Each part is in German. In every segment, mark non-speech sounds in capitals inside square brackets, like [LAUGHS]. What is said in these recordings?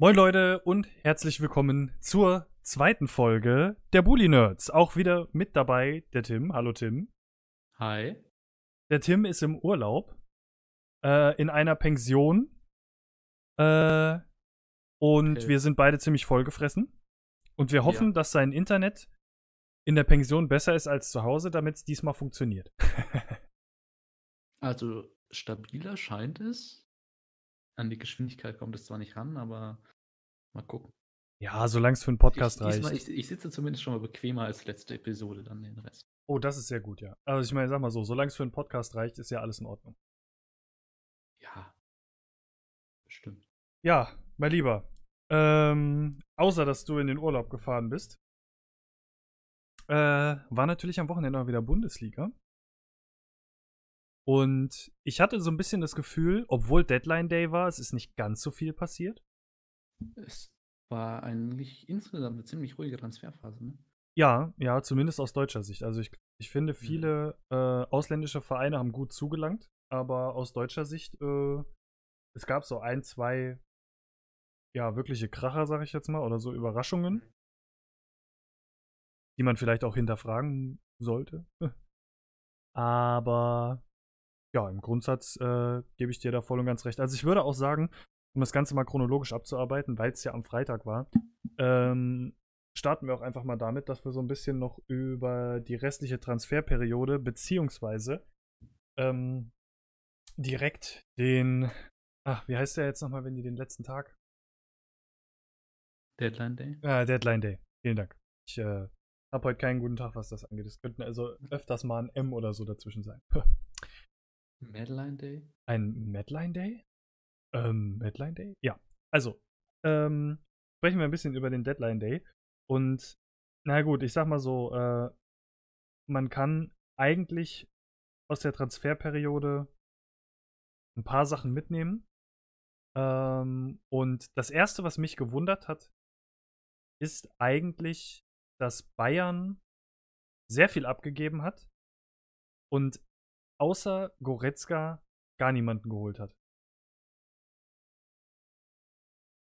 Moin Leute und herzlich willkommen zur zweiten Folge der Bully Nerds. Auch wieder mit dabei der Tim. Hallo Tim. Hi. Der Tim ist im Urlaub äh, in einer Pension äh, und Okay. wir sind beide ziemlich vollgefressen und wir hoffen, Ja. dass sein Internet in der Pension besser ist als zu Hause, damit es diesmal funktioniert. [LAUGHS] Also stabiler scheint es. An die Geschwindigkeit kommt es zwar nicht ran, aber mal gucken. ja, solange es für einen Podcast ich, diesmal, reicht. ich, ich sitze zumindest schon mal bequemer als letzte Episode dann den Rest. Oh, das ist sehr gut, ja. Also ich meine, sag mal so, solange es für einen Podcast reicht, ist ja alles in Ordnung. Ja. Bestimmt. Ja, mein Lieber. Ähm, außer dass du in den Urlaub gefahren bist, äh, war natürlich am Wochenende auch wieder Bundesliga. Und ich hatte so ein bisschen das Gefühl, obwohl Deadline Day war, es ist nicht ganz so viel passiert. Es war eigentlich insgesamt eine ziemlich ruhige Transferphase, ne? Ja, ja, zumindest aus deutscher Sicht. Also ich, ich finde, viele äh, ausländische Vereine haben gut zugelangt, aber aus deutscher Sicht, äh, es gab so ein, zwei, ja, wirkliche Kracher, sag ich jetzt mal, oder so Überraschungen, die man vielleicht auch hinterfragen sollte. [LAUGHS] Aber ja, im Grundsatz äh, gebe ich dir da voll und ganz recht. Also ich würde auch sagen, um das Ganze mal chronologisch abzuarbeiten, weil es ja am Freitag war, ähm, starten wir auch einfach mal damit, dass wir so ein bisschen noch über die restliche Transferperiode beziehungsweise ähm, direkt den, ach, wie heißt der jetzt nochmal, wenn die den letzten Tag? Deadline Day. Äh, Deadline Day. Vielen Dank. Ich äh, habe heute keinen guten Tag, was das angeht. Es könnten also öfters mal ein M oder so dazwischen sein. [LAUGHS] Madeline Day. Ein Madline Day? Ähm, Madline Day? Ja. Also, ähm, sprechen wir ein bisschen über den Deadline Day. Und, na gut, ich sag mal so, äh, man kann eigentlich aus der Transferperiode ein paar Sachen mitnehmen. Ähm, und das erste, was mich gewundert hat, ist eigentlich, dass Bayern sehr viel abgegeben hat und außer Goretzka gar niemanden geholt hat.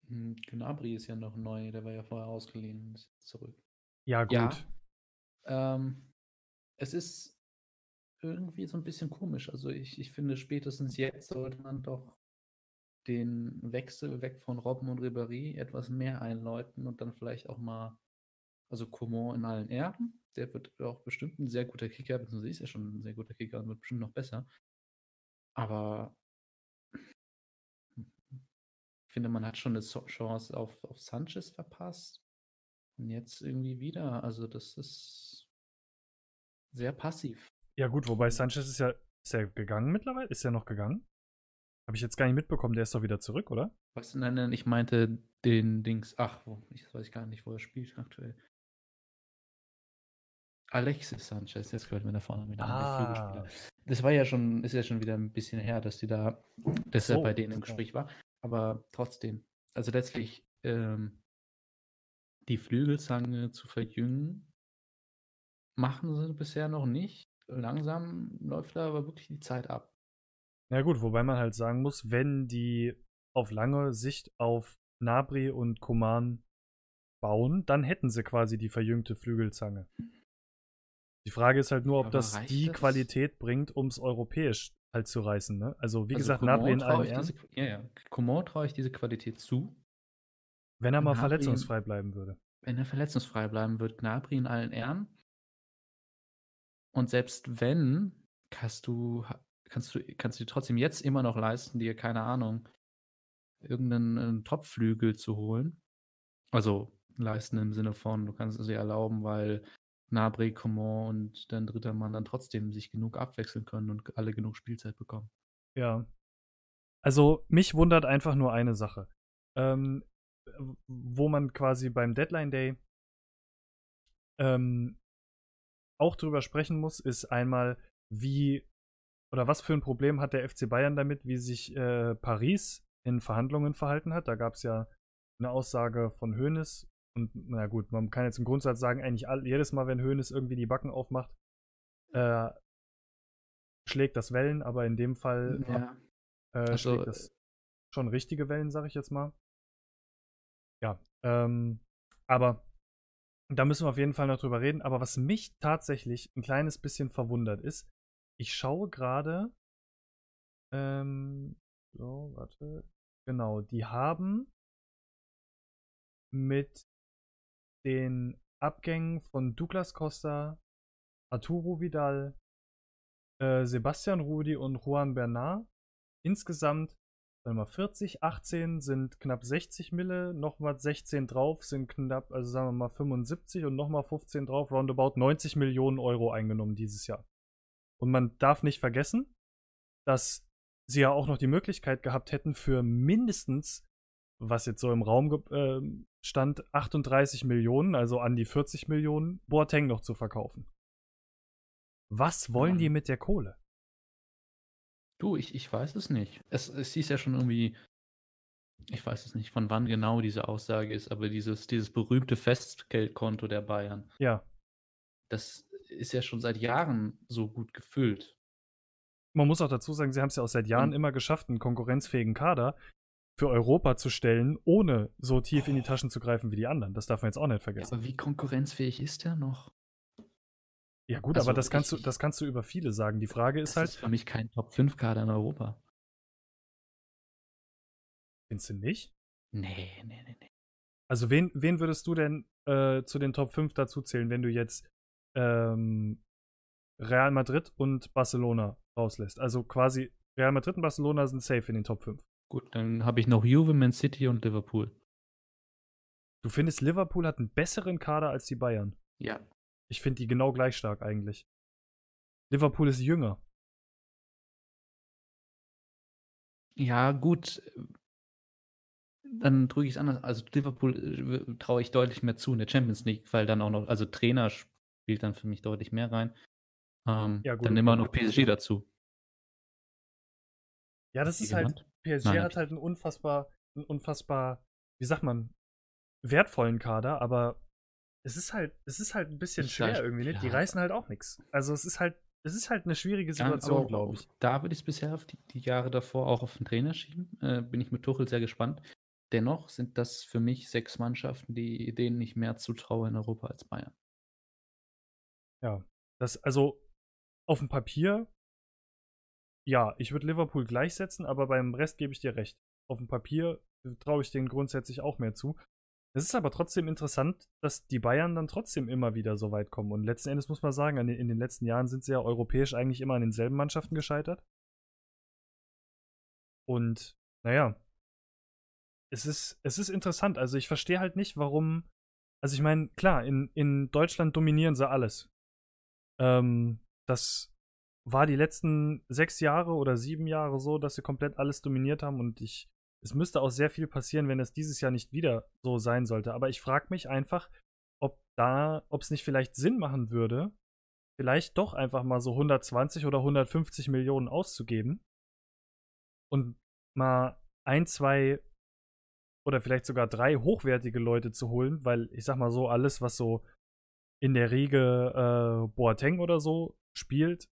Hm, Gnabry ist ja noch neu, der war ja vorher ausgeliehen, ist jetzt zurück. Ja, gut. Ja. Ähm, es ist irgendwie so ein bisschen komisch. Also ich, ich finde, spätestens jetzt sollte man doch den Wechsel weg von Robben und Ribéry etwas mehr einläuten und dann vielleicht auch mal, also Coman in allen Ehren, der wird auch bestimmt ein sehr guter Kicker, beziehungsweise ist ja schon ein sehr guter Kicker und wird bestimmt noch besser. Aber ich finde, man hat schon eine Chance auf, auf Sanchez verpasst. Und jetzt irgendwie wieder. Also, das ist sehr passiv. Ja, gut, wobei Sanchez ist ja, ist ja gegangen mittlerweile? Ist er noch gegangen? Habe ich jetzt gar nicht mitbekommen, der ist doch wieder zurück, oder? Was nein, nein, ich meinte den Dings. Ach, wo, ich weiß gar nicht, wo er spielt aktuell. Alexis Sanchez, jetzt gehört mir da vorne wieder Flügelspieler. Das war ja schon, ist ja schon wieder ein bisschen her, dass die da, dass er bei denen im ja. Gespräch war. Aber trotzdem, also letztlich ähm, die Flügelzange zu verjüngen, machen sie bisher noch nicht. Langsam läuft da aber wirklich die Zeit ab. Ja, gut, wobei man halt sagen muss, wenn die auf lange Sicht auf Nabri und Koman bauen, dann hätten sie quasi die verjüngte Flügelzange. Die Frage ist halt nur, ob Aber das die das? Qualität bringt, um es europäisch halt zu reißen. Ne? Also, wie Also gesagt, Nabri in Ehren, diese, ja, ja. Coman traue ich diese Qualität zu. wenn er mal Gnabry- verletzungsfrei bleiben würde. wenn er verletzungsfrei bleiben wird, Gnabry in allen Ehren. Und selbst wenn, kannst du, kannst du, kannst du dir trotzdem jetzt immer noch leisten, dir, keine Ahnung, irgendeinen Topflügel zu holen. Also leisten im Sinne von, du kannst es dir erlauben, weil Gnabry, Coman und dein dritter Mann dann trotzdem sich genug abwechseln können und alle genug Spielzeit bekommen. Ja. Also, mich wundert einfach nur eine Sache. Ähm, wo man quasi beim Deadline Day ähm, auch drüber sprechen muss, ist einmal, wie oder was für ein Problem hat der FC Bayern damit, wie sich äh, Paris in Verhandlungen verhalten hat. Da gab es ja eine Aussage von Hoeneß. Und na gut, man kann jetzt im Grundsatz sagen, eigentlich all, jedes Mal, wenn Hoeneß irgendwie die Backen aufmacht, äh, schlägt das Wellen, aber in dem Fall Ja. äh, Also, schlägt das schon richtige Wellen, sag ich jetzt mal. Ja, ähm, aber da müssen wir auf jeden Fall noch drüber reden. Aber was mich tatsächlich ein kleines bisschen verwundert ist, ich schaue gerade, ähm, so, warte, genau, die haben mit den Abgängen von Douglas Costa, Arturo Vidal, äh, Sebastian Rudi und Juan Bernard insgesamt mal, 40, 18 sind knapp 60 Mille, nochmal 16 drauf sind knapp, also sagen wir mal 75 und nochmal 15 drauf, roundabout 90 Millionen Euro eingenommen dieses Jahr. Und man darf nicht vergessen, dass sie ja auch noch die Möglichkeit gehabt hätten, für mindestens, was jetzt so im Raum äh, stand, 38 Millionen, also an die 40 Millionen, Boateng noch zu verkaufen. Was wollen ja. die mit der Kohle? Du, ich, ich weiß es nicht. Es, es hieß ja schon irgendwie, ich weiß es nicht, von wann genau diese Aussage ist, aber dieses, dieses berühmte Festgeldkonto der Bayern. Ja. Das ist ja schon seit Jahren so gut gefüllt. Man muss auch dazu sagen, sie haben es ja auch seit Jahren Und, immer geschafft, einen konkurrenzfähigen Kader für Europa zu stellen, ohne so tief oh. in die. Taschen zu greifen wie die anderen. Das darf man jetzt auch nicht vergessen. aber wie konkurrenzfähig ist der noch? Ja, gut, also aber das kannst, du, das kannst du über viele sagen. Die Frage ist halt. Das ist für mich kein Top-5-Kader in Europa. Findest du nicht? Nee, nee, nee, nee. Also, wen, wen würdest du denn äh, zu den Top 5 dazu zählen, wenn du jetzt ähm, Real Madrid und Barcelona rauslässt? Also quasi Real Madrid und Barcelona sind safe in den Top 5. Gut, dann habe ich noch Juve, Man City und Liverpool. Du findest, Liverpool hat einen besseren Kader als die Bayern? Ja. Ich finde die genau gleich stark eigentlich. Liverpool ist jünger. Ja, gut. Dann drücke ich es anders. Also Liverpool äh, traue ich deutlich mehr zu in der Champions League, weil dann auch noch, also Trainer spielt dann für mich deutlich mehr rein. Ähm, ja, gut, dann immer noch PSG dazu. Ja, das ist halt, PSG Nein, hat halt einen unfassbar, einen unfassbar, wie sagt man, wertvollen Kader, aber es ist halt, es ist halt ein bisschen schwer irgendwie, ne? Ja. Die reißen halt auch nichts. Also es ist halt, es ist halt eine schwierige Situation, glaube ich. Da würde ich es bisher auf die, die, Jahre davor auch auf den Trainer schieben. Äh, bin ich mit Tuchel sehr gespannt. Dennoch sind das für mich sechs Mannschaften, die denen ich mehr zutraue in Europa als Bayern. Ja, das, also auf dem Papier, ja, ich würde Liverpool gleichsetzen, aber beim Rest gebe ich dir recht. Auf dem Papier traue ich denen grundsätzlich auch mehr zu. Es ist aber trotzdem interessant, dass die Bayern dann trotzdem immer wieder so weit kommen. Und letzten Endes muss man sagen, in den letzten Jahren sind sie ja europäisch eigentlich immer an denselben Mannschaften gescheitert. Und naja, es ist, es ist interessant. Also ich verstehe halt nicht, warum. Also ich meine, klar, in, in Deutschland dominieren sie alles. Ähm, das war die letzten sechs Jahre oder sieben Jahre so, dass sie komplett alles dominiert haben und ich es müsste auch sehr viel passieren, wenn es dieses Jahr nicht wieder so sein sollte. Aber ich frage mich einfach, ob da, ob es nicht vielleicht Sinn machen würde, vielleicht doch einfach mal so 120 oder 150 Millionen auszugeben und mal ein, zwei oder vielleicht sogar drei hochwertige Leute zu holen, weil ich sag mal so, alles, was so in der Riege äh, Boateng oder so spielt,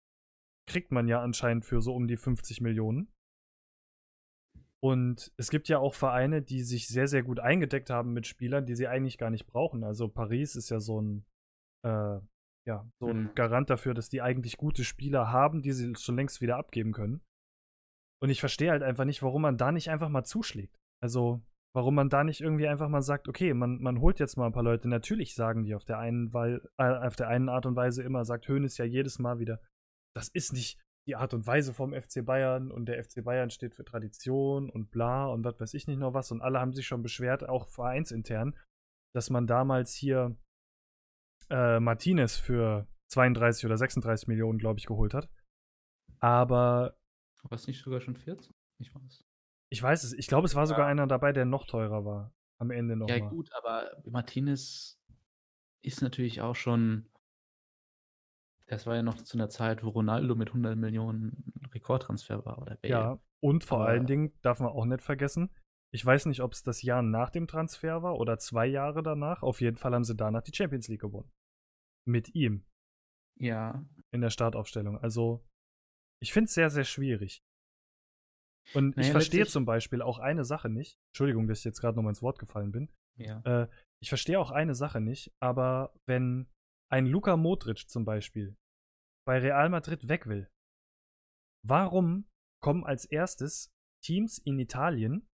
kriegt man ja anscheinend für so um die 50 Millionen. Und es gibt ja auch Vereine, die sich sehr, sehr gut eingedeckt haben mit Spielern, die sie eigentlich gar nicht brauchen. Also Paris ist ja so ein, äh, ja, so ein mhm. Garant dafür, dass die eigentlich gute Spieler haben, die sie schon längst wieder abgeben können. Und ich verstehe halt einfach nicht, warum man da nicht einfach mal zuschlägt. Also, warum man da nicht irgendwie einfach mal sagt, okay, man, man holt jetzt mal ein paar Leute. Natürlich sagen die auf der einen, weil, äh, auf der einen Art und Weise immer, sagt Hönes ja jedes Mal wieder, das ist nicht, die Art und Weise vom FC Bayern und der FC Bayern steht für Tradition und bla und was weiß ich nicht noch was und alle haben sich schon beschwert, auch vereinsintern, dass man damals hier äh, Martinez für 32 oder 36 Millionen, glaube ich, geholt hat. Aber. War es nicht sogar schon 40? Ich weiß. Ich weiß es. Ich glaube, es war ja. sogar einer dabei, der noch teurer war. Am Ende noch. Ja, mal. gut, aber Martinez ist natürlich auch schon das war ja noch zu einer Zeit, wo Ronaldo mit 100 Millionen Rekordtransfer war oder Bale. Ja, und vor Aber allen Dingen darf man auch nicht vergessen, ich weiß nicht, ob es das Jahr nach dem Transfer war oder zwei Jahre danach. Auf jeden Fall haben sie danach die Champions League gewonnen. Mit ihm. Ja. In der Startaufstellung. Also, ich finde es sehr, sehr schwierig. Und ich Naja, verstehe letztlich- zum Beispiel auch eine Sache nicht. Entschuldigung, dass ich jetzt gerade noch mal ins Wort gefallen bin. Ja. Äh, ich verstehe auch eine Sache nicht, aber wenn ein Luka Modric zum Beispiel bei Real Madrid weg will, warum kommen als erstes Teams in Italien,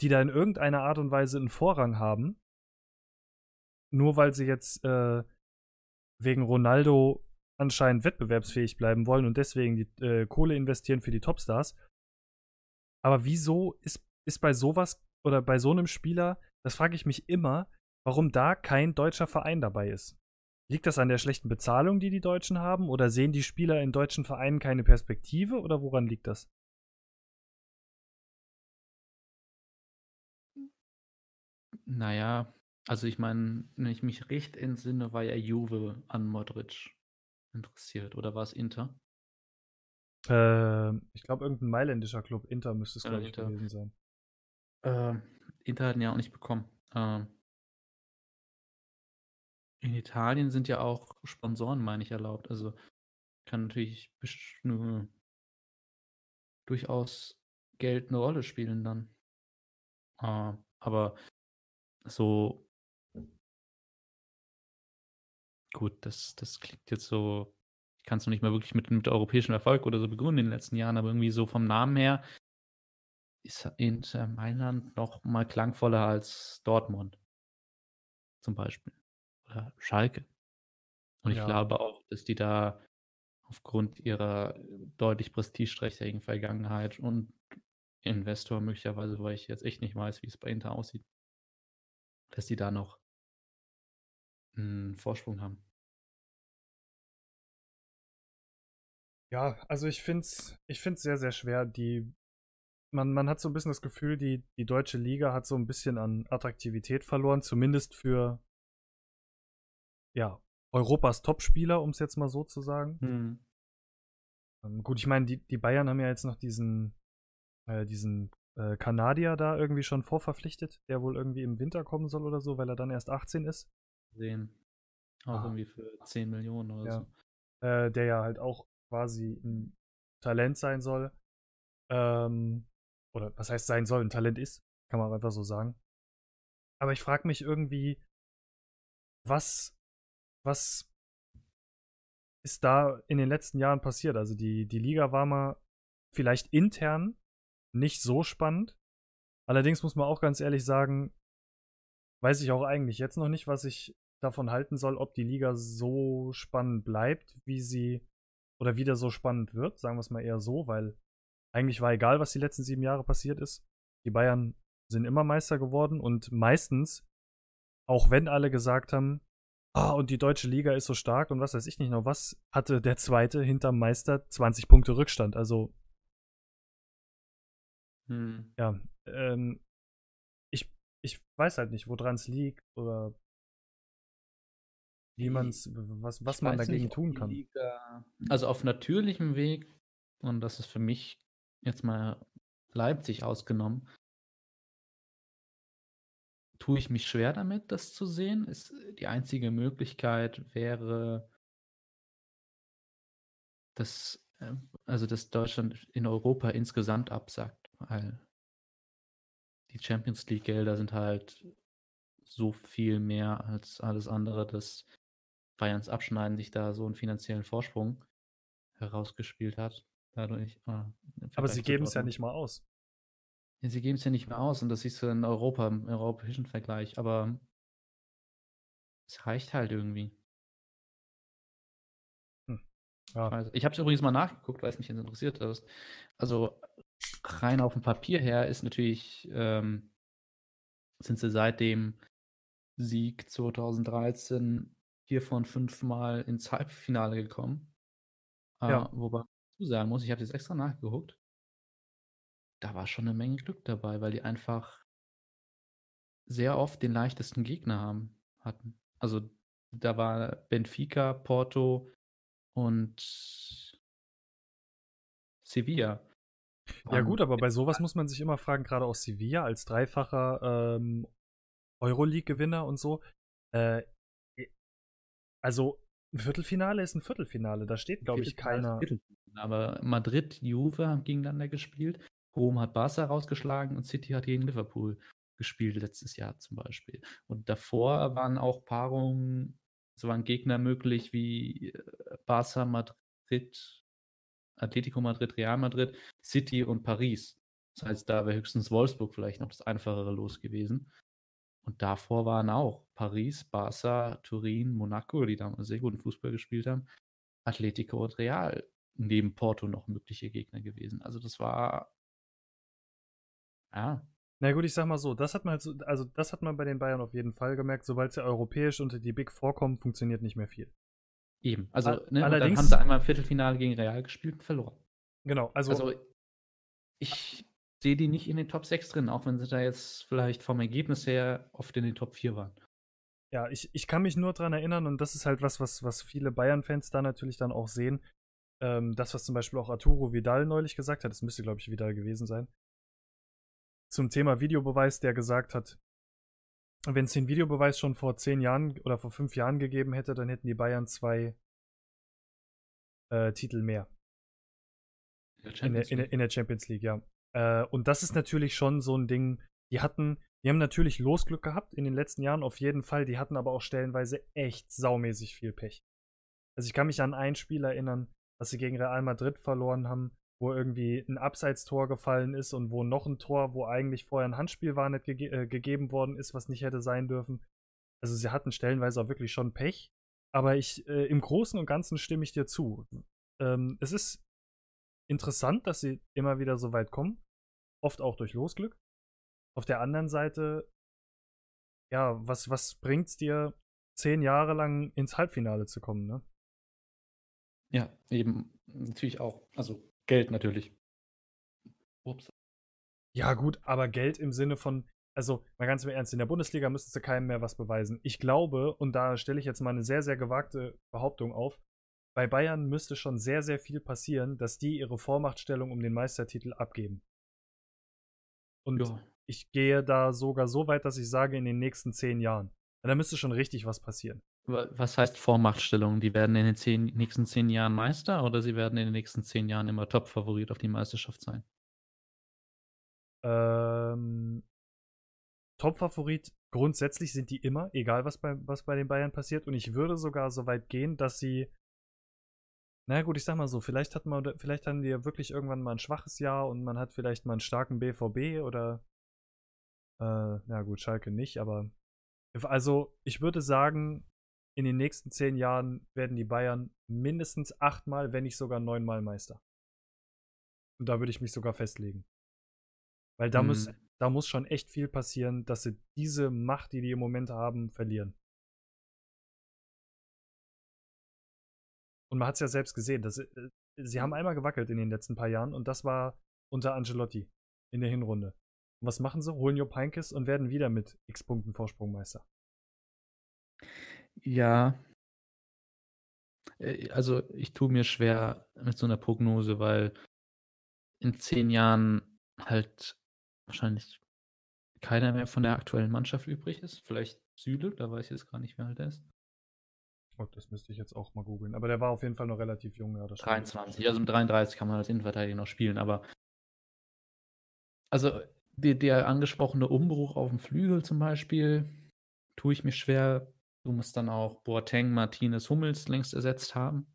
die da in irgendeiner Art und Weise einen Vorrang haben, nur weil sie jetzt äh, wegen Ronaldo anscheinend wettbewerbsfähig bleiben wollen und deswegen die äh, Kohle investieren für die Topstars. Aber wieso ist, ist bei sowas oder bei so einem Spieler, das frage ich mich immer, warum da kein deutscher Verein dabei ist? Liegt das an der schlechten Bezahlung, die die Deutschen haben? Oder sehen die Spieler in deutschen Vereinen keine Perspektive? Oder woran liegt das? Naja, also ich meine, wenn ich mich recht entsinne, war ja Juve an Modric interessiert. Oder war es Inter? Äh, ich glaube, irgendein mailändischer Club, Inter müsste es, glaube ich, gewesen sein. Ähm, Inter hat ihn ja auch nicht bekommen. Ähm, in Italien sind ja auch Sponsoren, meine ich, erlaubt. Also kann natürlich nur durchaus Geld eine Rolle spielen dann. Äh, aber so gut, das, das klingt jetzt so, ich kann es noch nicht mal wirklich mit, mit europäischem Erfolg oder so begründen in den letzten Jahren, aber irgendwie so vom Namen her ist Inter Mailand noch mal klangvoller als Dortmund zum Beispiel. Oder Schalke. Und ich Ja. glaube auch, dass die da aufgrund ihrer deutlich prestigeträchtigen Vergangenheit und Investor möglicherweise, weil ich jetzt echt nicht weiß, wie es bei Inter aussieht, dass die da noch einen Vorsprung haben. Ja, also ich finde es ich find's sehr, sehr schwer. Die, man, man hat so ein bisschen das Gefühl, die, die deutsche Liga hat so ein bisschen an Attraktivität verloren, zumindest für ja, Europas Topspieler, um es jetzt mal so zu sagen. Ähm, gut, ich meine, die, die Bayern haben ja jetzt noch diesen, äh, diesen äh, Kanadier da irgendwie schon vorverpflichtet, der wohl irgendwie im Winter kommen soll oder so, weil er dann erst 18 ist. Sehen. Auch Ah. irgendwie für 10 Millionen oder Ja. so. äh, der ja halt auch quasi ein Talent sein soll. Ähm, oder was heißt sein soll, ein Talent ist, kann man einfach so sagen. Aber ich frage mich irgendwie, was, was ist da in den letzten Jahren passiert? Also die, die Liga war mal vielleicht intern nicht so spannend. Allerdings muss man auch ganz ehrlich sagen, weiß ich auch eigentlich jetzt noch nicht, was ich davon halten soll, ob die Liga so spannend bleibt, wie sie oder wieder so spannend wird, sagen wir es mal eher so, weil eigentlich war egal, was die letzten sieben Jahre passiert ist. Die Bayern sind immer Meister geworden und meistens, auch wenn alle gesagt haben, ah, und die deutsche Liga ist so stark und was weiß ich nicht noch, was hatte der zweite hinterm Meister 20 Punkte Rückstand. Also Hm. ja, ähm, ich, ich weiß halt nicht, woran es liegt oder wie Ich- man es, was, was Ich man dagegen nicht, tun kann. Liga, also auf natürlichem Weg, und das ist für mich jetzt mal Leipzig ausgenommen, tue ich mich schwer damit, das zu sehen. Ist, die einzige Möglichkeit wäre, dass, äh, also dass Deutschland in Europa insgesamt absackt, weil die Champions League-Gelder sind halt so viel mehr als alles andere, dass Bayerns Abschneiden sich da so einen finanziellen Vorsprung herausgespielt hat. Dadurch, äh, Aber sie geben es ja nicht mal aus. Ja, sie geben es ja nicht mehr aus und das siehst du in Europa, im europäischen Vergleich, aber es reicht halt irgendwie. Ja. Also, ich habe es übrigens mal nachgeguckt, weil es mich jetzt interessiert hat. Also rein auf dem Papier her ist natürlich, ähm, sind sie seit dem Sieg 2013 vier von fünf Mal ins Halbfinale gekommen. Äh, Ja. Wobei ich dazu sagen muss, ich habe jetzt extra nachgeguckt. Da war schon eine Menge Glück dabei, weil die einfach sehr oft den leichtesten Gegner haben, hatten. Also da war Benfica, Porto und Sevilla. Ja, gut, aber bei sowas muss man sich immer fragen, gerade aus Sevilla als dreifacher ähm, Euroleague-Gewinner und so. Äh, also, ein Viertelfinale ist ein Viertelfinale. Da steht, glaube ich, keiner. Aber Madrid, Juve haben gegeneinander gespielt. Rom hat Barca rausgeschlagen und City hat gegen Liverpool gespielt letztes Jahr zum Beispiel. Und davor waren auch Paarungen, so waren Gegner möglich wie äh, Barca, Madrid, Atletico Madrid, Real Madrid, City und Paris. Das heißt, da wäre höchstens Wolfsburg vielleicht noch das einfachere Los gewesen. Und davor waren auch Paris, Barca, Turin, Monaco, die damals sehr guten Fußball gespielt haben, Atletico und Real neben Porto noch mögliche Gegner gewesen. Also das war ja. Na gut, ich sag mal so, das hat man halt so, also das hat man bei den Bayern auf jeden Fall gemerkt, sobald sie europäisch unter die Big vorkommen, funktioniert nicht mehr viel. Eben. Also, All- ne, allerdings- dann haben sie einmal Viertelfinale gegen Real gespielt und verloren. Genau, also, Also, ich sehe die nicht in den Top 6 drin, auch wenn sie da jetzt vielleicht vom Ergebnis her oft in den Top 4 waren. ja, ich, ich kann mich nur dran erinnern und das ist halt was, was, was viele Bayern-Fans da natürlich dann auch sehen. Ähm, das, was zum Beispiel auch Arturo Vidal neulich gesagt hat, das müsste, glaube ich, Vidal gewesen sein. Zum Thema Videobeweis, der gesagt hat, wenn es den Videobeweis schon vor zehn Jahren oder vor fünf Jahren gegeben hätte, dann hätten die Bayern zwei äh, Titel mehr. In der, in, der, in der Champions League, ja. Äh, und das ist natürlich schon so ein Ding. Die hatten, die haben natürlich Losglück gehabt in den letzten Jahren, auf jeden Fall. Die hatten aber auch stellenweise echt saumäßig viel Pech. Also ich kann mich an ein Spiel erinnern, was sie gegen Real Madrid verloren haben, wo irgendwie ein Abseitstor gefallen ist und wo noch ein Tor, wo eigentlich vorher ein Handspiel war, nicht gege äh, gegeben worden ist, was nicht hätte sein dürfen. Also sie hatten stellenweise auch wirklich schon Pech. Aber ich, äh, im Großen und Ganzen stimme ich dir zu. Ähm, es ist interessant, dass sie immer wieder so weit kommen. Oft auch durch Losglück. Auf der anderen Seite, ja, was, was bringt's dir, zehn Jahre lang ins Halbfinale zu kommen, ne? Ja, eben. Natürlich auch. Also Geld natürlich. Ups. Ja, gut, aber Geld im Sinne von, also mal ganz im Ernst, in der Bundesliga müsstest du keinem mehr was beweisen. Ich glaube, und da stelle ich jetzt mal eine sehr, sehr gewagte Behauptung auf, bei Bayern müsste schon sehr, sehr viel passieren, dass die ihre Vormachtstellung um den Meistertitel abgeben. Und Ja. ich gehe da sogar so weit, dass ich sage, in den nächsten zehn Jahren. Da müsste schon richtig was passieren. Wa- Was heißt Vormachtstellung? Die werden in den zehn, nächsten zehn Jahren Meister oder sie werden in den nächsten zehn Jahren immer Top-Favorit auf die Meisterschaft sein? Ähm, Top-Favorit, grundsätzlich sind die immer, egal was bei, was bei den Bayern passiert. Und ich würde sogar so weit gehen, dass sie. Na gut, ich sag mal so, vielleicht hat man, vielleicht haben ja wirklich irgendwann mal ein schwaches Jahr und man hat vielleicht mal einen starken BVB oder äh, na gut, Schalke nicht, aber also ich würde sagen, in den nächsten zehn Jahren werden die Bayern mindestens achtmal, wenn nicht sogar neunmal Meister. Und da würde ich mich sogar festlegen. Weil da, muss, Hm. da muss schon echt viel passieren, dass sie diese Macht, die die im Moment haben, verlieren. Und man hat es ja selbst gesehen. Dass, äh, sie haben einmal gewackelt in den letzten paar Jahren und das war unter Angelotti in der Hinrunde. Und was machen sie? Holen Jupp Heynckes und werden wieder mit x Punkten Vorsprung Meister. Ja. Äh, Also ich tue mir schwer mit so einer Prognose, weil in zehn Jahren halt wahrscheinlich keiner mehr von der aktuellen Mannschaft übrig ist. Vielleicht Süle, da weiß ich jetzt gar nicht, wer alt er ist. Oh, das müsste ich jetzt auch mal googeln. Aber der war auf jeden Fall noch relativ jung. Ja, das stimmt. 23. Also mit 33 kann man als Innenverteidiger noch spielen, aber also die, der angesprochene Umbruch auf dem Flügel zum Beispiel, tue ich mir schwer. Du musst dann auch Boateng, Martinez, Hummels längst ersetzt haben.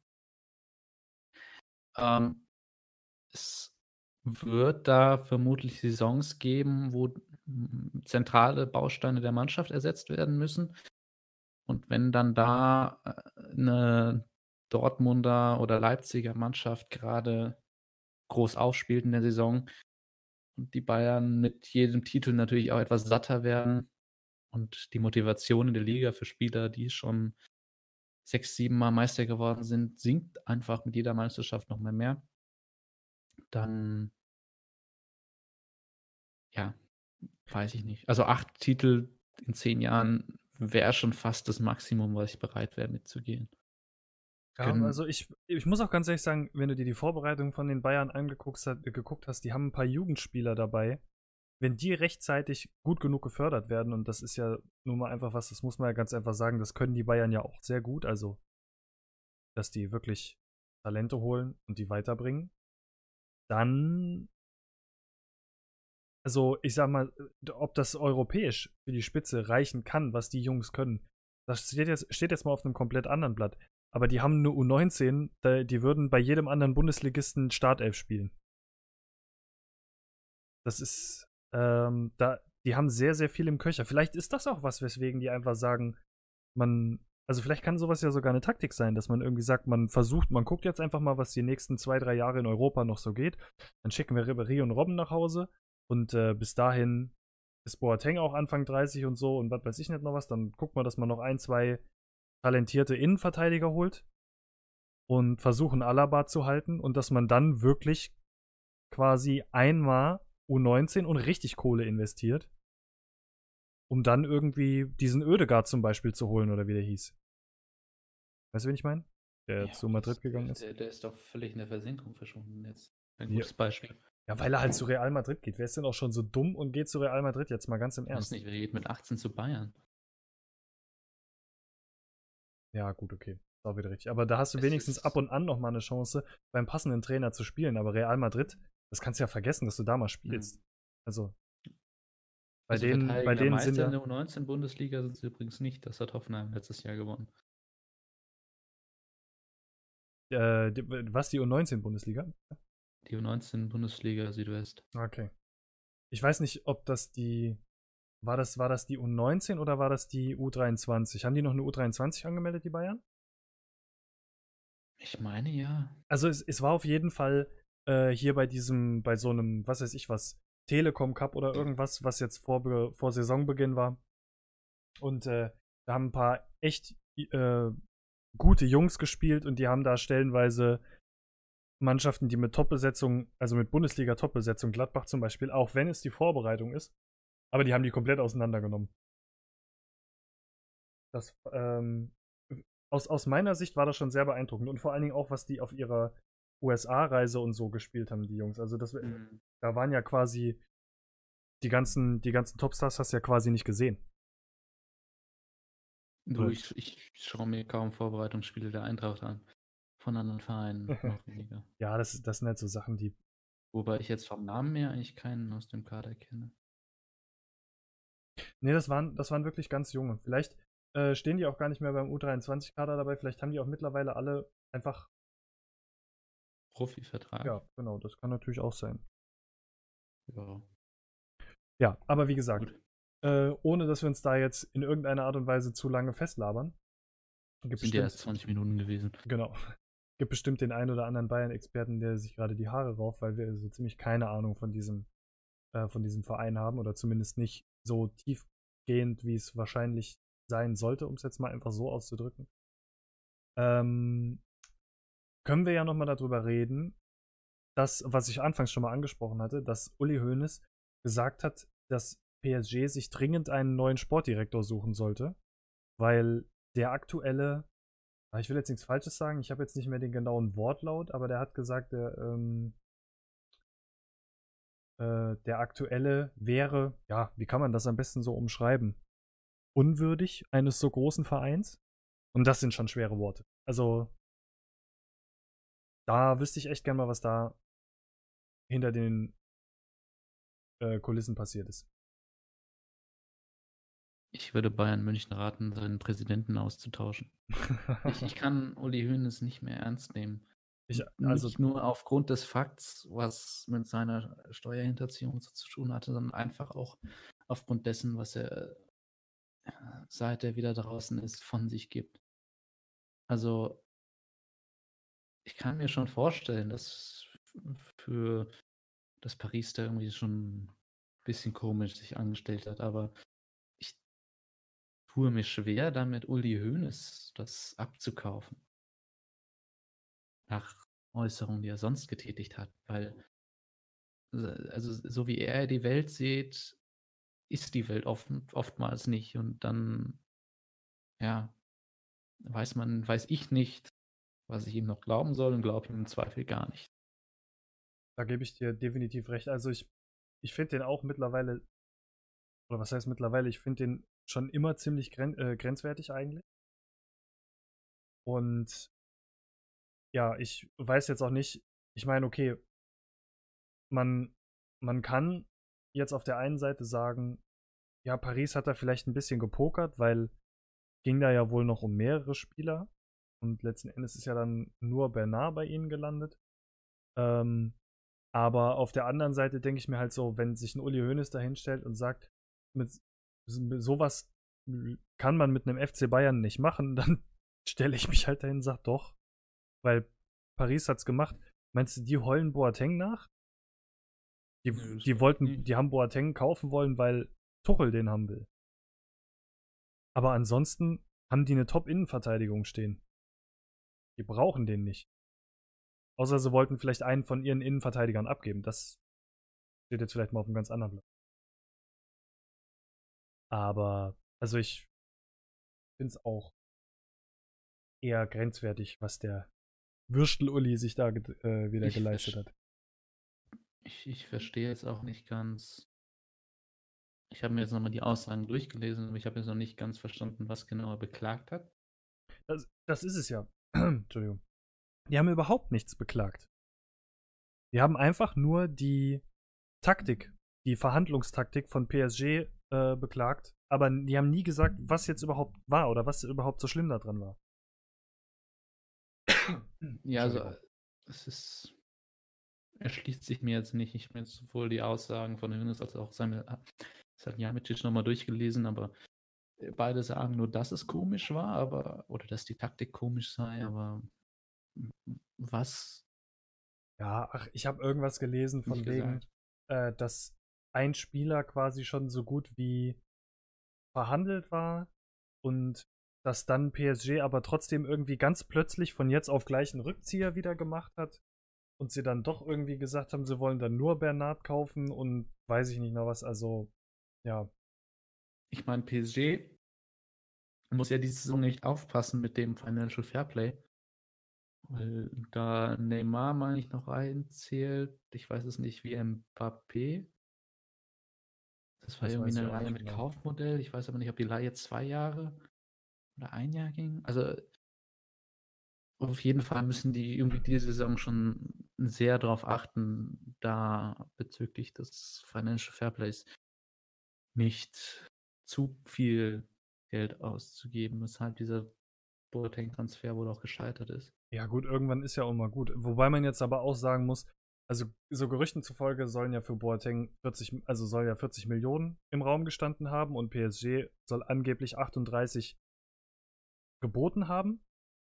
Ähm, es wird da vermutlich Saisons geben, wo zentrale Bausteine der Mannschaft ersetzt werden müssen. Und wenn dann da äh, eine Dortmunder oder Leipziger Mannschaft gerade groß aufspielt in der Saison und die Bayern mit jedem Titel natürlich auch etwas satter werden und die Motivation in der Liga für Spieler, die schon sechs, sieben Mal Meister geworden sind, sinkt einfach mit jeder Meisterschaft noch mal mehr. Dann ja, weiß ich nicht. Also acht Titel in zehn Jahren wäre schon fast das Maximum, was ich bereit wäre mitzugehen. Ja, also ich, ich muss auch ganz ehrlich sagen, wenn du dir die Vorbereitung von den Bayern angeguckt hast, geguckt hast, die haben ein paar Jugendspieler dabei. Wenn die rechtzeitig gut genug gefördert werden, und das ist ja nun mal einfach was, das muss man ja ganz einfach sagen, das können die Bayern ja auch sehr gut, also dass die wirklich Talente holen und die weiterbringen, dann also ich sag mal, ob das europäisch für die Spitze reichen kann, was die Jungs können, das steht jetzt, steht jetzt mal auf einem komplett anderen Blatt. Aber die haben eine U19, die würden bei jedem anderen Bundesligisten Startelf spielen. Das ist, ähm, da, die haben sehr, sehr viel im Köcher. Vielleicht ist das auch was, weswegen die einfach sagen, man, also vielleicht kann sowas ja sogar eine Taktik sein, dass man irgendwie sagt, man versucht, man guckt jetzt einfach mal, was die nächsten zwei, drei Jahre in Europa noch so geht. Dann schicken wir Ribéry und Robben nach Hause und äh, bis dahin ist Boateng auch Anfang 30 und so und was weiß ich nicht noch was. Dann guckt man, dass man noch ein, zwei talentierte Innenverteidiger holt und versuchen Alaba zu halten und dass man dann wirklich quasi einmal U19 und richtig Kohle investiert, um dann irgendwie diesen Ödegard zum Beispiel zu holen oder wie der hieß. Weißt du, wen ich meine? Der ja, zu Madrid gegangen ist. Der, der, ist doch völlig in der Versenkung verschwunden jetzt. Ein gutes ja. Beispiel. Ja, weil er halt zu Real Madrid geht. Wer ist denn auch schon so dumm und geht zu Real Madrid jetzt mal ganz im Ernst? Ich weiß nicht, wer geht mit 18 zu Bayern? Ja, gut, okay. Ist auch wieder richtig. Aber da hast du es wenigstens ab und an noch mal eine Chance, beim passenden Trainer zu spielen. Aber Real Madrid, das kannst du ja vergessen, dass du da mal spielst. Mhm. Also, bei also denen, bei denen sind ja in der U19-Bundesliga sind sie übrigens nicht. Das hat Hoffenheim letztes Jahr gewonnen. Äh, was, die U19-Bundesliga? Die U19-Bundesliga Südwest. Okay. Ich weiß nicht, ob das die war das, war das die U19 oder war das die U23? Haben die noch eine U23 angemeldet, die Bayern? Ich meine ja. Also es, es war auf jeden Fall äh, hier bei diesem, bei so einem, was weiß ich was, Telekom Cup oder irgendwas, was jetzt vor, vor Saisonbeginn war. Und äh, da haben ein paar echt äh, gute Jungs gespielt und die haben da stellenweise Mannschaften, die mit Top-Besetzung, also mit Bundesliga-Top-Besetzung, Gladbach zum Beispiel, auch wenn es die Vorbereitung ist, aber die haben die komplett auseinandergenommen. Das, ähm, aus, aus meiner Sicht war das schon sehr beeindruckend. Und vor allen Dingen auch, was die auf ihrer USA-Reise und so gespielt haben, die Jungs. Also das, mhm. da waren ja quasi die ganzen, die ganzen Topstars hast du ja quasi nicht gesehen. Du, ich, ich schaue mir kaum Vorbereitungsspiele der Eintracht an. Von anderen Vereinen [LAUGHS] noch weniger. Ja, das, das sind halt so Sachen, die. Wobei ich jetzt vom Namen her eigentlich keinen aus dem Kader kenne. Nee, das waren, das waren wirklich ganz junge. Vielleicht äh, stehen die auch gar nicht mehr beim U23-Kader dabei. Vielleicht haben die auch mittlerweile alle einfach. Profivertrag. Ja, genau, das kann natürlich auch sein. Ja. Ja, aber wie gesagt, äh, ohne dass wir uns da jetzt in irgendeiner Art und Weise zu lange festlabern. Gibt Sind ja erst 20 Minuten gewesen. Genau. [LAUGHS] Gibt bestimmt den einen oder anderen Bayern-Experten, der sich gerade die Haare rauft, weil wir so ziemlich keine Ahnung von diesem, äh, von diesem Verein haben oder zumindest nicht so tiefgehend, wie es wahrscheinlich sein sollte, um es jetzt mal einfach so auszudrücken. Ähm, können wir ja nochmal darüber reden, dass, was ich anfangs schon mal angesprochen hatte, dass Uli Hoeneß gesagt hat, dass PSG sich dringend einen neuen Sportdirektor suchen sollte, weil der aktuelle, ah, ich will jetzt nichts Falsches sagen, ich habe jetzt nicht mehr den genauen Wortlaut, aber der hat gesagt, der, ähm, äh, der aktuelle wäre, ja, wie kann man das am besten so umschreiben? Unwürdig eines so großen Vereins. Und das sind schon schwere Worte. Also, da wüsste ich echt gern mal, was da hinter den äh, Kulissen passiert ist. Ich würde Bayern München raten, seinen Präsidenten auszutauschen. ich, ich, kann Uli Hoeneß nicht mehr ernst nehmen. Ich, also nicht nur aufgrund des Fakts, was mit seiner Steuerhinterziehung zu tun hatte, sondern einfach auch aufgrund dessen, was er, äh, seit er wieder draußen ist, von sich gibt. Also, ich kann mir schon vorstellen, dass für das Paris da irgendwie schon ein bisschen komisch sich angestellt hat, aber ich tue mir schwer, damit Uli Hoeneß das abzukaufen. Nach Äußerungen, die er sonst getätigt hat, weil also so wie er die Welt sieht, ist die Welt oft, oftmals nicht und dann ja, weiß man, weiß ich nicht, was ich ihm noch glauben soll und glaube ihm im Zweifel gar nicht. Da gebe ich dir definitiv recht. Also ich, ich finde den auch mittlerweile, oder was heißt mittlerweile, ich finde den schon immer ziemlich gren äh, grenzwertig eigentlich. Und ja, ich weiß jetzt auch nicht, ich meine, okay, man, man kann jetzt auf der einen Seite sagen, ja, Paris hat da vielleicht ein bisschen gepokert, weil ging da ja wohl noch um mehrere Spieler. Und letzten Endes ist ja dann nur Bernard bei ihnen gelandet. Ähm, aber auf der anderen Seite denke ich mir halt so, wenn sich ein Uli Hoeneß da hinstellt und sagt, mit, sowas kann man mit einem FC Bayern nicht machen, [LAUGHS] dann stelle ich mich halt dahin und sage doch, weil Paris hat's gemacht. Meinst du, die heulen Boateng nach? Die, die wollten, die haben Boateng kaufen wollen, weil Tuchel den haben will. Aber ansonsten haben die eine Top-Innenverteidigung stehen. Die brauchen den nicht. Außer sie wollten vielleicht einen von ihren Innenverteidigern abgeben. Das steht jetzt vielleicht mal auf einem ganz anderen Blatt. Aber, also ich finde es auch eher grenzwertig, was der Würstel-Uli sich da äh, wieder ich geleistet hat. Ich, ich verstehe jetzt auch nicht ganz. Ich habe mir jetzt nochmal die Aussagen durchgelesen, aber ich habe jetzt noch nicht ganz verstanden, was genau er beklagt hat. Das, das ist es ja. [CLEARS THROAT] Entschuldigung. Die haben überhaupt nichts beklagt. Die haben einfach nur die Taktik, die Verhandlungstaktik von PSG äh, beklagt, aber die haben nie gesagt, was jetzt überhaupt war oder was überhaupt so schlimm daran war. [CLEARS THROAT] Ja, also es ist erschließt sich mir jetzt nicht. Ich habe jetzt sowohl die Aussagen von Hönes als auch seine Salihamidzic nochmal durchgelesen, aber äh, beide sagen nur, dass es komisch war, aber oder dass die Taktik komisch sei, aber was? Ja, ach, ich habe irgendwas gelesen von wegen, äh, dass ein Spieler quasi schon so gut wie verhandelt war und dass dann PSG aber trotzdem irgendwie ganz plötzlich von jetzt auf gleich einen Rückzieher wieder gemacht hat und sie dann doch irgendwie gesagt haben, sie wollen dann nur Bernard kaufen und weiß ich nicht noch was. Also, ja. Ich meine, PSG muss ja diese Saison nicht aufpassen mit dem Financial Fairplay. Weil da Neymar, meine ich, noch reinzählt. Ich weiß es nicht, wie Mbappé. Das war das irgendwie eine Leihe mit genau. Kaufmodell. Ich weiß aber nicht, ob die Leihe zwei Jahre oder ein Jahr ging. Also auf jeden Fall müssen die irgendwie diese Saison schon sehr darauf achten, da bezüglich des Financial Fairplays nicht zu viel Geld auszugeben, weshalb dieser Boateng-Transfer wohl auch gescheitert ist. Ja, gut, irgendwann ist ja auch mal gut. Wobei man jetzt aber auch sagen muss, also so Gerüchten zufolge sollen ja für Boateng 40, also soll ja 40 Millionen im Raum gestanden haben und PSG soll angeblich 38 geboten haben,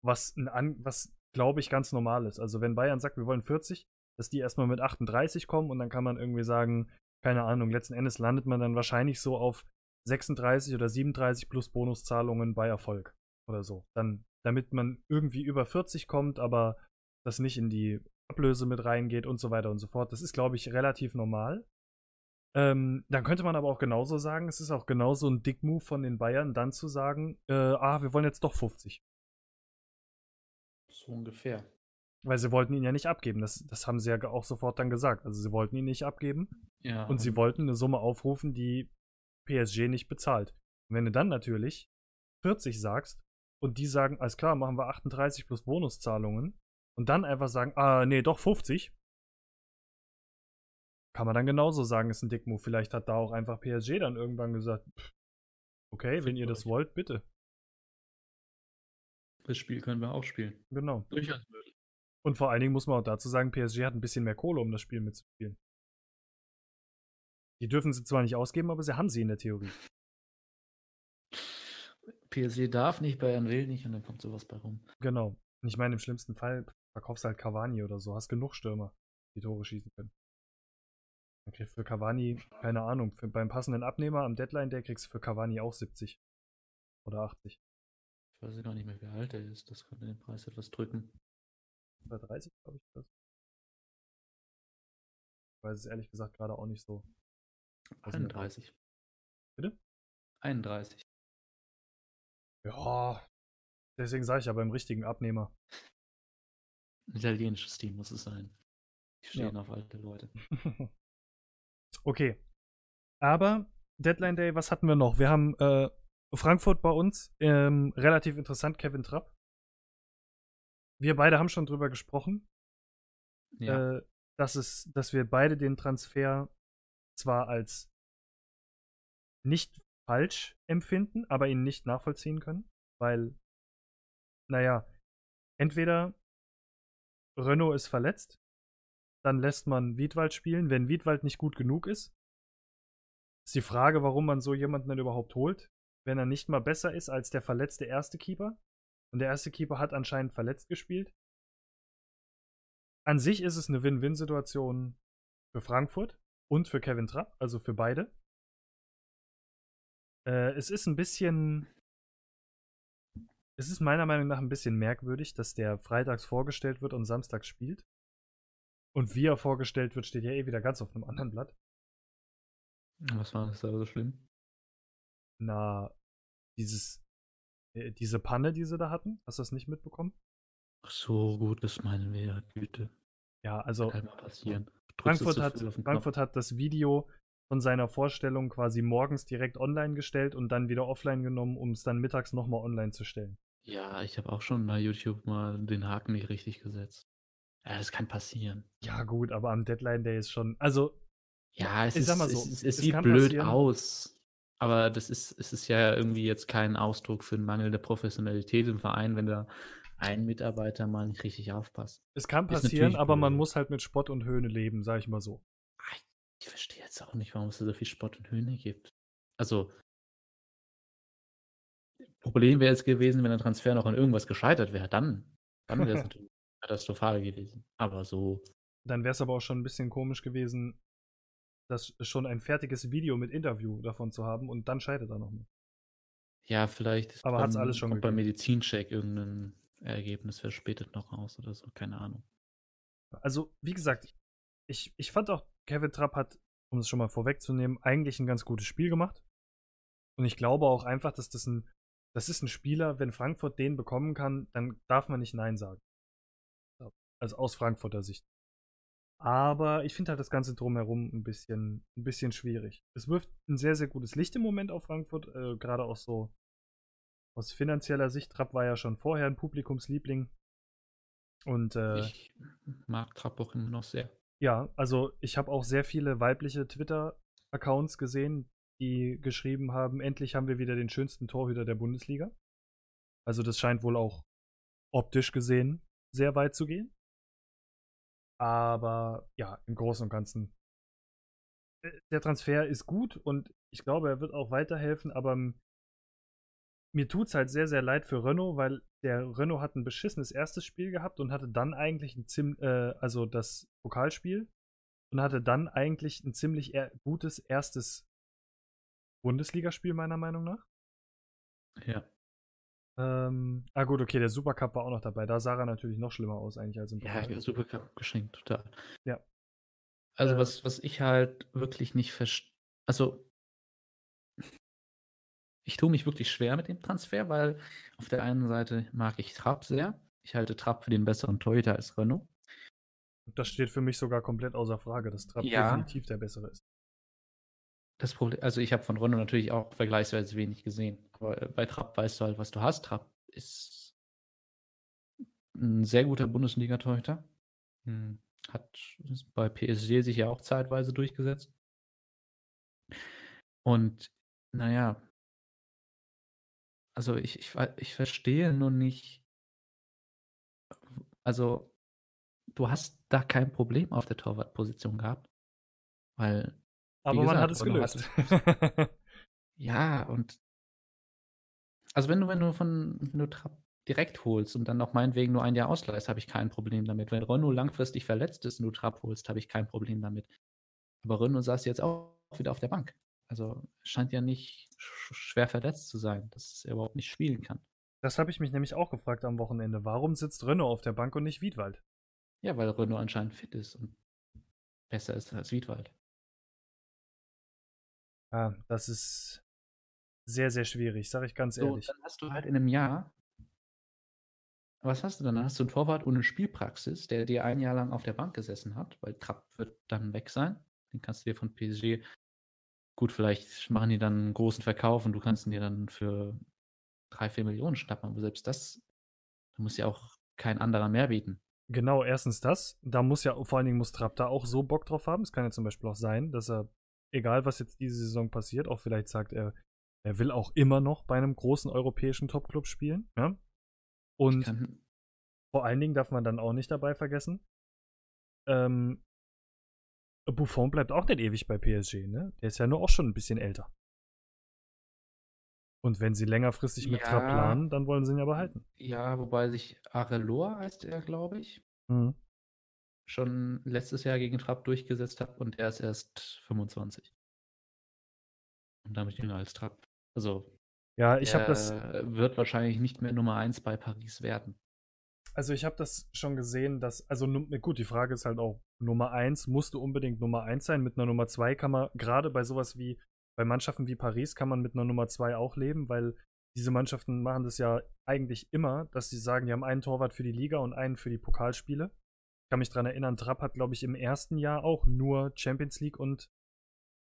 was, was glaube ich ganz normal ist. Also wenn Bayern sagt, wir wollen 40, dass die erstmal mit 38 kommen und dann kann man irgendwie sagen, keine Ahnung, letzten Endes landet man dann wahrscheinlich so auf 36 oder 37 plus Bonuszahlungen bei Erfolg oder so. Dann damit man irgendwie über 40 kommt, aber das nicht in die Ablöse mit reingeht und so weiter und so fort. Das ist, glaube ich, relativ normal. Ähm, dann könnte man aber auch genauso sagen, es ist auch genauso ein Dick-Move von den Bayern, dann zu sagen, äh, ah, wir wollen jetzt doch 50. So ungefähr. Weil sie wollten ihn ja nicht abgeben. Das, das haben sie ja auch sofort dann gesagt. Also sie wollten ihn nicht abgeben. Ja. Und sie wollten eine Summe aufrufen, die PSG nicht bezahlt. Und wenn du dann natürlich 40 sagst, und die sagen, alles klar, machen wir 38 plus Bonuszahlungen und dann einfach sagen, ah, nee, doch 50, kann man dann genauso sagen, ist ein Dickmove. Vielleicht hat da auch einfach PSG dann irgendwann gesagt, okay, wenn ihr das wollt, bitte. Das Spiel können wir auch spielen. Genau. Durchaus möglich. Und vor allen Dingen muss man auch dazu sagen, PSG hat ein bisschen mehr Kohle, um das Spiel mitzuspielen. Die dürfen sie zwar nicht ausgeben, aber sie haben sie in der Theorie. PSG darf nicht, Bayern will nicht und dann kommt sowas bei rum. Genau. Und ich meine, im schlimmsten Fall verkaufst du halt Cavani oder so. Hast genug Stürmer, die Tore schießen können. Dann kriegst du für Cavani, keine Ahnung, für, beim passenden Abnehmer am Deadline, der kriegst du für Cavani auch 70 oder 80. Ich weiß gar nicht mehr, wie alt er ist. Das könnte den Preis etwas drücken. Bei 30, glaube ich. Das. Ich weiß es ehrlich gesagt gerade auch nicht so. 31. Bitte? 31. Ja, deswegen sage ich ja beim richtigen Abnehmer. italienisches Team muss es sein. Die stehen ja. auf alte Leute. [LAUGHS] okay. Aber Deadline Day, was hatten wir noch? Wir haben äh, Frankfurt bei uns. Ähm, relativ interessant, Kevin Trapp. wir beide haben schon drüber gesprochen, Ja. äh, dass, es, dass wir beide den Transfer zwar als nicht falsch empfinden, aber ihn nicht nachvollziehen können, weil, naja, entweder Renault ist verletzt, dann lässt man Wiedwald spielen. Wenn Wiedwald nicht gut genug ist, ist die Frage, warum man so jemanden dann überhaupt holt, wenn er nicht mal besser ist als der verletzte erste Keeper. Und der erste Keeper hat anscheinend verletzt gespielt. An sich ist es eine Win-Win-Situation für Frankfurt und für Kevin Trapp, also für beide. Äh, es ist ein bisschen. Es ist meiner Meinung nach ein bisschen merkwürdig, dass der freitags vorgestellt wird und samstags spielt. Und wie er vorgestellt wird, steht ja eh wieder ganz auf einem anderen Blatt. Was war das da so schlimm? Na, dieses, äh, diese Panne, die sie da hatten, hast du das nicht mitbekommen? Ach so, gut, das meinen wir ja, Güte. Ja, also Kann mal passieren. Frankfurt hat, Frankfurt hat das Video von seiner Vorstellung quasi morgens direkt online gestellt und dann wieder offline genommen, um es dann mittags nochmal online zu stellen. Ja, ich habe auch schon bei YouTube mal den Haken nicht richtig gesetzt. Ja, das kann passieren. Ja, gut, aber am Deadline Day ist schon. Also, Ja, es, ist, so, es, es, es sieht blöd passieren. aus. Aber das ist, es ist ja irgendwie jetzt kein Ausdruck für mangelnde Professionalität im Verein, wenn da ein Mitarbeiter mal nicht richtig aufpasst. es kann passieren, aber man blöd. muss halt mit Spott und Höhne leben, sag ich mal so. Ich verstehe jetzt auch nicht, warum es da so viel Spott und Höhne gibt. Also, Problem wäre jetzt gewesen, wenn der Transfer noch an irgendwas gescheitert wäre. Dann, dann wäre es [LAUGHS] natürlich katastrophal gewesen. Aber so, Dann wäre es aber auch schon ein bisschen komisch gewesen, das schon ein fertiges Video mit Interview davon zu haben und dann scheitert er nochmal. ja, vielleicht ist Aber hat's alles schon kommt beim. Medizincheck irgendein Ergebnis verspätet noch raus oder so, keine Ahnung. Also, wie gesagt, ich, ich fand auch, Kevin Trapp hat, um es schon mal vorwegzunehmen, eigentlich ein ganz gutes Spiel gemacht. Und ich glaube auch einfach, dass das ein, das ist ein Spieler, wenn Frankfurt den bekommen kann, dann darf man nicht Nein sagen. Also aus Frankfurter Sicht. Aber ich finde halt das Ganze drumherum ein bisschen, ein bisschen schwierig. Es wirft ein sehr, sehr gutes Licht im Moment auf Frankfurt, äh, gerade auch so aus finanzieller Sicht. Trapp war ja schon vorher ein Publikumsliebling. Und äh, Ich mag Trapp auch immer noch sehr. ja, also ich habe auch sehr viele weibliche Twitter-Accounts gesehen, die geschrieben haben, endlich haben wir wieder den schönsten Torhüter der Bundesliga. Also das scheint wohl auch optisch gesehen sehr weit zu gehen. Aber ja, im Großen und Ganzen. äh, Der Transfer ist gut und ich glaube, er wird auch weiterhelfen, aber m- mir tut es halt sehr, sehr leid für Renault, weil der Renault hat ein beschissenes erstes Spiel gehabt und hatte dann eigentlich ein Zim äh, also das Pokalspiel und hatte dann eigentlich ein ziemlich eher gutes erstes Bundesligaspiel, meiner Meinung nach. Ja. Ähm, ah gut, okay, der Supercup war auch noch dabei. Da sah er natürlich noch schlimmer aus eigentlich als im Ja, Pokal. Supercup geschenkt, total. Ja. Also Äh, was, was ich halt wirklich nicht verstehe, also ich tue mich wirklich schwer mit dem Transfer, weil auf der einen Seite mag ich Trapp sehr. Ich halte Trapp für den besseren Torhüter als Renault. Das steht für mich sogar komplett außer Frage, dass Trapp Ja. definitiv der bessere ist. Das Problem, also ich habe von Renault natürlich auch vergleichsweise wenig gesehen. Aber äh, bei Trapp weißt du halt, was du hast. Trapp ist ein sehr guter Bundesliga-Torhüter. Hm, Hat bei PSG sich ja auch zeitweise durchgesetzt. Und naja, also ich, ich, ich verstehe nur nicht, also du hast da kein Problem auf der Torwartposition gehabt. Weil, Aber man gesagt, hat es gelöst. [LAUGHS] Ja, und also wenn du, wenn du von wenn du Trapp direkt holst und dann noch meinetwegen nur ein Jahr ausleihst, habe ich kein Problem damit. Wenn Renault langfristig verletzt ist und du Trapp holst, habe ich kein Problem damit. Aber Renault saß jetzt auch wieder auf der Bank. Also scheint ja nicht sch schwer verletzt zu sein, dass er überhaupt nicht spielen kann. das habe ich mich nämlich auch gefragt am Wochenende. Warum sitzt Renault auf der Bank und nicht Wiedwald? Ja, weil Renault anscheinend fit ist und besser ist als Wiedwald. Ja, das ist sehr, sehr schwierig, sage ich ganz So, ehrlich. dann hast du halt in einem Jahr was hast du dann? Dann hast du einen Torwart ohne Spielpraxis, der dir ein Jahr lang auf der Bank gesessen hat, weil Trapp wird dann weg sein. Den kannst du dir von PSG gut, vielleicht machen die dann einen großen Verkauf und du kannst ihn dir dann für drei, vier Millionen schnappen, aber selbst das, du musst ja auch kein anderer mehr bieten. Genau, erstens das. Da muss ja, vor allen Dingen muss Trapp da auch so Bock drauf haben. Es kann ja zum Beispiel auch sein, dass er, egal was jetzt diese Saison passiert, auch vielleicht sagt, er, er will auch immer noch bei einem großen europäischen Topclub spielen. Ja? Und vor allen Dingen darf man dann auch nicht dabei vergessen, ähm, Buffon bleibt auch nicht ewig bei PSG, ne? Der ist ja nur auch schon ein bisschen älter. Und wenn sie längerfristig mit ja, Trapp planen, dann wollen sie ihn ja behalten. Ja, wobei sich Areloa heißt er, glaube ich, mhm. schon letztes Jahr gegen Trapp durchgesetzt hat und er ist erst 25. Und damit jünger als Trapp. Also, ja, ich habe das. Wird wahrscheinlich nicht mehr Nummer 1 bei Paris werden. Also, ich habe das schon gesehen, dass. Also, gut, die Frage ist halt auch: Nummer 1 musste unbedingt Nummer 1 sein. Mit einer Nummer 2 kann man gerade bei sowas wie bei Mannschaften wie Paris kann man mit einer Nummer 2 auch leben, weil diese Mannschaften machen das ja eigentlich immer, dass sie sagen, die haben einen Torwart für die Liga und einen für die Pokalspiele. Ich kann mich daran erinnern, Trapp hat, glaube ich, im ersten Jahr auch nur Champions League und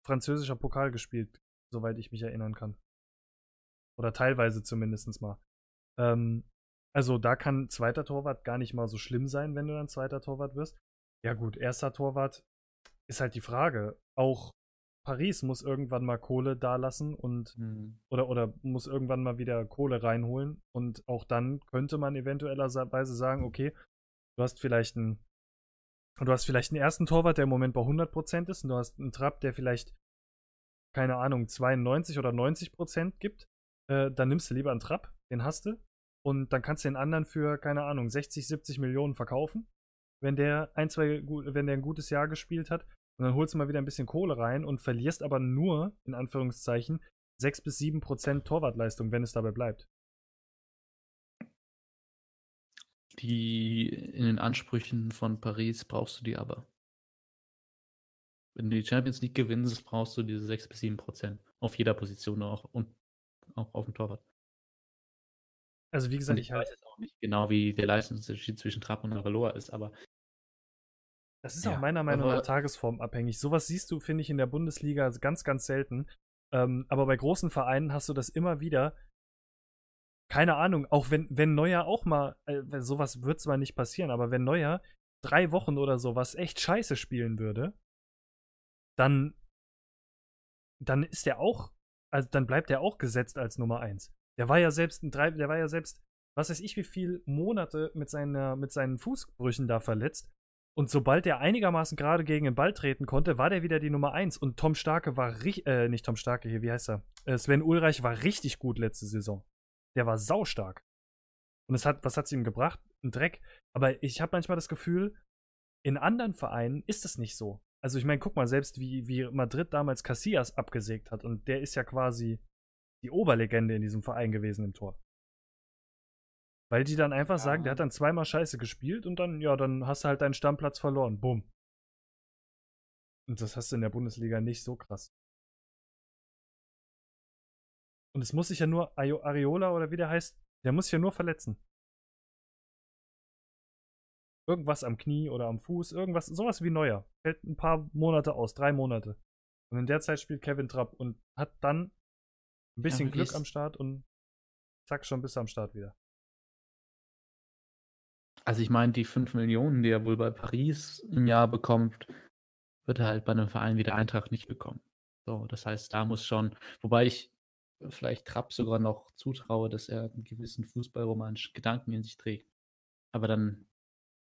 französischer Pokal gespielt, soweit ich mich erinnern kann. Oder teilweise zumindest mal. Ähm, also da kann zweiter Torwart gar nicht mal so schlimm sein, wenn du dann zweiter Torwart wirst. Ja gut, erster Torwart ist halt die Frage. Auch Paris muss irgendwann mal Kohle dalassen und mhm. oder, oder muss irgendwann mal wieder Kohle reinholen. Und auch dann könnte man eventuellerweise sagen, okay, du hast vielleicht einen, du hast vielleicht einen ersten Torwart, der im Moment bei 100% ist, und du hast einen Trapp, der vielleicht, keine Ahnung, 92 oder 90% gibt. Äh, dann nimmst du lieber einen Trapp, den hast du. Und dann kannst du den anderen für, keine Ahnung, 60, 70 Millionen verkaufen. Wenn der ein, zwei, wenn der ein gutes Jahr gespielt hat. Und dann holst du mal wieder ein bisschen Kohle rein und verlierst aber nur, in Anführungszeichen, 6 bis 7 Prozent Torwartleistung, wenn es dabei bleibt. Die in den Ansprüchen von Paris brauchst du die aber. Wenn du die Champions League gewinnst, brauchst du diese 6 bis 7 Prozent. Auf jeder Position auch und auch auf dem Torwart. Also wie gesagt, ich, ich weiß halt jetzt auch nicht genau, wie der Leistungsunterschied zwischen Trapp und Areloa ist, aber das ist ja, auch meiner Meinung nach tagesformabhängig. Sowas siehst du, finde ich, in der Bundesliga ganz, ganz selten. Ähm, aber bei großen Vereinen hast du das immer wieder. Keine Ahnung, auch wenn, wenn Neuer auch mal, äh, sowas wird zwar nicht passieren, aber wenn Neuer drei Wochen oder sowas echt scheiße spielen würde, dann, dann ist er auch, also dann bleibt er auch gesetzt als Nummer eins. Der war ja selbst ein drei, der war ja selbst, was weiß ich, wie viele Monate mit, seiner, mit seinen Fußbrüchen da verletzt und sobald er einigermaßen gerade gegen den Ball treten konnte, war der wieder die Nummer 1. Und Tom Starke war richtig, äh, nicht Tom Starke hier, wie heißt er? Äh, Sven Ulreich war richtig gut letzte Saison. Der war saustark. Und es hat, was hat es ihm gebracht? Ein Dreck. Aber ich habe manchmal das Gefühl, in anderen Vereinen ist es nicht so. Also ich meine, guck mal, selbst wie, wie Madrid damals Casillas abgesägt hat. Und der ist ja quasi die Oberlegende in diesem Verein gewesen im Tor. Weil die dann einfach ja. sagen, der hat dann zweimal scheiße gespielt und dann, ja, dann hast du halt deinen Stammplatz verloren. Bumm. Und das hast du in der Bundesliga nicht so krass. Und es muss sich ja nur Areola oder wie der heißt, der muss sich ja nur verletzen. Irgendwas am Knie oder am Fuß, irgendwas, sowas wie Neuer. Fällt ein paar Monate aus, drei Monate. Und in der Zeit spielt Kevin Trapp und hat dann ein bisschen ja, Glück am Start und zack, schon bist du am Start wieder. Also ich meine, die 5 Millionen, die er wohl bei Paris im Jahr bekommt, wird er halt bei einem Verein wie der Eintracht nicht bekommen. So, das heißt, da muss schon, wobei ich vielleicht Trapp sogar noch zutraue, dass er einen gewissen fußballromantischen Gedanken in sich trägt. Aber dann,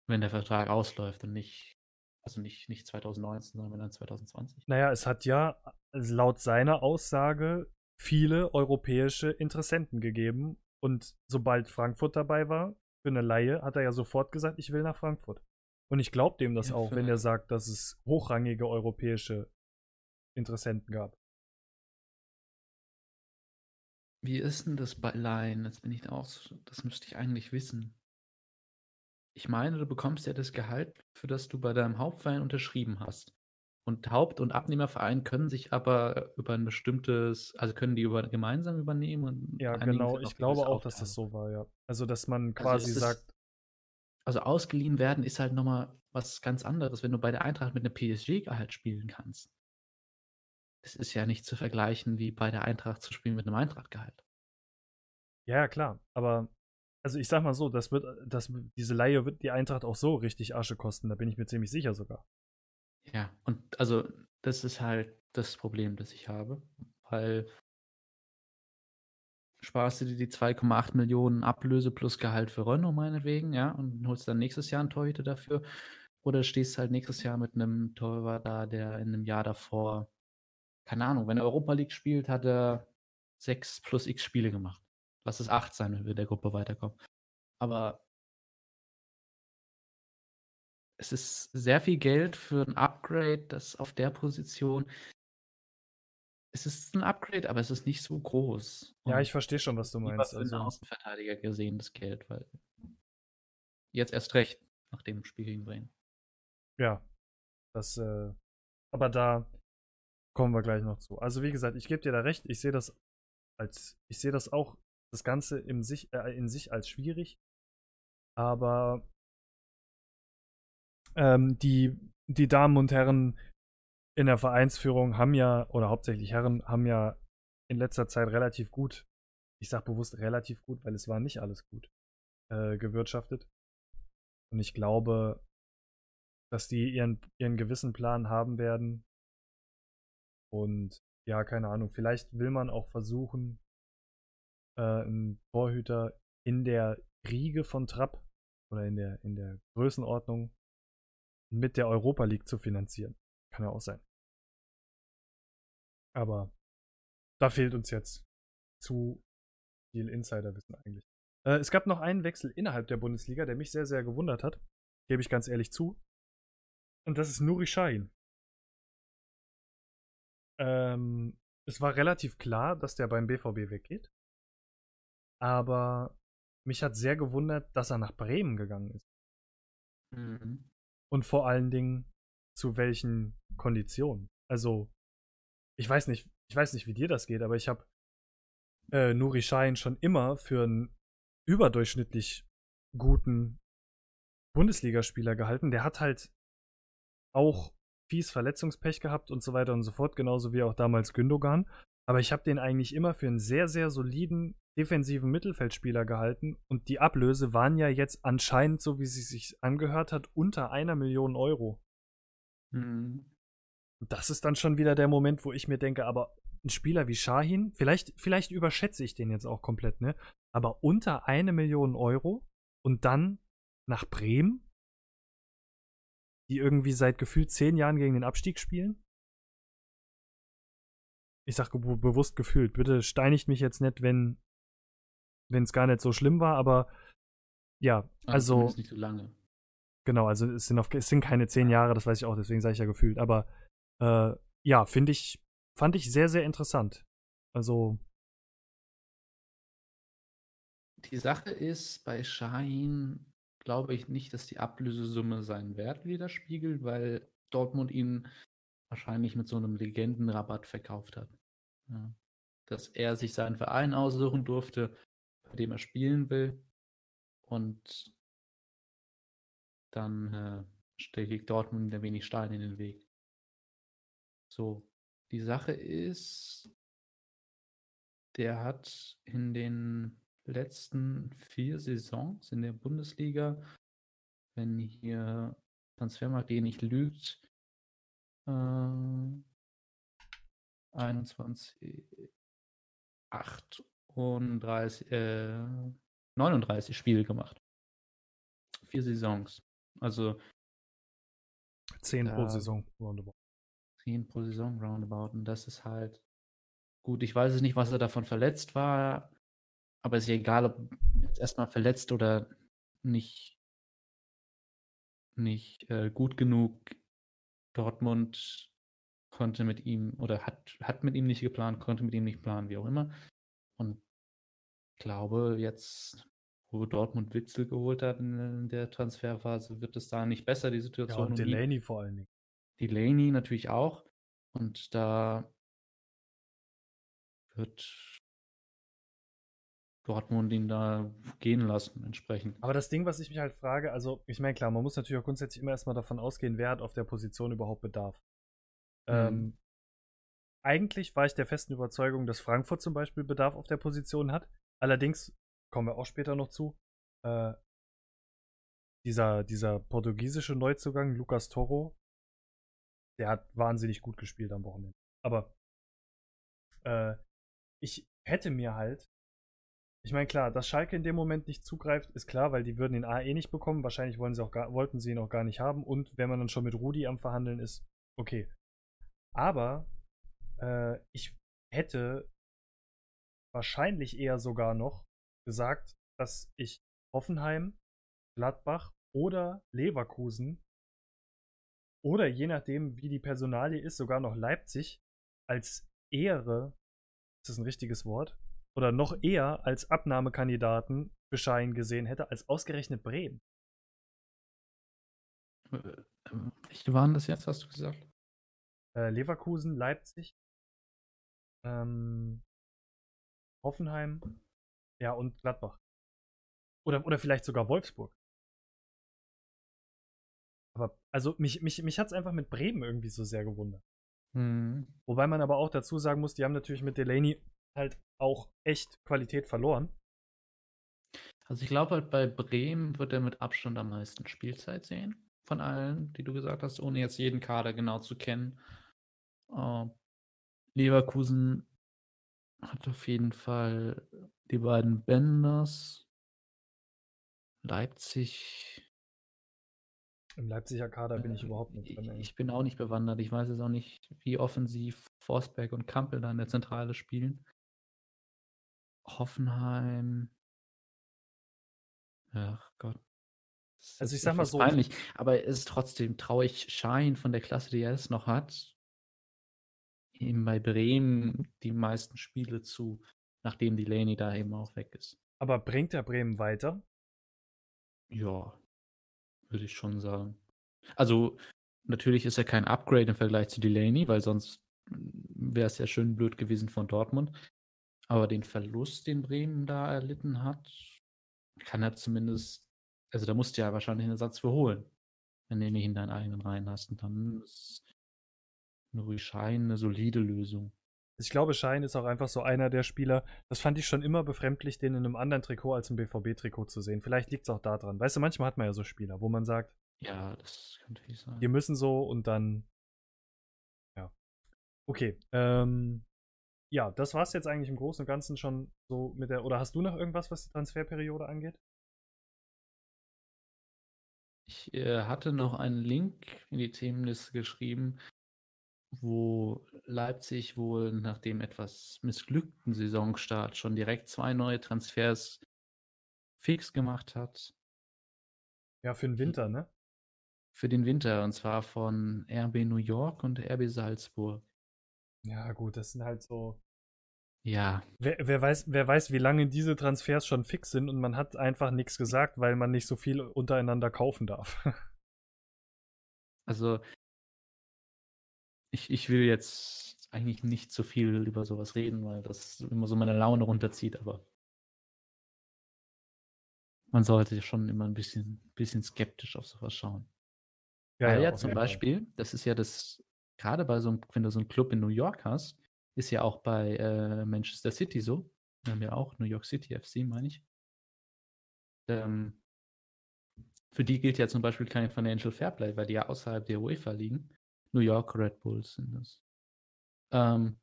wenn der Vertrag ausläuft und nicht, also nicht, nicht 2019, sondern dann 2020. Naja, es hat ja laut seiner Aussage viele europäische Interessenten gegeben. Und sobald Frankfurt dabei war, für eine Laie, hat er ja sofort gesagt, ich will nach Frankfurt. Und ich glaube dem das ja, auch, wenn er sagt, dass es hochrangige europäische Interessenten gab. Wie ist denn das bei Laien? Jetzt bin ich auch, das müsste ich eigentlich wissen. Ich meine, du bekommst ja das Gehalt, für das du bei deinem Hauptverein unterschrieben hast. Und Haupt- und Abnehmerverein können sich aber über ein bestimmtes, also können die über, gemeinsam übernehmen. ja, genau. Ich glaube auch, dass das so war, ja. Also, dass man also quasi also sagt. Also, ausgeliehen werden ist halt nochmal was ganz anderes, wenn du bei der Eintracht mit einem PSG-Gehalt spielen kannst. Es ist ja nicht zu vergleichen, wie bei der Eintracht zu spielen mit einem Eintracht-Gehalt. Ja, klar. Aber also ich sag mal so, das wird, das, diese Laie wird die Eintracht auch so richtig Asche kosten, da bin ich mir ziemlich sicher sogar. Ja, und also das ist halt das Problem, das ich habe, weil sparst du dir die 2,8 Millionen Ablöse plus Gehalt für Renault meinetwegen, ja, und holst dann nächstes Jahr einen Torhüter dafür. Oder stehst halt nächstes Jahr mit einem Torwart da, der in einem Jahr davor, keine Ahnung, wenn er Europa League spielt, hat er 6 plus x Spiele gemacht. Lass es 8 sein, wenn wir der Gruppe weiterkommen. Aber es ist sehr viel Geld für ein Upgrade, das auf der Position es ist ein Upgrade, aber es ist nicht so groß. Ja, ich verstehe schon, was du meinst. Für also. Außenverteidiger gesehen, das Geld, weil jetzt erst recht, nach dem Spiel gegen Bremen. Ja, das, äh, aber da kommen wir gleich noch zu. Also wie gesagt, ich gebe dir da recht, ich sehe das als, ich sehe das auch, das Ganze in sich, äh, in sich als schwierig, aber ähm, die, die Damen und Herren in der Vereinsführung haben ja, oder hauptsächlich Herren, haben ja in letzter Zeit relativ gut, ich sage bewusst relativ gut, weil es war nicht alles gut, äh, gewirtschaftet. Und ich glaube, dass die ihren, ihren gewissen Plan haben werden. Und ja, keine Ahnung, vielleicht will man auch versuchen, äh, einen Torhüter in der Riege von Trapp oder in der, in der Größenordnung mit der Europa League zu finanzieren. Kann ja auch sein. Aber da fehlt uns jetzt zu viel Insiderwissen eigentlich. Äh, es gab noch einen Wechsel innerhalb der Bundesliga, der mich sehr, sehr gewundert hat. Gebe ich ganz ehrlich zu. Und das ist Nuri Sahin. Ähm, es war relativ klar, dass der beim BVB weggeht. Aber mich hat sehr gewundert, dass er nach Bremen gegangen ist. Mhm. Und vor allen Dingen zu welchen Konditionen. Also, ich weiß nicht, ich weiß nicht, wie dir das geht, aber ich habe äh, Nuri Schein schon immer für einen überdurchschnittlich guten Bundesligaspieler gehalten. Der hat halt auch fies Verletzungspech gehabt und so weiter und so fort, genauso wie auch damals Gündogan. Aber ich habe den eigentlich immer für einen sehr, sehr soliden defensiven Mittelfeldspieler gehalten und die Ablöse waren ja jetzt anscheinend, so wie sie sich angehört hat, unter einer Million Euro. Mhm. Das ist dann schon wieder der Moment, wo ich mir denke, aber ein Spieler wie Shahin, vielleicht, vielleicht überschätze ich den jetzt auch komplett, ne? Aber unter eine Million Euro und dann nach Bremen, die irgendwie seit gefühlt zehn Jahren gegen den Abstieg spielen? Ich sage bewusst gefühlt. Bitte steinigt mich jetzt nicht, wenn wenn es gar nicht so schlimm war, aber ja, also. also nicht so lange. Genau, also es sind, auf, es sind keine zehn Jahre, das weiß ich auch, deswegen sage ich ja gefühlt. Aber äh, ja, finde ich, fand ich sehr, sehr interessant. Also. Die Sache ist, bei Schein glaube ich nicht, dass die Ablösesumme seinen Wert widerspiegelt, weil Dortmund ihn wahrscheinlich mit so einem Legendenrabatt verkauft hat. Ja. Dass er sich seinen Verein aussuchen durfte, bei dem er spielen will. Und dann äh, stellt Dortmund ein wenig Stein in den Weg. So, die Sache ist, der hat in den letzten vier Saisons in der Bundesliga, wenn hier Transfermarkt den nicht lügt, äh, 21, 38, äh, 39 Spiele gemacht. Vier Saisons. Also 10 pro Saison. Wunderbar. 10 pro Saison roundabout. Und das ist halt gut. Ich weiß es nicht, was er davon verletzt war, aber es ist ja egal, ob jetzt erstmal verletzt oder nicht, nicht äh, gut genug. Dortmund konnte mit ihm oder hat, hat mit ihm nicht geplant, konnte mit ihm nicht planen, wie auch immer. Und glaube, jetzt, wo Dortmund Witzel geholt hat in der Transferphase, wird es da nicht besser, die Situation. Ja, und Delaney vor allen Dingen. Delaney natürlich auch. Und da wird Dortmund ihn da gehen lassen, entsprechend. Aber das Ding, was ich mich halt frage, also ich meine, klar, man muss natürlich auch grundsätzlich immer erstmal davon ausgehen, wer hat auf der Position überhaupt Bedarf. Mhm. Ähm, eigentlich war ich der festen Überzeugung, dass Frankfurt zum Beispiel Bedarf auf der Position hat. Allerdings, kommen wir auch später noch zu, äh, dieser, dieser portugiesische Neuzugang, Lucas Toro, der hat wahnsinnig gut gespielt am Wochenende. Aber äh, ich hätte mir halt, ich meine, klar, dass Schalke in dem Moment nicht zugreift, ist klar, weil die würden den A eh nicht bekommen. Wahrscheinlich wollen sie auch gar, wollten sie ihn auch gar nicht haben. Und wenn man dann schon mit Rudi am Verhandeln ist, okay. Aber äh, ich hätte wahrscheinlich eher sogar noch gesagt, dass ich Hoffenheim, Gladbach oder Leverkusen oder je nachdem, wie die Personalie ist, sogar noch Leipzig als Ehre, ist das ein richtiges Wort, oder noch eher als Abnahmekandidaten für Schein gesehen hätte, als ausgerechnet Bremen. Äh, welche waren das jetzt, hast du gesagt? Äh, Leverkusen, Leipzig, ähm, Hoffenheim, ja, und Gladbach. Oder, oder vielleicht sogar Wolfsburg. Aber, also, mich, mich, mich hat es einfach mit Bremen irgendwie so sehr gewundert. Mhm. Wobei man aber auch dazu sagen muss, die haben natürlich mit Delaney halt auch echt Qualität verloren. Also ich glaube halt bei Bremen wird er mit Abstand am meisten Spielzeit sehen. Von allen, die du gesagt hast, ohne jetzt jeden Kader genau zu kennen. Uh, Leverkusen hat auf jeden Fall die beiden Benders. Leipzig. Im Leipziger Kader bin ich äh, überhaupt nicht drin. Ich, ich bin auch nicht bewandert. Ich weiß jetzt auch nicht, wie offensiv Forsberg und Kampel da in der Zentrale spielen. Hoffenheim. Ach Gott. Das also ich sag mal so. Peinlich. Aber es ist trotzdem traurig, Schein von der Klasse, die er es noch hat, ihm bei Bremen die meisten Spiele zu, nachdem die Delaney da eben auch weg ist. Aber bringt er Bremen weiter? Ja, würde ich schon sagen. Also, natürlich ist er kein Upgrade im Vergleich zu Delaney, weil sonst wäre es ja schön blöd gewesen von Dortmund. Aber den Verlust, den Bremen da erlitten hat, kann er zumindest, also da musst du ja wahrscheinlich einen Ersatz für holen, wenn du ihn nicht in deinen eigenen Reihen hast. Und dann ist Nuri Schein eine solide Lösung. Ich glaube, Schein ist auch einfach so einer der Spieler, das fand ich schon immer befremdlich, den in einem anderen Trikot als im BVB-Trikot zu sehen. Vielleicht liegt es auch daran. Weißt du, manchmal hat man ja so Spieler, wo man sagt, ja, das könnte ich sagen. Die müssen so und dann. Ja. Okay. Ähm, ja, das war es jetzt eigentlich im Großen und Ganzen schon so mit der. Oder hast du noch irgendwas, was die Transferperiode angeht? Ich äh, hatte noch einen Link in die Themenliste geschrieben, wo Leipzig wohl nach dem etwas missglückten Saisonstart schon direkt zwei neue Transfers fix gemacht hat. Ja, für den Winter, ne? Für den Winter, und zwar von RB New York und RB Salzburg. Ja, gut, das sind halt so. Ja. Wer, wer, weiß, wer weiß, wie lange diese Transfers schon fix sind und man hat einfach nichts gesagt, weil man nicht so viel untereinander kaufen darf. [LAUGHS] Also, ich, ich will jetzt eigentlich nicht so viel über sowas reden, weil das immer so meine Laune runterzieht, aber man sollte schon immer ein bisschen, bisschen skeptisch auf sowas schauen. Ja, weil ja, ja zum Beispiel, Fall. das ist ja das, gerade bei so einem, wenn du so einen Club in New York hast, ist ja auch bei äh, Manchester City so. Wir haben ja auch New York City FC, meine ich. Ähm, für die gilt ja zum Beispiel kein Financial Fairplay, weil die ja außerhalb der UEFA liegen. New York Red Bulls sind das. Ähm,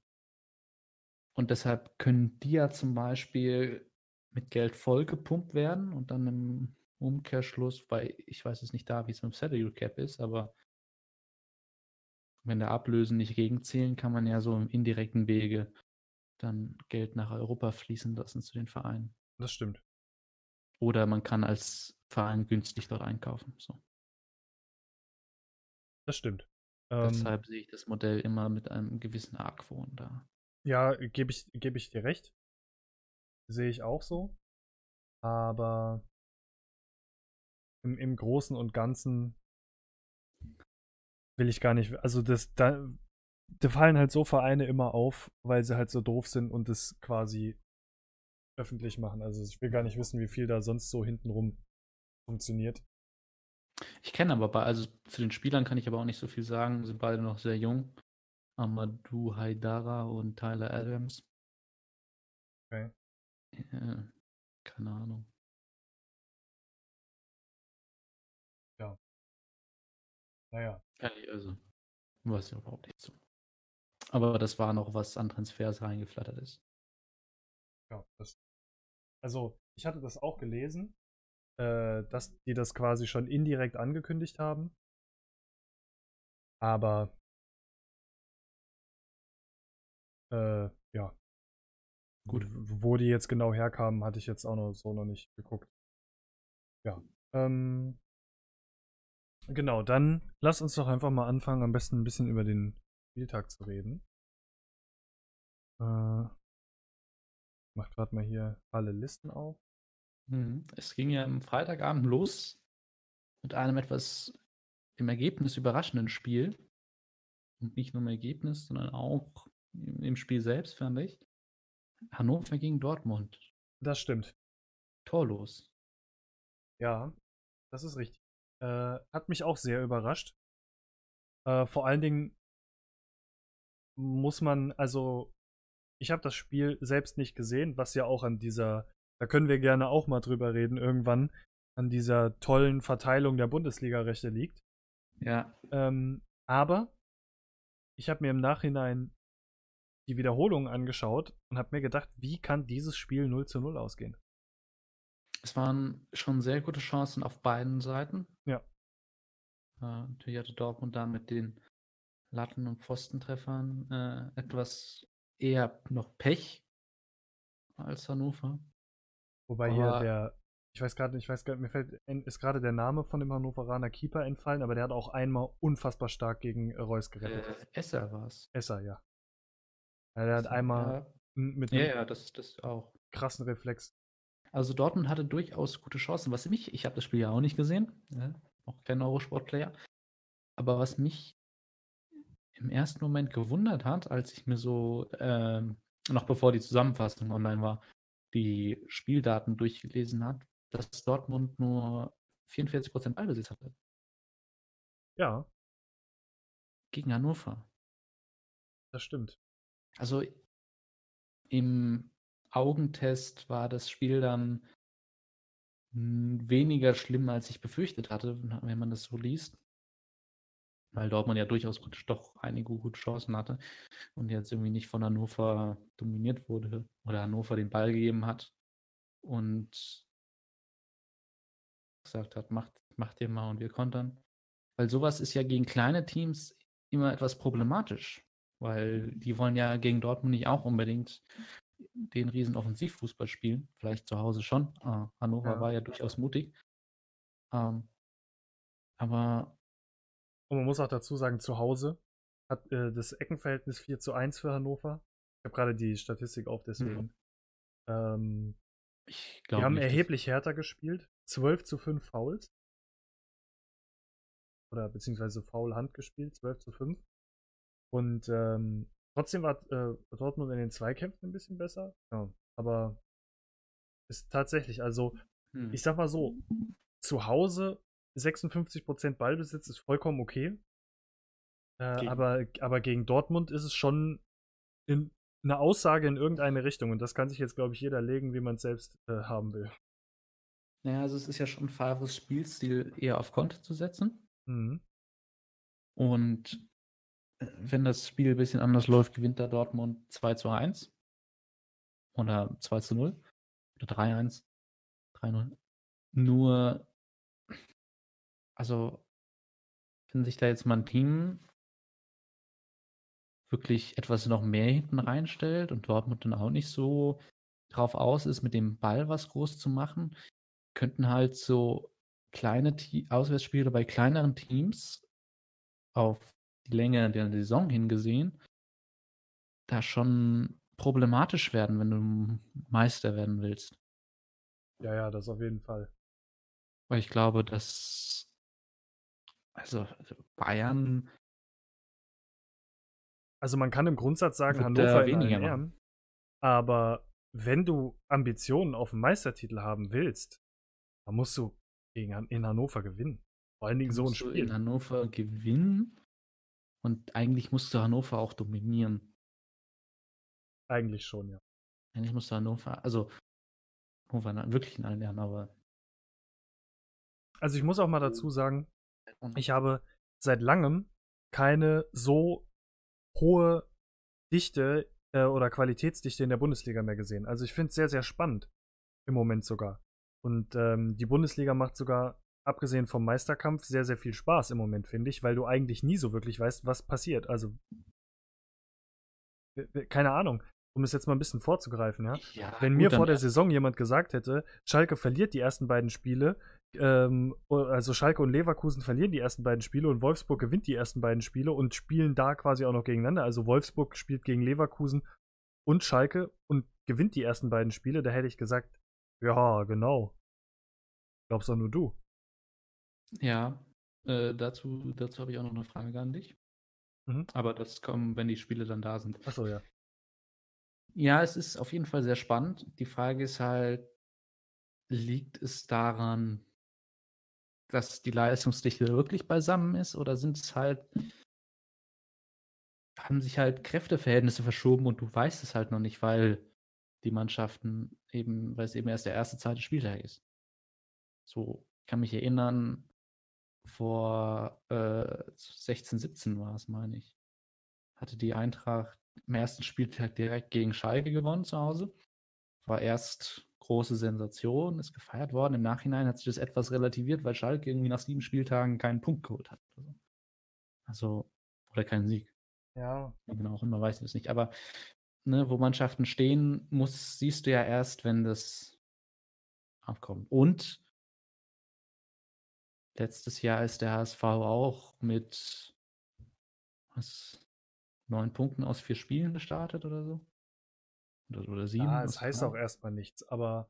und deshalb können die ja zum Beispiel mit Geld vollgepumpt werden und dann im Umkehrschluss, weil ich weiß es nicht da, wie es mit dem Salary Cap ist, aber wenn der Ablösen nicht gegenzählen, kann man ja so im indirekten Wege dann Geld nach Europa fließen lassen zu den Vereinen. Das stimmt. Oder man kann als Verein günstig dort einkaufen. So. Das stimmt. Ähm, Deshalb sehe ich das Modell immer mit einem gewissen Argwohn da. Ja, gebe ich, geb ich dir recht. Sehe ich auch so. Aber im, im Großen und Ganzen will ich gar nicht. Also das, da, da fallen halt so Vereine immer auf, weil sie halt so doof sind und das quasi öffentlich machen. Also ich will gar nicht wissen, wie viel da sonst so hintenrum funktioniert. Ich kenne aber, bei, also zu den Spielern kann ich aber auch nicht so viel sagen, sind beide noch sehr jung. Amadou Haidara und Tyler Adams. Okay. Ja, keine Ahnung. Ja. Naja. Ja, also. Weiß ich überhaupt nicht so. Aber das war noch was an Transfers reingeflattert ist. Ja, das. Also, ich hatte das auch gelesen äh, dass die das quasi schon indirekt angekündigt haben. Aber äh, ja. Gut, wo die jetzt genau herkamen, hatte ich jetzt auch noch so noch nicht geguckt. Ja. Ähm, genau, dann lass uns doch einfach mal anfangen, am besten ein bisschen über den Spieltag zu reden. Äh, mach gerade mal hier alle Listen auf. Mhm. Es ging ja am Freitagabend los mit einem etwas im Ergebnis überraschenden Spiel. Und nicht nur im Ergebnis, sondern auch im Spiel selbst, fand ich. Hannover gegen Dortmund. Das stimmt. Torlos. Ja, das ist richtig. Äh, hat mich auch sehr überrascht. Äh, vor allen Dingen muss man, also ich habe das Spiel selbst nicht gesehen, was ja auch an dieser, da können wir gerne auch mal drüber reden irgendwann, an dieser tollen Verteilung der Bundesliga-Rechte liegt. Ja. Ähm, aber ich habe mir im Nachhinein die Wiederholung angeschaut und habe mir gedacht, wie kann dieses Spiel 0 zu 0 ausgehen? Es waren schon sehr gute Chancen auf beiden Seiten. Ja. Äh, natürlich hatte Dortmund da mit den Latten- und Pfostentreffern äh, etwas eher noch Pech als Hannover. Wobei aber hier der, ich weiß gerade nicht, ich weiß gerade, mir fällt, ist gerade der Name von dem Hannoveraner Keeper entfallen, aber der hat auch einmal unfassbar stark gegen Reus gerettet. Äh, Esser war es. Esser, ja. ja der hat einmal ja. mit einem ja, ja, das, das auch. krassen Reflex. Also Dortmund hatte durchaus gute Chancen. Was mich, ich habe das Spiel ja auch nicht gesehen, ja, auch kein Eurosport-Player, aber was mich im ersten Moment gewundert hat, als ich mir so, ähm, noch bevor die Zusammenfassung online war, die Spieldaten durchgelesen hat, dass Dortmund nur 44% Ballbesitz hatte. Ja. Gegen Hannover. Das stimmt. Also im Augentest war das Spiel dann weniger schlimm, als ich befürchtet hatte, wenn man das so liest weil Dortmund ja durchaus doch einige gute Chancen hatte und jetzt irgendwie nicht von Hannover dominiert wurde oder Hannover den Ball gegeben hat und gesagt hat, macht, macht ihr mal und wir kontern. Weil sowas ist ja gegen kleine Teams immer etwas problematisch, weil die wollen ja gegen Dortmund nicht auch unbedingt den riesen Offensivfußball spielen, vielleicht zu Hause schon. Ah, Hannover ja. war ja durchaus mutig. Ähm, aber und man muss auch dazu sagen, zu Hause hat äh, das Eckenverhältnis 4 zu 1 für Hannover. Ich habe gerade die Statistik auf, deswegen. Mhm. Ähm, ich die haben nicht, erheblich härter gespielt. 12 zu 5 Fouls. Oder beziehungsweise Foul-Hand gespielt, 12 zu 5. Und ähm, trotzdem war äh, Dortmund in den Zweikämpfen ein bisschen besser. Ja, aber ist tatsächlich, also hm. ich sag mal so, zu Hause 56% Ballbesitz ist vollkommen okay. Äh, aber, aber gegen Dortmund ist es schon in, eine Aussage in irgendeine Richtung. Und das kann sich jetzt, glaube ich, jeder legen, wie man es selbst äh, haben will. Naja, also es ist ja schon Favres Spielstil, eher auf Konter zu setzen. Mhm. Und äh, wenn das Spiel ein bisschen anders läuft, gewinnt da Dortmund 2 zu 1. Oder 2 zu 0. Oder 3-1. 3-0. Nur also, wenn sich da jetzt mal ein Team wirklich etwas noch mehr hinten reinstellt und Dortmund dann auch nicht so drauf aus ist, mit dem Ball was groß zu machen, könnten halt so kleine Te Auswärtsspiele bei kleineren Teams auf die Länge der Saison hingesehen da schon problematisch werden, wenn du Meister werden willst. Ja, ja, das auf jeden Fall. Weil ich glaube, dass also, also Bayern. Also man kann im Grundsatz sagen, Hannover weniger Ehren, aber wenn du Ambitionen auf einen Meistertitel haben willst, dann musst du gegen, in Hannover gewinnen. Vor allen Dingen so ein Spiel. in Hannover gewinnen und eigentlich musst du Hannover auch dominieren. Eigentlich schon, ja. Eigentlich musst du Hannover, also Hannover wirklich in allen Ehren, aber. Also ich muss auch mal dazu sagen, ich habe seit langem keine so hohe Dichte äh, oder Qualitätsdichte in der Bundesliga mehr gesehen. Also ich finde es sehr, sehr spannend. Im Moment sogar. Und ähm, die Bundesliga macht sogar, abgesehen vom Meisterkampf, sehr, sehr viel Spaß im Moment, finde ich, weil du eigentlich nie so wirklich weißt, was passiert. Also, keine Ahnung um es jetzt mal ein bisschen vorzugreifen, ja. Ja, Wenn gut, mir vor der Saison jemand gesagt hätte, Schalke verliert die ersten beiden Spiele, ähm, also Schalke und Leverkusen verlieren die ersten beiden Spiele und Wolfsburg gewinnt die ersten beiden Spiele und spielen da quasi auch noch gegeneinander. Also Wolfsburg spielt gegen Leverkusen und Schalke und gewinnt die ersten beiden Spiele, da hätte ich gesagt, ja, genau. Glaubst doch nur du. Ja, äh, dazu, dazu habe ich auch noch eine Frage an dich. Mhm. Aber das kommt, wenn die Spiele dann da sind. Achso, ja. Ja, es ist auf jeden Fall sehr spannend. Die Frage ist halt, liegt es daran, dass die Leistungsdichte wirklich beisammen ist oder sind es halt, haben sich halt Kräfteverhältnisse verschoben und du weißt es halt noch nicht, weil die Mannschaften eben, weil es eben erst der erste, zweite Spieltag ist. So, ich kann mich erinnern, vor äh, 16, 17 war es, meine ich. Hatte die Eintracht am ersten Spieltag direkt gegen Schalke gewonnen zu Hause. War erst große Sensation, ist gefeiert worden. Im Nachhinein hat sich das etwas relativiert, weil Schalke irgendwie nach sieben Spieltagen keinen Punkt geholt hat. Also, oder keinen Sieg. Ja, Genau, auch immer weiß ich das nicht. Aber ne, wo Mannschaften stehen, muss, siehst du ja erst, wenn das abkommt. Und letztes Jahr ist der HSV auch mit was, neun Punkten aus vier Spielen gestartet oder so. Oder, oder sieben. Ja, es heißt auch erstmal nichts, aber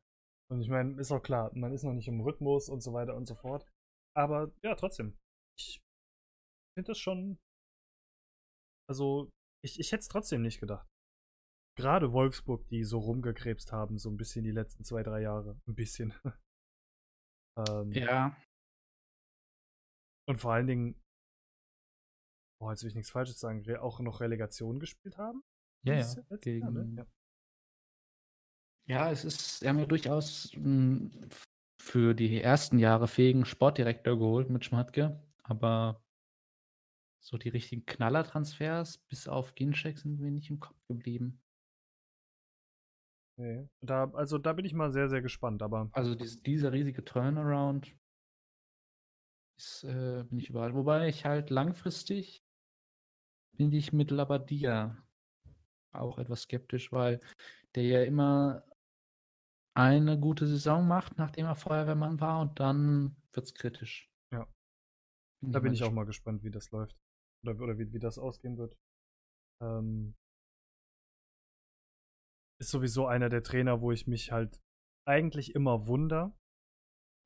und ich meine, ist auch klar, man ist noch nicht im Rhythmus und so weiter und so fort. Aber ja, trotzdem. Ich finde das schon. Also, ich, ich hätte es trotzdem nicht gedacht. Gerade Wolfsburg, die so rumgekrebst haben, so ein bisschen die letzten zwei, drei Jahre. Ein bisschen. [LAUGHS] ähm, Ja, Und vor allen Dingen, boah, jetzt will ich nichts Falsches sagen, auch noch Relegation gespielt haben. ja, ja. letzte Jahr, Gegen, ne? Ja, es ist, sie haben ja durchaus mh, für die ersten Jahre fähigen Sportdirektor geholt mit Schmatke, aber so die richtigen Knallertransfers bis auf Ginczek sind mir nicht im Kopf geblieben. Nee. Da, also da bin ich mal sehr, sehr gespannt, aber Also dies, dieser riesige Turnaround ist, äh, bin ich überall. Wobei ich halt langfristig bin ich mit Labadia auch etwas skeptisch, weil der ja immer eine gute Saison macht, nachdem er Feuerwehrmann war und dann wird es kritisch. Ja. Bin Da bin ich auch mal gespannt, wie das läuft. Oder, oder wie, wie das ausgehen wird. Ähm, ist sowieso einer der Trainer, wo ich mich halt eigentlich immer wunder,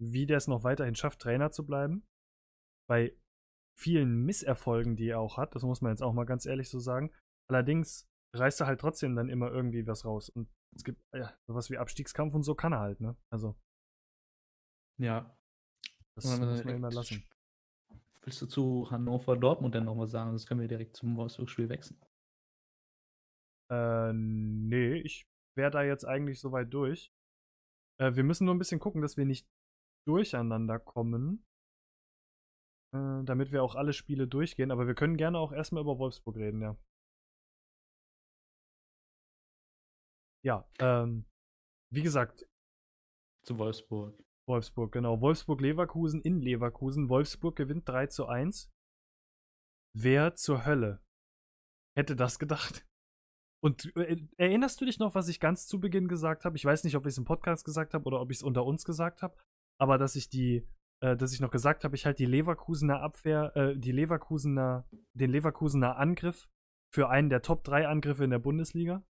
wie der es noch weiterhin schafft, Trainer zu bleiben. Bei vielen Misserfolgen, die er auch hat, das muss man jetzt auch mal ganz ehrlich so sagen. Allerdings reißt er halt trotzdem dann immer irgendwie was raus. Und es gibt ja, sowas wie Abstiegskampf und so kann er halt, ne? Also, Ja. das muss man immer lassen. Willst du zu Hannover Dortmund denn noch was sagen? Sonst können wir direkt zum Wolfsburg-Spiel wechseln. Äh, nee, ich wäre da jetzt eigentlich soweit durch. Äh, wir müssen nur ein bisschen gucken, dass wir nicht durcheinander kommen. Äh, damit wir auch alle Spiele durchgehen. Aber wir können gerne auch erstmal über Wolfsburg reden, ja. Ja, ähm, wie gesagt, Zu Wolfsburg. Wolfsburg, genau. Wolfsburg-Leverkusen in Leverkusen. Wolfsburg gewinnt 3 zu 1. Wer zur Hölle hätte das gedacht? Und äh, erinnerst du dich noch, was ich ganz zu Beginn gesagt habe? Ich weiß nicht, ob ich es im Podcast gesagt habe oder ob ich es unter uns gesagt habe, aber dass ich die, äh, dass ich noch gesagt habe, ich halte die Leverkusener Abwehr, äh, die Leverkusener, den Leverkusener Angriff für einen der Top 3 Angriffe in der Bundesliga.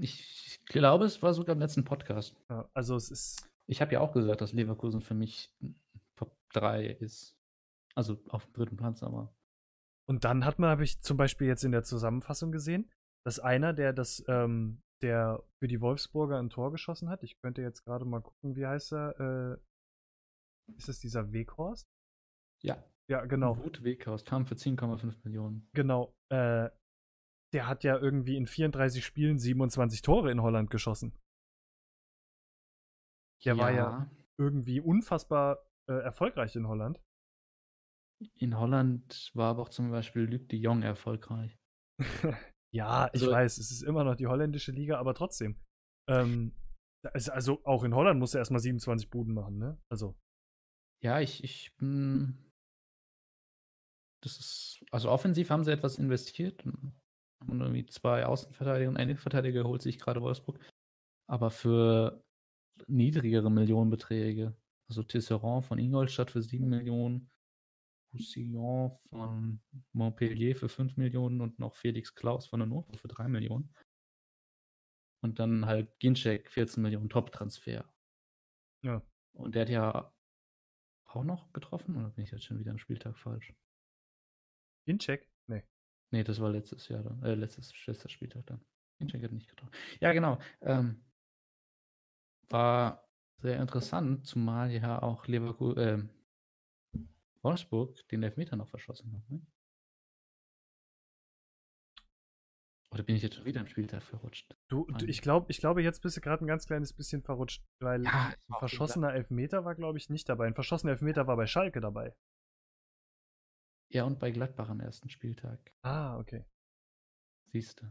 Ich glaube, es war sogar im letzten Podcast. Ja, also es ist, Ich habe ja auch gesagt, dass Leverkusen für mich Top 3 ist. Also auf dem dritten Platz, aber. Und dann hat man, habe ich zum Beispiel jetzt in der Zusammenfassung gesehen, dass einer, der das, ähm, der für die Wolfsburger ein Tor geschossen hat, ich könnte jetzt gerade mal gucken, wie heißt er, äh, ist es dieser Weghorst? Ja, Ja, genau, Wut Weghaus kam für 10,5 Millionen. genau. Äh, der hat ja irgendwie in 34 Spielen 27 Tore in Holland geschossen. Der war ja irgendwie unfassbar äh, erfolgreich in Holland. In Holland war aber auch zum Beispiel Luc de Jong erfolgreich. [LAUGHS] ja, ich Also- weiß, es ist immer noch die holländische Liga, aber trotzdem. Ähm, also, auch in Holland muss er erstmal 27 Buden machen, ne? Also, Ja, ich, ich bin. Das ist. Also offensiv haben sie etwas investiert. Und irgendwie zwei Außenverteidiger und ein Innenverteidiger holt sich gerade Wolfsburg. Aber für niedrigere Millionenbeträge. Also Tisserand von Ingolstadt für 7 Millionen, Roussillon von Montpellier für 5 Millionen und noch Felix Klaus von der Not für 3 Millionen. Und dann halt Ginczek 14 Millionen Top-Transfer. ja. Und der hat ja auch noch getroffen, oder bin ich jetzt schon wieder am Spieltag falsch? Incheck? Nee. Das war letztes Jahr dann, äh, letztes, letzter Spieltag dann. Ginczek hat nicht getroffen. Ja, genau. Ähm, war sehr interessant, zumal ja auch Leverkusen, äh, Wolfsburg den Elfmeter noch verschossen hat. Ne? Oder bin ich jetzt schon wieder am Spieltag verrutscht? Du, du ich, glaub, ich glaube, jetzt bist du gerade ein ganz kleines bisschen verrutscht, weil Ja, ein verschossener Elfmeter war, glaube ich, nicht dabei. Ein verschossener Elfmeter war bei Schalke dabei. Ja, und bei Gladbach am ersten Spieltag. Ah, okay. Siehst du.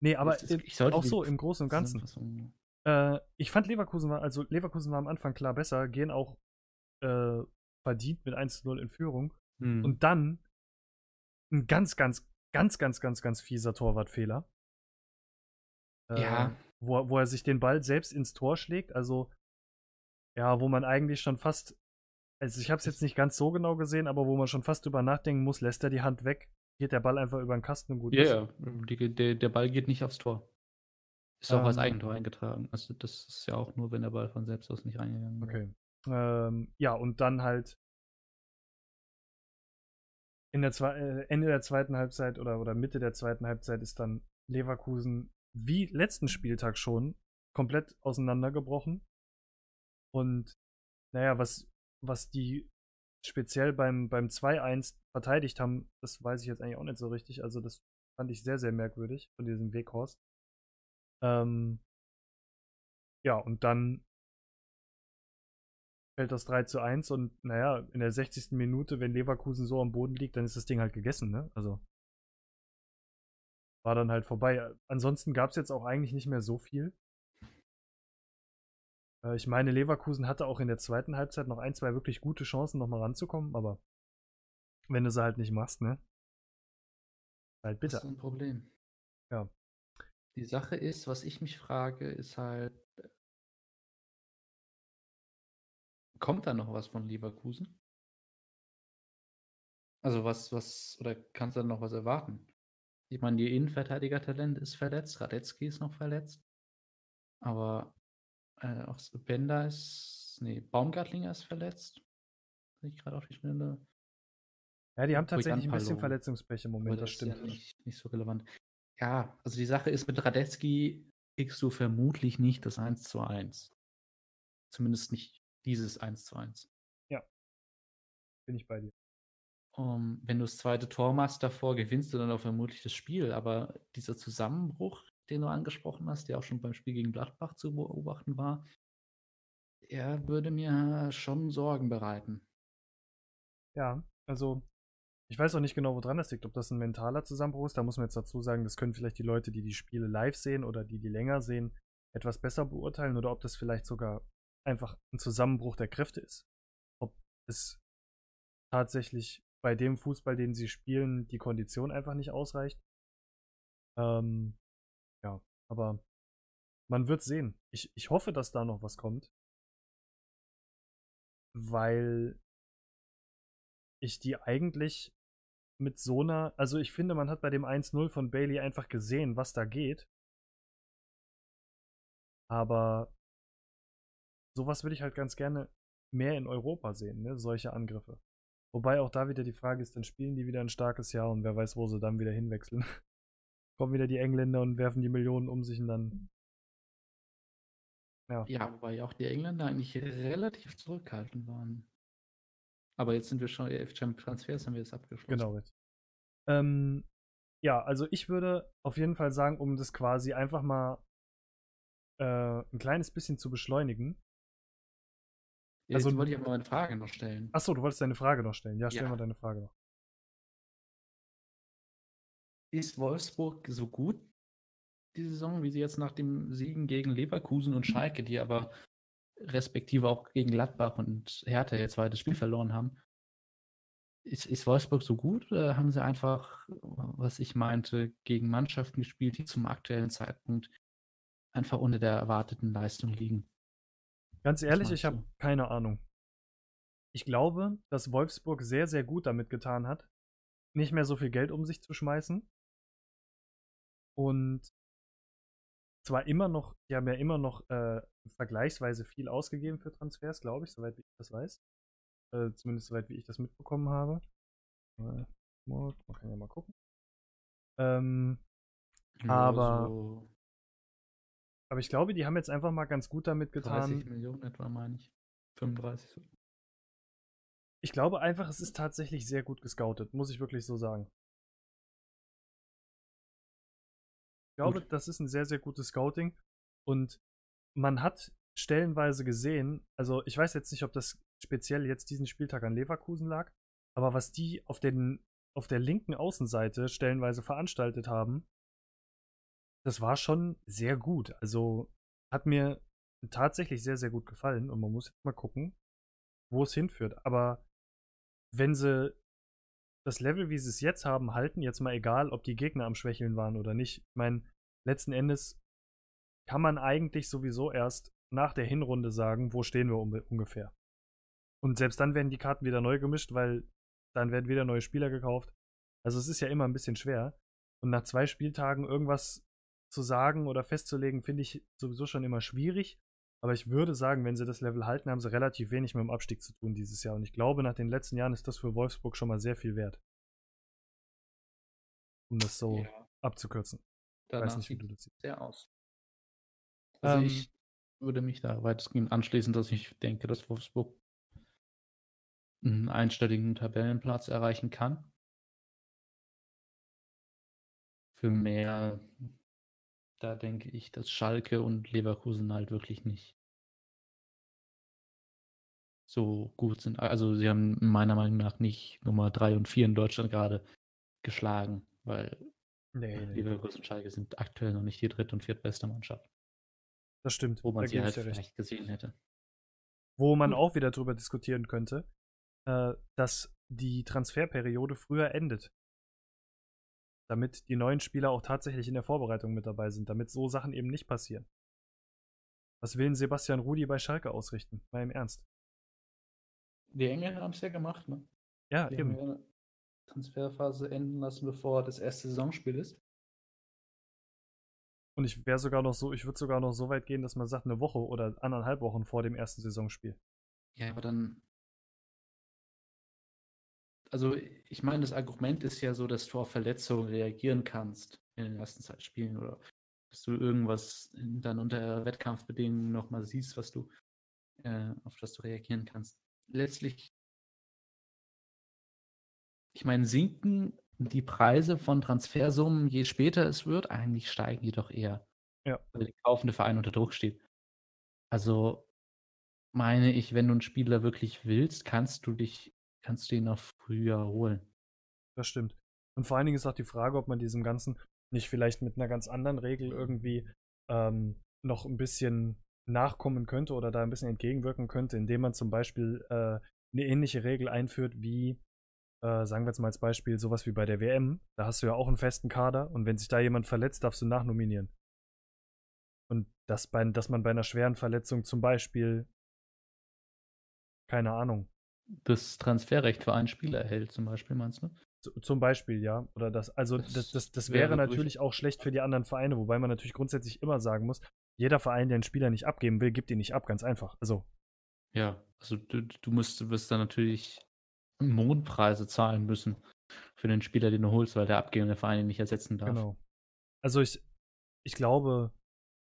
Nee, aber ist- ich sollte auch so im Großen und Ganzen. Äh, ich fand Leverkusen war, also Leverkusen war am Anfang klar besser, gehen auch äh, verdient mit 1 zu 0 in Führung. Hm. Und dann ein ganz, ganz, ganz, ganz, ganz, ganz fieser Torwartfehler. Äh, Ja. Wo, wo er sich den Ball selbst ins Tor schlägt. Also, ja, wo man eigentlich schon fast. Also, ich habe es jetzt nicht ganz so genau gesehen, aber wo man schon fast drüber nachdenken muss, lässt er die Hand weg, geht der Ball einfach über den Kasten und gut Ja, ist. ja. Der, der Ball geht nicht aufs Tor. Ist auch als Ähm. Eigentor eingetragen. Also das ist ja auch nur, wenn der Ball von selbst aus nicht reingegangen wäre. Okay. Ähm, ja, und dann halt in der Zwe äh, Ende der zweiten Halbzeit oder, oder Mitte der zweiten Halbzeit ist dann Leverkusen wie letzten Spieltag schon komplett auseinandergebrochen. Und naja, was, was die speziell beim, beim 2-1 verteidigt haben, das weiß ich jetzt eigentlich auch nicht so richtig. Also das fand ich sehr, sehr merkwürdig von diesem Weghorst. Ähm, ja, und dann fällt das 3 zu 1 und naja, in der 60. Minute, wenn Leverkusen so am Boden liegt, dann ist das Ding halt gegessen, ne? Also war dann halt vorbei. Ansonsten gab es jetzt auch eigentlich nicht mehr so viel. Äh, ich meine, Leverkusen hatte auch in der zweiten Halbzeit noch ein, zwei wirklich gute Chancen, nochmal ranzukommen, aber wenn du sie halt nicht machst, ne? Halt Das bitter. ist ein Problem. Ja. Die Sache ist, was ich mich frage, ist halt, kommt da noch was von Leverkusen? Also was, was, oder kannst du da noch was erwarten? Ich meine, die Innenverteidiger-Talent ist verletzt, Radetzky ist noch verletzt, aber äh, auch Bender ist, nee, Baumgartlinger ist verletzt. Sehe ich gerade auf die Schnelle. Ja, die haben tatsächlich ein bisschen. Verletzungspech im Moment, das ja stimmt. nicht, nicht so relevant. Ja, also die Sache ist, mit Radetzky kriegst du vermutlich nicht das 1 zu 1. Zumindest nicht dieses 1 zu 1. Bin ich bei dir. Um, wenn du das zweite Tor machst davor, gewinnst du dann auch vermutlich das Spiel. Aber dieser Zusammenbruch, den du angesprochen hast, der auch schon beim Spiel gegen Gladbach zu beobachten war, er würde mir schon Sorgen bereiten. Ja, also ich weiß auch nicht genau, woran das liegt, ob das ein mentaler Zusammenbruch ist. Da muss man jetzt dazu sagen, das können vielleicht die Leute, die die Spiele live sehen oder die die länger sehen, etwas besser beurteilen oder ob das vielleicht sogar einfach ein Zusammenbruch der Kräfte ist. Ob es tatsächlich bei dem Fußball, den sie spielen, die Kondition einfach nicht ausreicht. Ähm, aber man wird sehen. Ich, ich hoffe, dass da noch was kommt. Weil ich die eigentlich mit so einer, also ich finde, man hat bei dem 1-0 von Bailey einfach gesehen, was da geht. Aber sowas würde ich halt ganz gerne mehr in Europa sehen, ne? solche Angriffe. Wobei auch da wieder die Frage ist, dann spielen die wieder ein starkes Jahr und wer weiß, wo sie dann wieder hinwechseln. [LAUGHS] Kommen wieder die Engländer und werfen die Millionen um sich und dann. Ja. Ja, wobei auch die Engländer eigentlich relativ zurückhaltend waren. Aber jetzt sind wir schon, elf Transfers haben wir jetzt abgeschlossen. Genau. Ähm, ja, also ich würde auf jeden Fall sagen, um das quasi einfach mal äh, ein kleines bisschen zu beschleunigen, Jetzt also, wollte ich aber meine Frage noch stellen. Achso, du wolltest deine Frage noch stellen. Ja, stell ja. mal deine Frage noch. Ist Wolfsburg so gut die Saison, wie sie jetzt nach dem Siegen gegen Leverkusen und Schalke, die aber respektive auch gegen Gladbach und Hertha jetzt zweites Spiel verloren haben, ist, ist Wolfsburg so gut oder haben sie einfach, was ich meinte, gegen Mannschaften gespielt, die zum aktuellen Zeitpunkt einfach unter der erwarteten Leistung liegen? Ganz ehrlich, ich habe keine Ahnung. Ich glaube, dass Wolfsburg sehr, sehr gut damit getan hat, nicht mehr so viel Geld um sich zu schmeißen. Und zwar immer noch, die haben ja immer noch äh, vergleichsweise viel ausgegeben für Transfers, glaube ich, soweit wie ich das weiß. Äh, zumindest soweit wie ich das mitbekommen habe. Äh, man kann ja mal gucken. Ähm, ja, aber, so aber ich glaube, die haben jetzt einfach mal ganz gut damit getan. 30 Millionen etwa, meine ich. 35. Ich glaube einfach, es ist tatsächlich sehr gut gescoutet, muss ich wirklich so sagen. Glaube, gut. das ist ein sehr, sehr gutes Scouting. Und man hat stellenweise gesehen, also ich weiß jetzt nicht, ob das speziell jetzt diesen Spieltag an Leverkusen lag, aber was die auf, den, auf der linken Außenseite stellenweise veranstaltet haben, das war schon sehr gut. Also hat mir tatsächlich sehr, sehr gut gefallen und man muss jetzt mal gucken, wo es hinführt. Aber wenn sie das Level, wie sie es jetzt haben, halten, jetzt mal egal, ob die Gegner am Schwächeln waren oder nicht. Ich meine, letzten Endes kann man eigentlich sowieso erst nach der Hinrunde sagen, wo stehen wir ungefähr. Und selbst dann werden die Karten wieder neu gemischt, weil dann werden wieder neue Spieler gekauft. Also es ist ja immer ein bisschen schwer. Und nach zwei Spieltagen irgendwas zu sagen oder festzulegen, finde ich sowieso schon immer schwierig. Aber ich würde sagen, wenn sie das Level halten, haben sie relativ wenig mit dem Abstieg zu tun dieses Jahr. Und ich glaube, nach den letzten Jahren ist das für Wolfsburg schon mal sehr viel wert. Um das so ja. abzukürzen. Danach ich weiß nicht, wie du das siehst. Sehr aus. Also ähm, ich würde mich da weitestgehend anschließen, dass ich denke, dass Wolfsburg einen einstelligen Tabellenplatz erreichen kann. Für mehr, da denke ich, dass Schalke und Leverkusen halt wirklich nicht so gut sind. Also sie haben meiner Meinung nach nicht Nummer 3 und 4 in Deutschland gerade geschlagen, weil nee, nee. Leverkusen und Schalke sind aktuell noch nicht die dritte und viertbeste Mannschaft. Das stimmt. Wo man da sie halt vielleicht recht. gesehen hätte. Wo man auch wieder drüber diskutieren könnte, äh, dass die Transferperiode früher endet. Damit die neuen Spieler auch tatsächlich in der Vorbereitung mit dabei sind, damit so Sachen eben nicht passieren. Was will Sebastian Rudi bei Schalke ausrichten? Mal im Ernst. Die Engländer haben es ja gemacht, ne? Ja, die eben. Haben ja Transferphase enden lassen, bevor das erste Saisonspiel ist. Und ich wäre sogar noch so, ich würde sogar noch so weit gehen, dass man sagt, eine Woche oder anderthalb Wochen vor dem ersten Saisonspiel. Ja, aber dann also ich meine, das Argument ist ja so, dass du auf Verletzungen reagieren kannst in den ersten zwei Spielen oder dass du irgendwas dann unter Wettkampfbedingungen nochmal siehst, was du, äh, auf das du reagieren kannst. Letztlich, ich meine, sinken die Preise von Transfersummen, je später es wird, eigentlich steigen die doch eher. Ja. Weil der kaufende Verein unter Druck steht. Also meine ich, wenn du einen Spieler wirklich willst, kannst du dich kannst du ihn auch früher holen. Das stimmt. Und vor allen Dingen ist auch die Frage, ob man diesem Ganzen nicht vielleicht mit einer ganz anderen Regel irgendwie ähm, noch ein bisschen nachkommen könnte oder da ein bisschen entgegenwirken könnte, indem man zum Beispiel äh, eine ähnliche Regel einführt wie, äh, sagen wir jetzt mal als Beispiel, sowas wie bei der WM. Da hast du ja auch einen festen Kader und wenn sich da jemand verletzt, darfst du nachnominieren. Und dass, bei, dass man bei einer schweren Verletzung zum Beispiel, keine Ahnung, das Transferrecht für einen Spieler erhält, zum Beispiel, meinst du? Zum Beispiel, ja. Oder das, also das, das, das, das wäre, wäre natürlich auch schlecht für die anderen Vereine, wobei man natürlich grundsätzlich immer sagen muss, jeder Verein, der einen Spieler nicht abgeben will, gibt ihn nicht ab, ganz einfach. Also. Ja, also du, du musst, wirst dann natürlich Mondpreise zahlen müssen für den Spieler, den du holst, weil der abgebende Verein ihn nicht ersetzen darf. Genau. Also ich, ich glaube,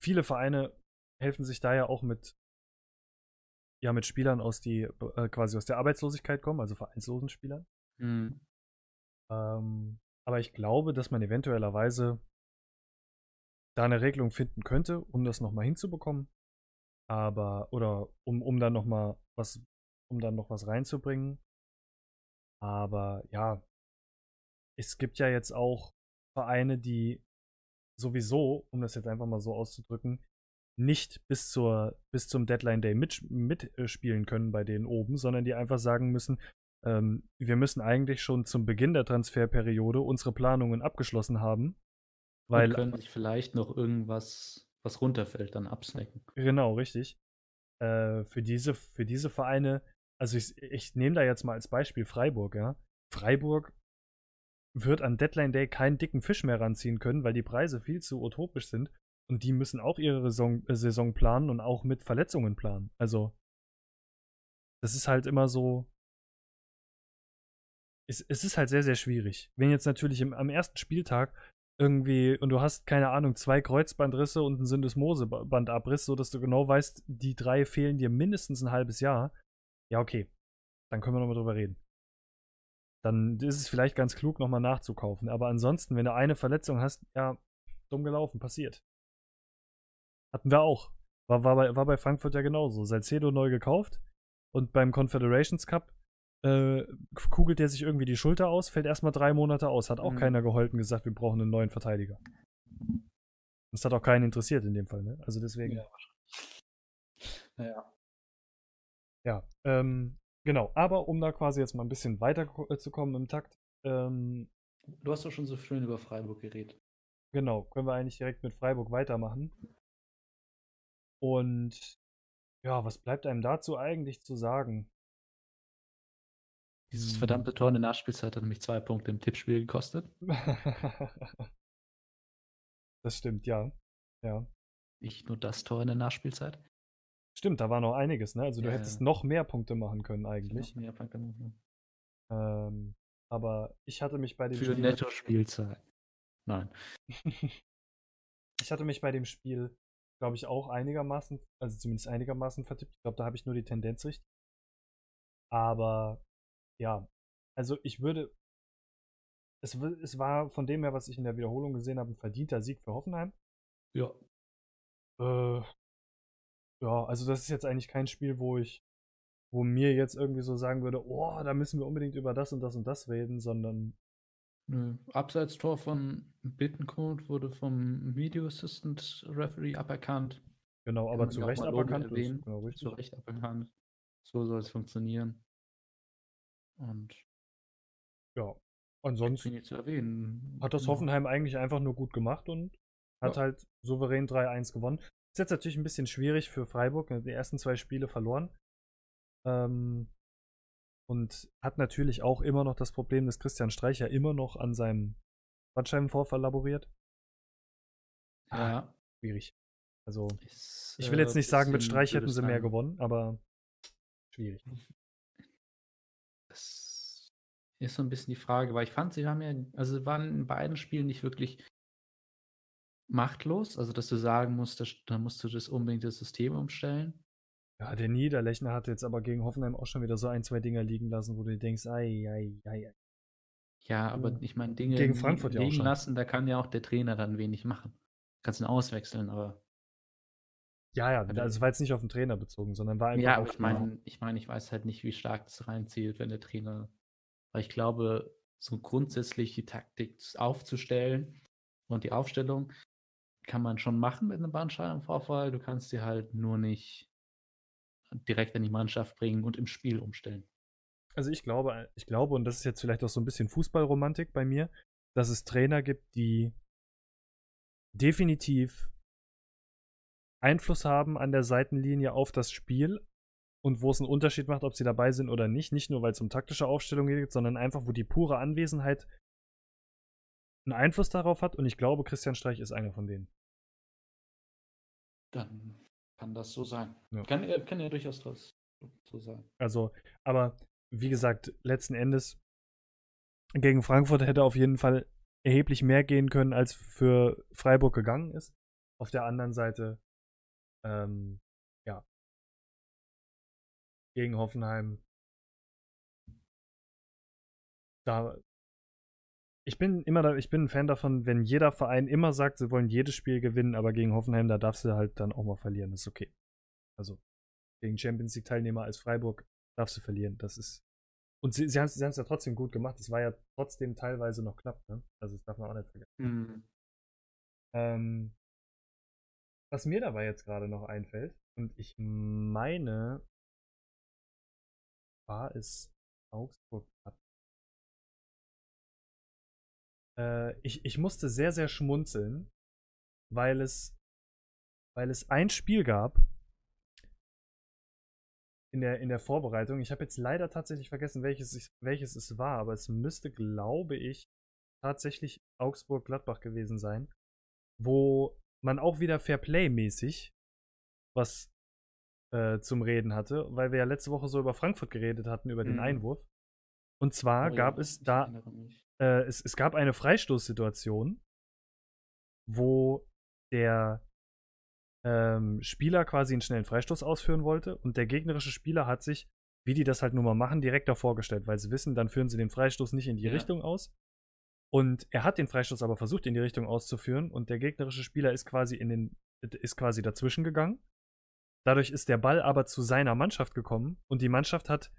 viele Vereine helfen sich da ja auch mit ja mit Spielern aus die äh, quasi aus der Arbeitslosigkeit kommen, also vereinslosen Spielern. Mhm. Ähm, aber ich glaube, dass man eventuellerweise da eine Regelung finden könnte, um das nochmal hinzubekommen. Aber, oder um, um dann nochmal was um dann noch was reinzubringen. Aber ja, es gibt ja jetzt auch Vereine, die sowieso, um das jetzt einfach mal so auszudrücken, nicht bis, zur, bis zum Deadline Day mitspielen mit, können bei denen oben, sondern die einfach sagen müssen, ähm, wir müssen eigentlich schon zum Beginn der Transferperiode unsere Planungen abgeschlossen haben. Weil, Und können sich vielleicht noch irgendwas, was runterfällt, dann absnacken. Genau, richtig. Äh, für, diese, für diese Vereine, also ich, ich nehme da jetzt mal als Beispiel Freiburg, ja. Freiburg wird an Deadline Day keinen dicken Fisch mehr ranziehen können, weil die Preise viel zu utopisch sind. Und die müssen auch ihre Saison, äh, Saison planen und auch mit Verletzungen planen. Also, das ist halt immer so. Es, es ist halt sehr, sehr schwierig. Wenn jetzt natürlich im, am ersten Spieltag irgendwie und du hast, keine Ahnung, zwei Kreuzbandrisse und einen Syndesmosebandabriss, sodass du genau weißt, die drei fehlen dir mindestens ein halbes Jahr. Ja, okay. Dann können wir nochmal drüber reden dann ist es vielleicht ganz klug, nochmal nachzukaufen. Aber ansonsten, wenn du eine Verletzung hast, ja, dumm gelaufen, passiert. Hatten wir auch. War, war, bei, war bei Frankfurt ja genauso. Salcedo neu gekauft und beim Confederations Cup äh, kugelt der sich irgendwie die Schulter aus, fällt erstmal drei Monate aus. Hat auch mhm. keiner geholfen gesagt, wir brauchen einen neuen Verteidiger. Das hat auch keinen interessiert in dem Fall, ne? Also deswegen. Ja. Naja. Ja, ähm, Genau, aber um da quasi jetzt mal ein bisschen weiter äh, zu kommen im Takt. Ähm, du hast doch schon so schön über Freiburg geredet. Genau, können wir eigentlich direkt mit Freiburg weitermachen. Und ja, was bleibt einem dazu eigentlich zu sagen? Dieses hm. verdammte Tor in der Nachspielzeit hat nämlich zwei Punkte im Tippspiel gekostet. [LAUGHS] das stimmt, ja. Ja. Nicht nur das Tor in der Nachspielzeit. Stimmt, da war noch einiges, ne? Also du ja, hättest ja. noch mehr Punkte machen können eigentlich. Noch mehr Punkte machen. Ähm, aber ich hatte mich bei dem Für Spiel. Für Netto-Spielzeit. Nein. [LAUGHS] ich hatte mich bei dem Spiel, glaube ich, auch einigermaßen, also zumindest einigermaßen vertippt. Ich glaube, da habe ich nur die Tendenz richtig. Aber ja, also ich würde. Es, es war von dem her, was ich in der Wiederholung gesehen habe, ein verdienter Sieg für Hoffenheim. Ja. Äh, ja, also das ist jetzt eigentlich kein Spiel, wo ich, wo mir jetzt irgendwie so sagen würde, oh, da müssen wir unbedingt über das und das und das reden, sondern. Nö. Abseitstor von Bittencourt wurde vom Video Assistant Referee aberkannt. Genau, aber zu Recht aberkannt. Genau, zu Recht aberkannt. So soll es funktionieren. Und ja, ansonsten zu erwähnen. hat das Hoffenheim eigentlich einfach nur gut gemacht und hat ja. halt souverän 3-1 gewonnen. Ist jetzt natürlich ein bisschen schwierig für Freiburg. Die ersten zwei Spiele verloren. Ähm, und hat natürlich auch immer noch das Problem, dass Christian Streicher immer noch an seinem Bandscheibenvorfall laboriert. Ja. Ah, schwierig. Also, ist, ich will jetzt nicht sagen, mit Streich hätten sie mehr gewonnen, aber schwierig. Das ist so ein bisschen die Frage, weil ich fand, sie haben ja, also waren in beiden Spielen nicht wirklich machtlos, also dass du sagen musst, dann musst du das unbedingt das System umstellen. Ja, der Niederlechner hat jetzt aber gegen Hoffenheim auch schon wieder so ein, zwei Dinger liegen lassen, wo du denkst, ei, ei, ei, ei. Ja, aber hm. ich meine, Dinge gegen Frankfurt liegen ja lassen, da kann ja auch der Trainer dann wenig machen. Du kannst ihn auswechseln, aber. Ja, ja, also war jetzt nicht auf den Trainer bezogen, sondern war einfach. Ja, aber ich meine, ich meine, ich weiß halt nicht, wie stark das reinzieht, wenn der Trainer. Weil ich glaube, so grundsätzlich die Taktik aufzustellen und die Aufstellung, kann man schon machen mit einem Bandscheibenvorfall. Du kannst sie halt nur nicht direkt in die Mannschaft bringen und im Spiel umstellen. Also ich glaube, ich glaube, und das ist jetzt vielleicht auch so ein bisschen Fußballromantik bei mir, dass es Trainer gibt, die definitiv Einfluss haben an der Seitenlinie auf das Spiel und wo es einen Unterschied macht, ob sie dabei sind oder nicht. Nicht nur, weil es um taktische Aufstellung geht, sondern einfach, wo die pure Anwesenheit einen Einfluss darauf hat. Und ich glaube, Christian Streich ist einer von denen. Dann kann das so sein. Ja. Kann, kann ja durchaus das so sein. Also, aber wie gesagt, letzten Endes gegen Frankfurt hätte auf jeden Fall erheblich mehr gehen können, als für Freiburg gegangen ist. Auf der anderen Seite, ähm, ja, gegen Hoffenheim, da ich bin immer da, ich bin ein Fan davon, wenn jeder Verein immer sagt, sie wollen jedes Spiel gewinnen, aber gegen Hoffenheim, da darfst du halt dann auch mal verlieren. Das ist okay. Also gegen Champions League Teilnehmer als Freiburg darfst du verlieren. Das ist. Und sie, sie haben es ja trotzdem gut gemacht. Es war ja trotzdem teilweise noch knapp, ne? Also das darf man auch nicht vergessen. Mhm. Ähm, was mir dabei jetzt gerade noch einfällt, und ich meine, war es Augsburg äh, ich, ich musste sehr, sehr schmunzeln, weil es, weil es ein Spiel gab in der, in der Vorbereitung. Ich habe jetzt leider tatsächlich vergessen, welches, welches es war, aber es müsste, glaube ich, tatsächlich Augsburg-Gladbach gewesen sein, wo man auch wieder Fairplay-mäßig was äh, zum Reden hatte, weil wir ja letzte Woche so über Frankfurt geredet hatten, über mhm. den Einwurf. Und zwar oh, gab ja, es da, äh, es, es gab eine Freistoßsituation, wo der ähm, Spieler quasi einen schnellen Freistoß ausführen wollte und der gegnerische Spieler hat sich, wie die das halt nun mal machen, direkt davor gestellt, weil sie wissen, dann führen sie den Freistoß nicht in die ja. Richtung aus. Und er hat den Freistoß aber versucht, in die Richtung auszuführen und der gegnerische Spieler ist quasi in den, ist quasi dazwischen gegangen. Dadurch ist der Ball aber zu seiner Mannschaft gekommen und die Mannschaft hat,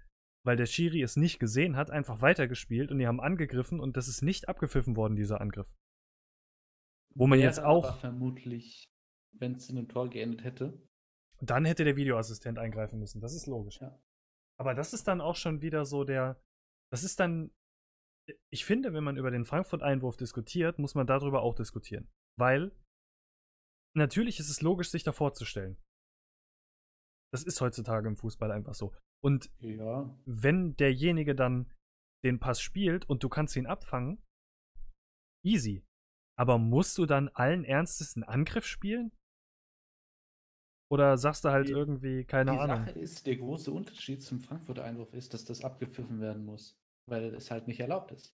weil der Schiri es nicht gesehen hat, einfach weitergespielt und die haben angegriffen und das ist nicht abgepfiffen worden, dieser Angriff. Wo man jetzt auch. vermutlich, wenn es in einem Tor geendet hätte. Dann hätte der Videoassistent eingreifen müssen, das ist logisch. Ja. Aber das ist dann auch schon wieder so der. Das ist dann ich finde, wenn man über den Frankfurt-Einwurf diskutiert, muss man darüber auch diskutieren. Weil natürlich ist es logisch, sich da vorzustellen. Das ist heutzutage im Fußball einfach so. Und ja. wenn derjenige dann den Pass spielt und du kannst ihn abfangen, easy. Aber musst du dann allen Ernstes einen Angriff spielen? Oder sagst du halt die, irgendwie, keine die Ahnung? Die Sache ist, der große Unterschied zum Frankfurt-Einwurf ist, dass das abgepfiffen werden muss weil es halt nicht erlaubt ist.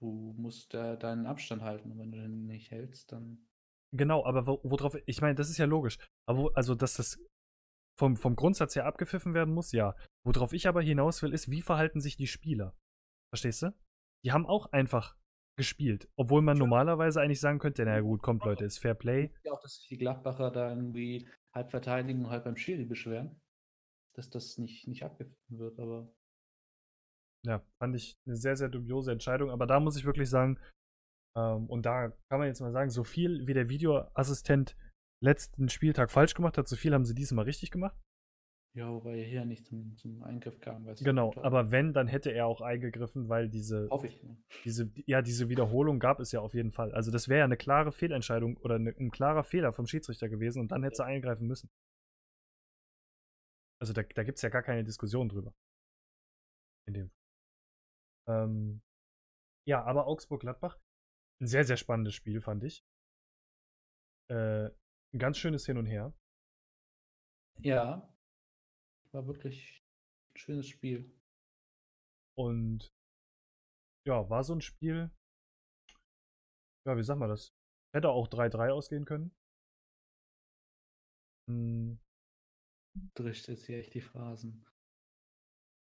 Du musst da deinen Abstand halten und wenn du den nicht hältst, dann. Genau, aber worauf, ich meine, das ist ja logisch. Aber wo, also, dass das vom, vom Grundsatz her abgepfiffen werden muss, ja. Worauf ich aber hinaus will, ist, wie verhalten sich die Spieler? Verstehst du? Die haben auch einfach gespielt. Obwohl man normalerweise eigentlich sagen könnte, na gut, kommt Leute, ist Fair Play. Ja, auch, dass sich die Gladbacher da irgendwie halb verteidigen und halb beim Schiri beschweren dass das nicht, nicht abgepfiffen wird, aber. Ja, fand ich eine sehr, sehr dubiose Entscheidung. Aber da muss ich wirklich sagen, und da kann man jetzt mal sagen, so viel wie der Videoassistent letzten Spieltag falsch gemacht hat, so viel haben sie diesmal richtig gemacht. Ja, wobei er hier nicht zum, zum Eingriff kam. genau, aber wenn, dann hätte er auch eingegriffen, weil diese, ich, ne? diese, ja, diese Wiederholung gab es ja auf jeden Fall. Also das wäre ja eine klare Fehlentscheidung oder eine, ein klarer Fehler vom Schiedsrichter gewesen und dann hätte er eingreifen müssen. Also da, da gibt es ja gar keine Diskussion drüber. In dem. Ähm, ja, aber Augsburg-Gladbach, ein sehr, sehr spannendes Spiel, fand ich. Äh, ein ganz schönes Hin und Her. Ja, war wirklich ein schönes Spiel. Und ja, war so ein Spiel. Ja, wie sagt man das? Hätte auch 3-3 ausgehen können. Hm, Drischt jetzt hier echt die Phrasen.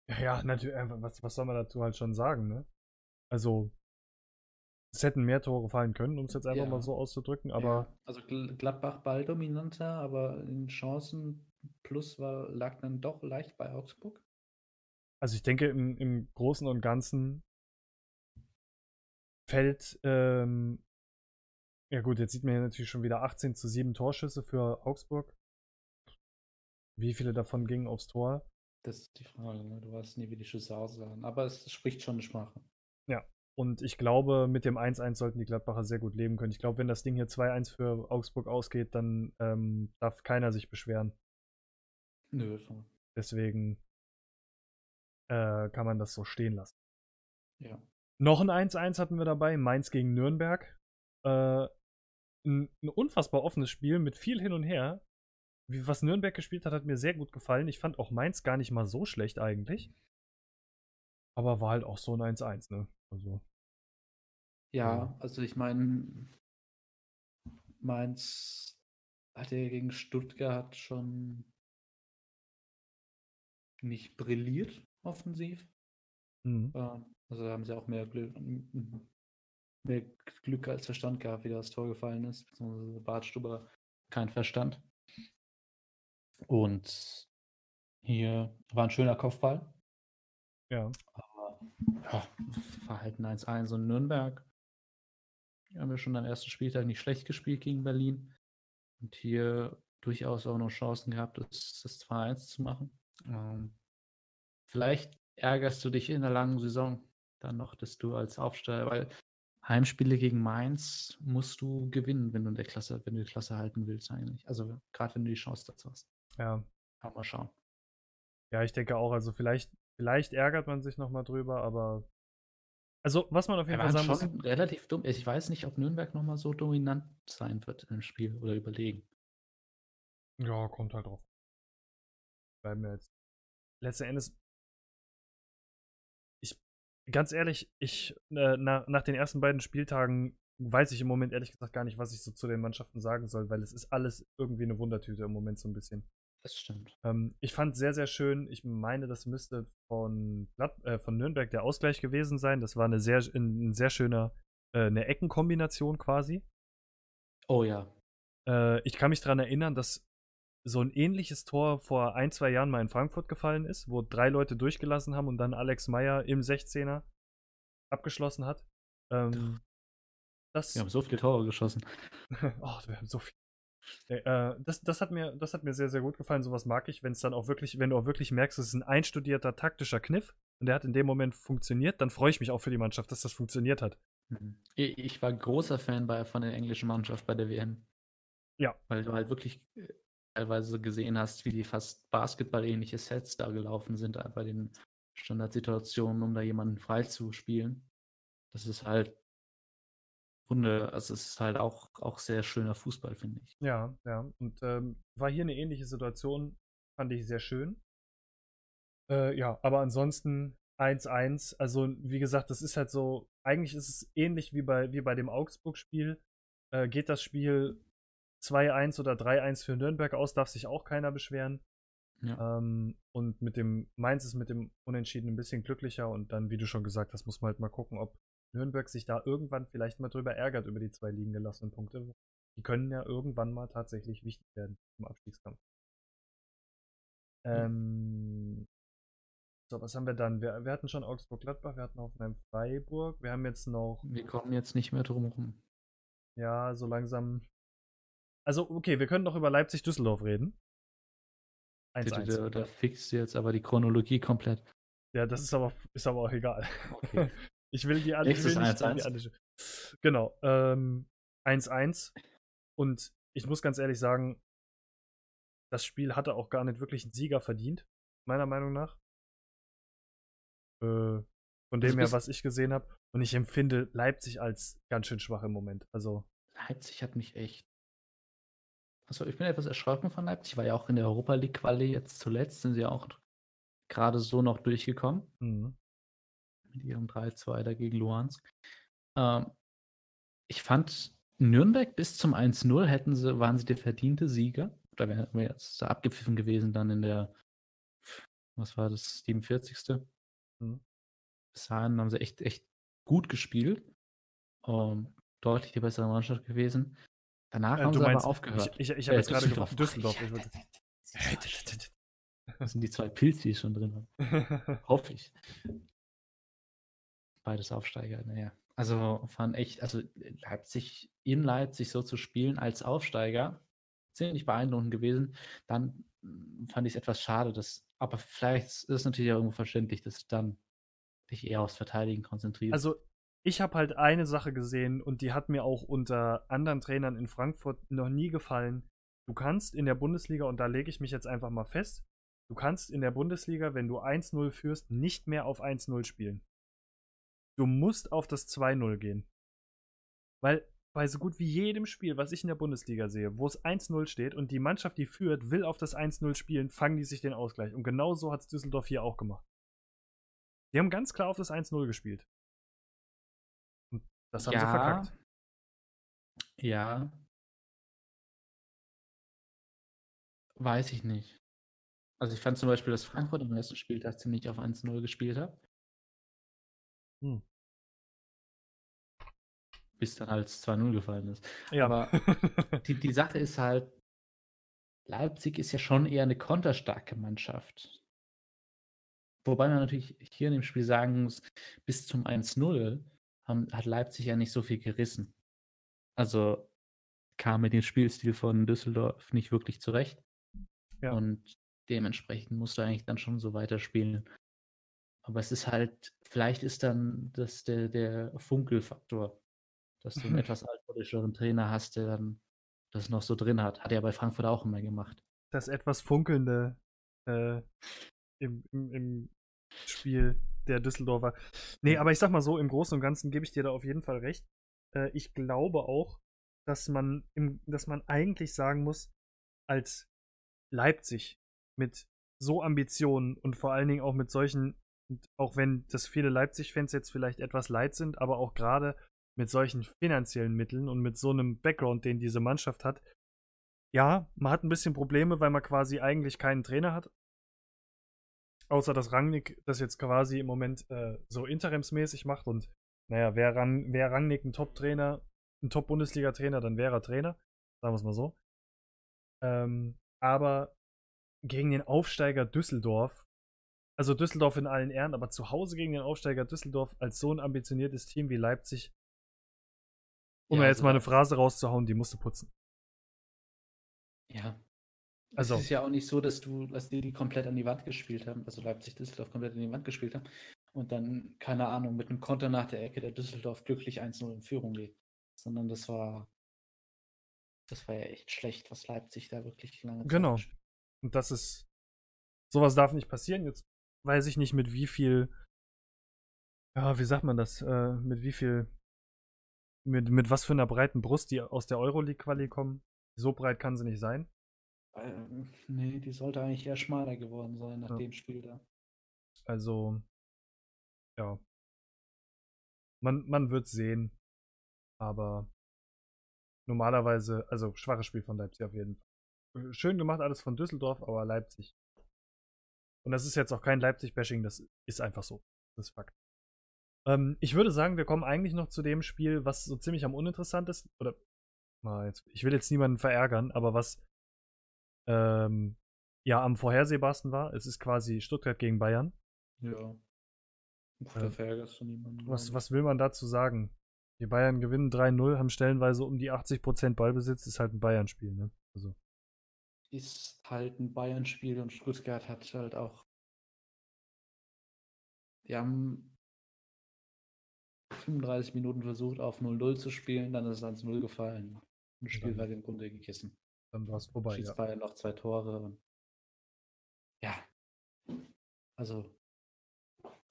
Ja, natürlich, was, was soll man dazu halt schon sagen, ne? Also, es hätten mehr Tore fallen können, um es jetzt einfach ja. mal so auszudrücken, aber. Ja. Also Gladbach balldominanter, aber in Chancen plus war, lag dann doch leicht bei Augsburg. Also ich denke, im, im Großen und Ganzen fällt, ähm, ja gut, jetzt sieht man ja natürlich schon wieder 18 zu 7 Torschüsse für Augsburg. Wie viele davon gingen aufs Tor? Das ist die Frage, ne? Du weißt nie, wie die Schüsse aussahen. Aber es spricht schon eine Sprache. Und ich glaube, mit dem 1-1 sollten die Gladbacher sehr gut leben können. Ich glaube, wenn das Ding hier 2-1 für Augsburg ausgeht, dann ähm, darf keiner sich beschweren. Nö. Deswegen äh, kann man das so stehen lassen. Ja. Noch ein 1-1 hatten wir dabei, Mainz gegen Nürnberg. Äh, ein, ein, unfassbar offenes Spiel mit viel hin und her wie, was Nürnberg gespielt hat, hat mir sehr gut gefallen. Ich fand auch Mainz gar nicht mal so schlecht eigentlich. Aber war halt auch so ein 1-1, ne? Also. Ja, ja. also ich meine, Mainz hat ja gegen Stuttgart schon nicht brilliert offensiv. Mhm. Also haben sie auch mehr Glück, mehr Glück als Verstand gehabt, wie das Tor gefallen ist, beziehungsweise Bartstuber kein Verstand. Und hier war ein schöner Kopfball. Ja. Aber ja, Verhalten 1-1 und Nürnberg. Die haben wir schon am ersten Spieltag nicht schlecht gespielt gegen Berlin. Und hier durchaus auch noch Chancen gehabt, das, das 2-1 zu machen. Ähm, vielleicht ärgerst du dich in der langen Saison dann noch, dass du als Aufsteiger, weil Heimspiele gegen Mainz musst du gewinnen, wenn du in der Klasse, wenn du die Klasse halten willst eigentlich. Also gerade wenn du die Chance dazu hast. Ja. Kann mal schauen. Ja, ich denke auch, also vielleicht, vielleicht ärgert man sich nochmal drüber, aber also, was man auf jeden Fall sagen schon muss. relativ dumm. Ich weiß nicht, ob Nürnberg nochmal so dominant sein wird im Spiel oder überlegen. Ja, kommt halt drauf. Bleiben wir jetzt. Letzten Endes. Ich, ganz ehrlich, ich, äh, nach, nach den ersten beiden Spieltagen weiß ich im Moment ehrlich gesagt gar nicht, was ich so zu den Mannschaften sagen soll, weil es ist alles irgendwie eine Wundertüte im Moment so ein bisschen. Das stimmt. Ähm, ich fand sehr, sehr schön. Ich meine, das müsste von, äh, von Nürnberg der Ausgleich gewesen sein. Das war eine sehr, ein sehr schöner, äh, eine Eckenkombination quasi. Oh ja. Äh, ich kann mich daran erinnern, dass so ein ähnliches Tor vor ein, zwei Jahren mal in Frankfurt gefallen ist, wo drei Leute durchgelassen haben und dann Alex Meyer im 16er abgeschlossen hat. Ähm, das, Wir haben so viele Tore geschossen. [LAUGHS] oh, wir haben so viel. Äh, das, das, hat mir, das hat mir sehr, sehr gut gefallen. Sowas mag ich, wenn es dann auch wirklich, wenn du auch wirklich merkst, es ist ein einstudierter taktischer Kniff und der hat in dem Moment funktioniert, dann freue ich mich auch für die Mannschaft, dass das funktioniert hat. Mhm. Ich, war großer Fan bei, von der englischen Mannschaft bei der WM. Ja. Weil du halt wirklich äh, teilweise gesehen hast, wie die fast basketballähnliche Sets da gelaufen sind äh, bei den Standardsituationen, um da jemanden freizuspielen. Das ist halt Wunder, also es ist halt auch, auch sehr schöner Fußball, finde ich. Ja, ja. Und ähm, war hier eine ähnliche Situation, fand ich sehr schön. Äh, ja, aber ansonsten 1-1. Also, wie gesagt, das ist halt so, eigentlich ist es ähnlich wie bei, wie bei dem Augsburg-Spiel. Äh, geht das Spiel 2-1 oder 3-1 für Nürnberg aus, darf sich auch keiner beschweren. Ja. Ähm, und mit dem Mainz ist mit dem Unentschieden ein bisschen glücklicher und dann, wie du schon gesagt hast, muss man halt mal gucken, ob Nürnberg sich da irgendwann vielleicht mal drüber ärgert über die zwei liegen gelassenen Punkte. Die können ja irgendwann mal tatsächlich wichtig werden im Abstiegskampf. Ähm, so, was haben wir dann? Wir, wir hatten schon Augsburg-Gladbach, wir hatten Hoffenheim Freiburg, wir haben jetzt noch. Wir kommen jetzt nicht mehr drum rum. Ja, so langsam. Also, okay, wir können doch über Leipzig-Düsseldorf reden. 1-1. Da, da fixt jetzt aber die Chronologie komplett. Ja, das ist aber, ist aber auch egal. Okay. [LAUGHS] Ich will die alle. Nächstes ich will nicht 1-1. die alle- Genau. Ähm, 1-1. Und ich muss ganz ehrlich sagen, das Spiel hatte auch gar nicht wirklich einen Sieger verdient, meiner Meinung nach. Äh, von Also dem her, was ich gesehen habe. Und ich empfinde Leipzig als ganz schön schwach im Moment. Also, Leipzig hat mich echt. Also ich bin etwas erschrocken von Leipzig, war ja auch in der Europa League Quali jetzt zuletzt, sind sie auch gerade so noch durchgekommen mh. Mit ihrem 3-2 da gegen Luhansk. Ähm, ich fand Nürnberg bis zum 1-0 hätten sie, waren sie der verdiente Sieger. Da wären wir jetzt abgepfiffen gewesen dann in der, was war das, 47. Mhm. Bis dahin haben sie echt, echt gut gespielt. Ähm, deutlich die bessere Mannschaft gewesen. Danach Äh, haben sie meinst, aber aufgehört. Ich, ich, ich habe Äh, jetzt gerade gefragt, Düsseldorf. Ich [LAUGHS] Das sind die zwei Pilze, die schon drin waren. [LAUGHS] Hoffe ich. Beides Aufsteiger, naja. Also fand echt, also Leipzig, in Leipzig so zu spielen als Aufsteiger, ziemlich beeindruckend gewesen. Dann mm, fand ich es etwas schade, dass, aber vielleicht ist es natürlich auch irgendwo verständlich, dass du dann dich eher aufs Verteidigen konzentrierst. Also, ich habe halt eine Sache gesehen und die hat mir auch unter anderen Trainern in Frankfurt noch nie gefallen. Du kannst in der Bundesliga, und da lege ich mich jetzt einfach mal fest, du kannst in der Bundesliga, wenn du 1-0 führst, nicht mehr auf 1-0 spielen. Du musst auf das 2-0 gehen. Weil bei so gut wie jedem Spiel, was ich in der Bundesliga sehe, wo es 1-0 steht und die Mannschaft, die führt, will auf das 1-0 spielen, fangen die sich den Ausgleich. Und genau so hat es Düsseldorf hier auch gemacht. Die haben ganz klar auf das 1-0 gespielt. Und das haben sie verkackt. Ja. Weiß ich nicht. Also ich fand zum Beispiel, dass Frankfurt im ersten Spieltag ziemlich auf 1-0 gespielt hat. Hm. Bis dann halt 2-0 gefallen ist. Ja. Aber [LAUGHS] die, die Sache ist halt, Leipzig ist ja schon eher eine konterstarke Mannschaft. Wobei man natürlich hier in dem Spiel sagen muss, bis zum 1-0 hat Leipzig ja nicht so viel gerissen. Also kam mit dem Spielstil von Düsseldorf nicht wirklich zurecht. Ja. Und dementsprechend musste eigentlich dann schon so weiterspielen. Aber es ist halt, vielleicht ist dann das der, der Funkelfaktor, dass du einen etwas altmodischeren Trainer hast, der dann das noch so drin hat. Hat er bei Frankfurt auch immer gemacht. Das etwas funkelnde äh, im, im, im Spiel der Düsseldorfer. Nee, aber ich sag mal so, im Großen und Ganzen gebe ich dir da auf jeden Fall recht. Äh, ich glaube auch, dass man, im, dass man eigentlich sagen muss, als Leipzig mit so Ambitionen und vor allen Dingen auch mit solchen, auch wenn das viele Leipzig-Fans jetzt vielleicht etwas leid sind, aber auch gerade mit solchen finanziellen Mitteln und mit so einem Background, den diese Mannschaft hat, ja, man hat ein bisschen Probleme, weil man quasi eigentlich keinen Trainer hat. Außer dass Rangnick das jetzt quasi im Moment äh, so interimsmäßig macht und naja, wäre Rang, wär Rangnick ein Top-Trainer, ein Top-Bundesliga-Trainer, dann wäre er Trainer. Sagen wir es mal so. Ähm, aber gegen den Aufsteiger Düsseldorf, also Düsseldorf in allen Ehren, aber zu Hause gegen den Aufsteiger Düsseldorf als so ein ambitioniertes Team wie Leipzig, um ja, jetzt also mal eine Phrase rauszuhauen, die musst du putzen. Ja. Also. Es ist ja auch nicht so, dass du, dass die die komplett an die Wand gespielt haben, also Leipzig Düsseldorf komplett an die Wand gespielt haben und dann, keine Ahnung, mit einem Konter nach der Ecke der Düsseldorf glücklich 1-0 in Führung geht. Sondern das war, das war ja echt schlecht, was Leipzig da wirklich lange Genau. Und das ist, sowas darf nicht passieren. Jetzt weiß ich nicht, mit wie viel, ja, wie sagt man das, äh, mit wie viel mit, mit was für einer breiten Brust die aus der Euroleague-Quali kommen. So breit kann sie nicht sein. Ähm, nee, die sollte eigentlich eher schmaler geworden sein nach ja. dem Spiel da. Also, ja. Man, man wird sehen. Aber normalerweise, also schwaches Spiel von Leipzig auf jeden Fall. Schön gemacht alles von Düsseldorf, aber Leipzig. Und das ist jetzt auch kein Leipzig-Bashing, das ist einfach so. Das ist Fakt. Ähm, ich würde sagen, wir kommen eigentlich noch zu dem Spiel, was so ziemlich am uninteressantesten, oder ich will jetzt niemanden verärgern, aber was ähm, ja am vorhersehbarsten war. Es ist quasi Stuttgart gegen Bayern. Ja. Da verärgerst du niemanden. Was, was will man dazu sagen? Die Bayern gewinnen 3-0, haben stellenweise um die 80% Ballbesitz, ist halt ein Bayern-Spiel, ne? Also. Ist halt ein Bayern-Spiel und Stuttgart hat halt auch. Die haben 35 Minuten versucht, auf 0-0 zu spielen, dann ist es ans 0 gefallen. Das Spiel war im Grunde gegessen. Dann war es vorbei. Schießt ja. Bayern noch zwei Tore. Und ja. Also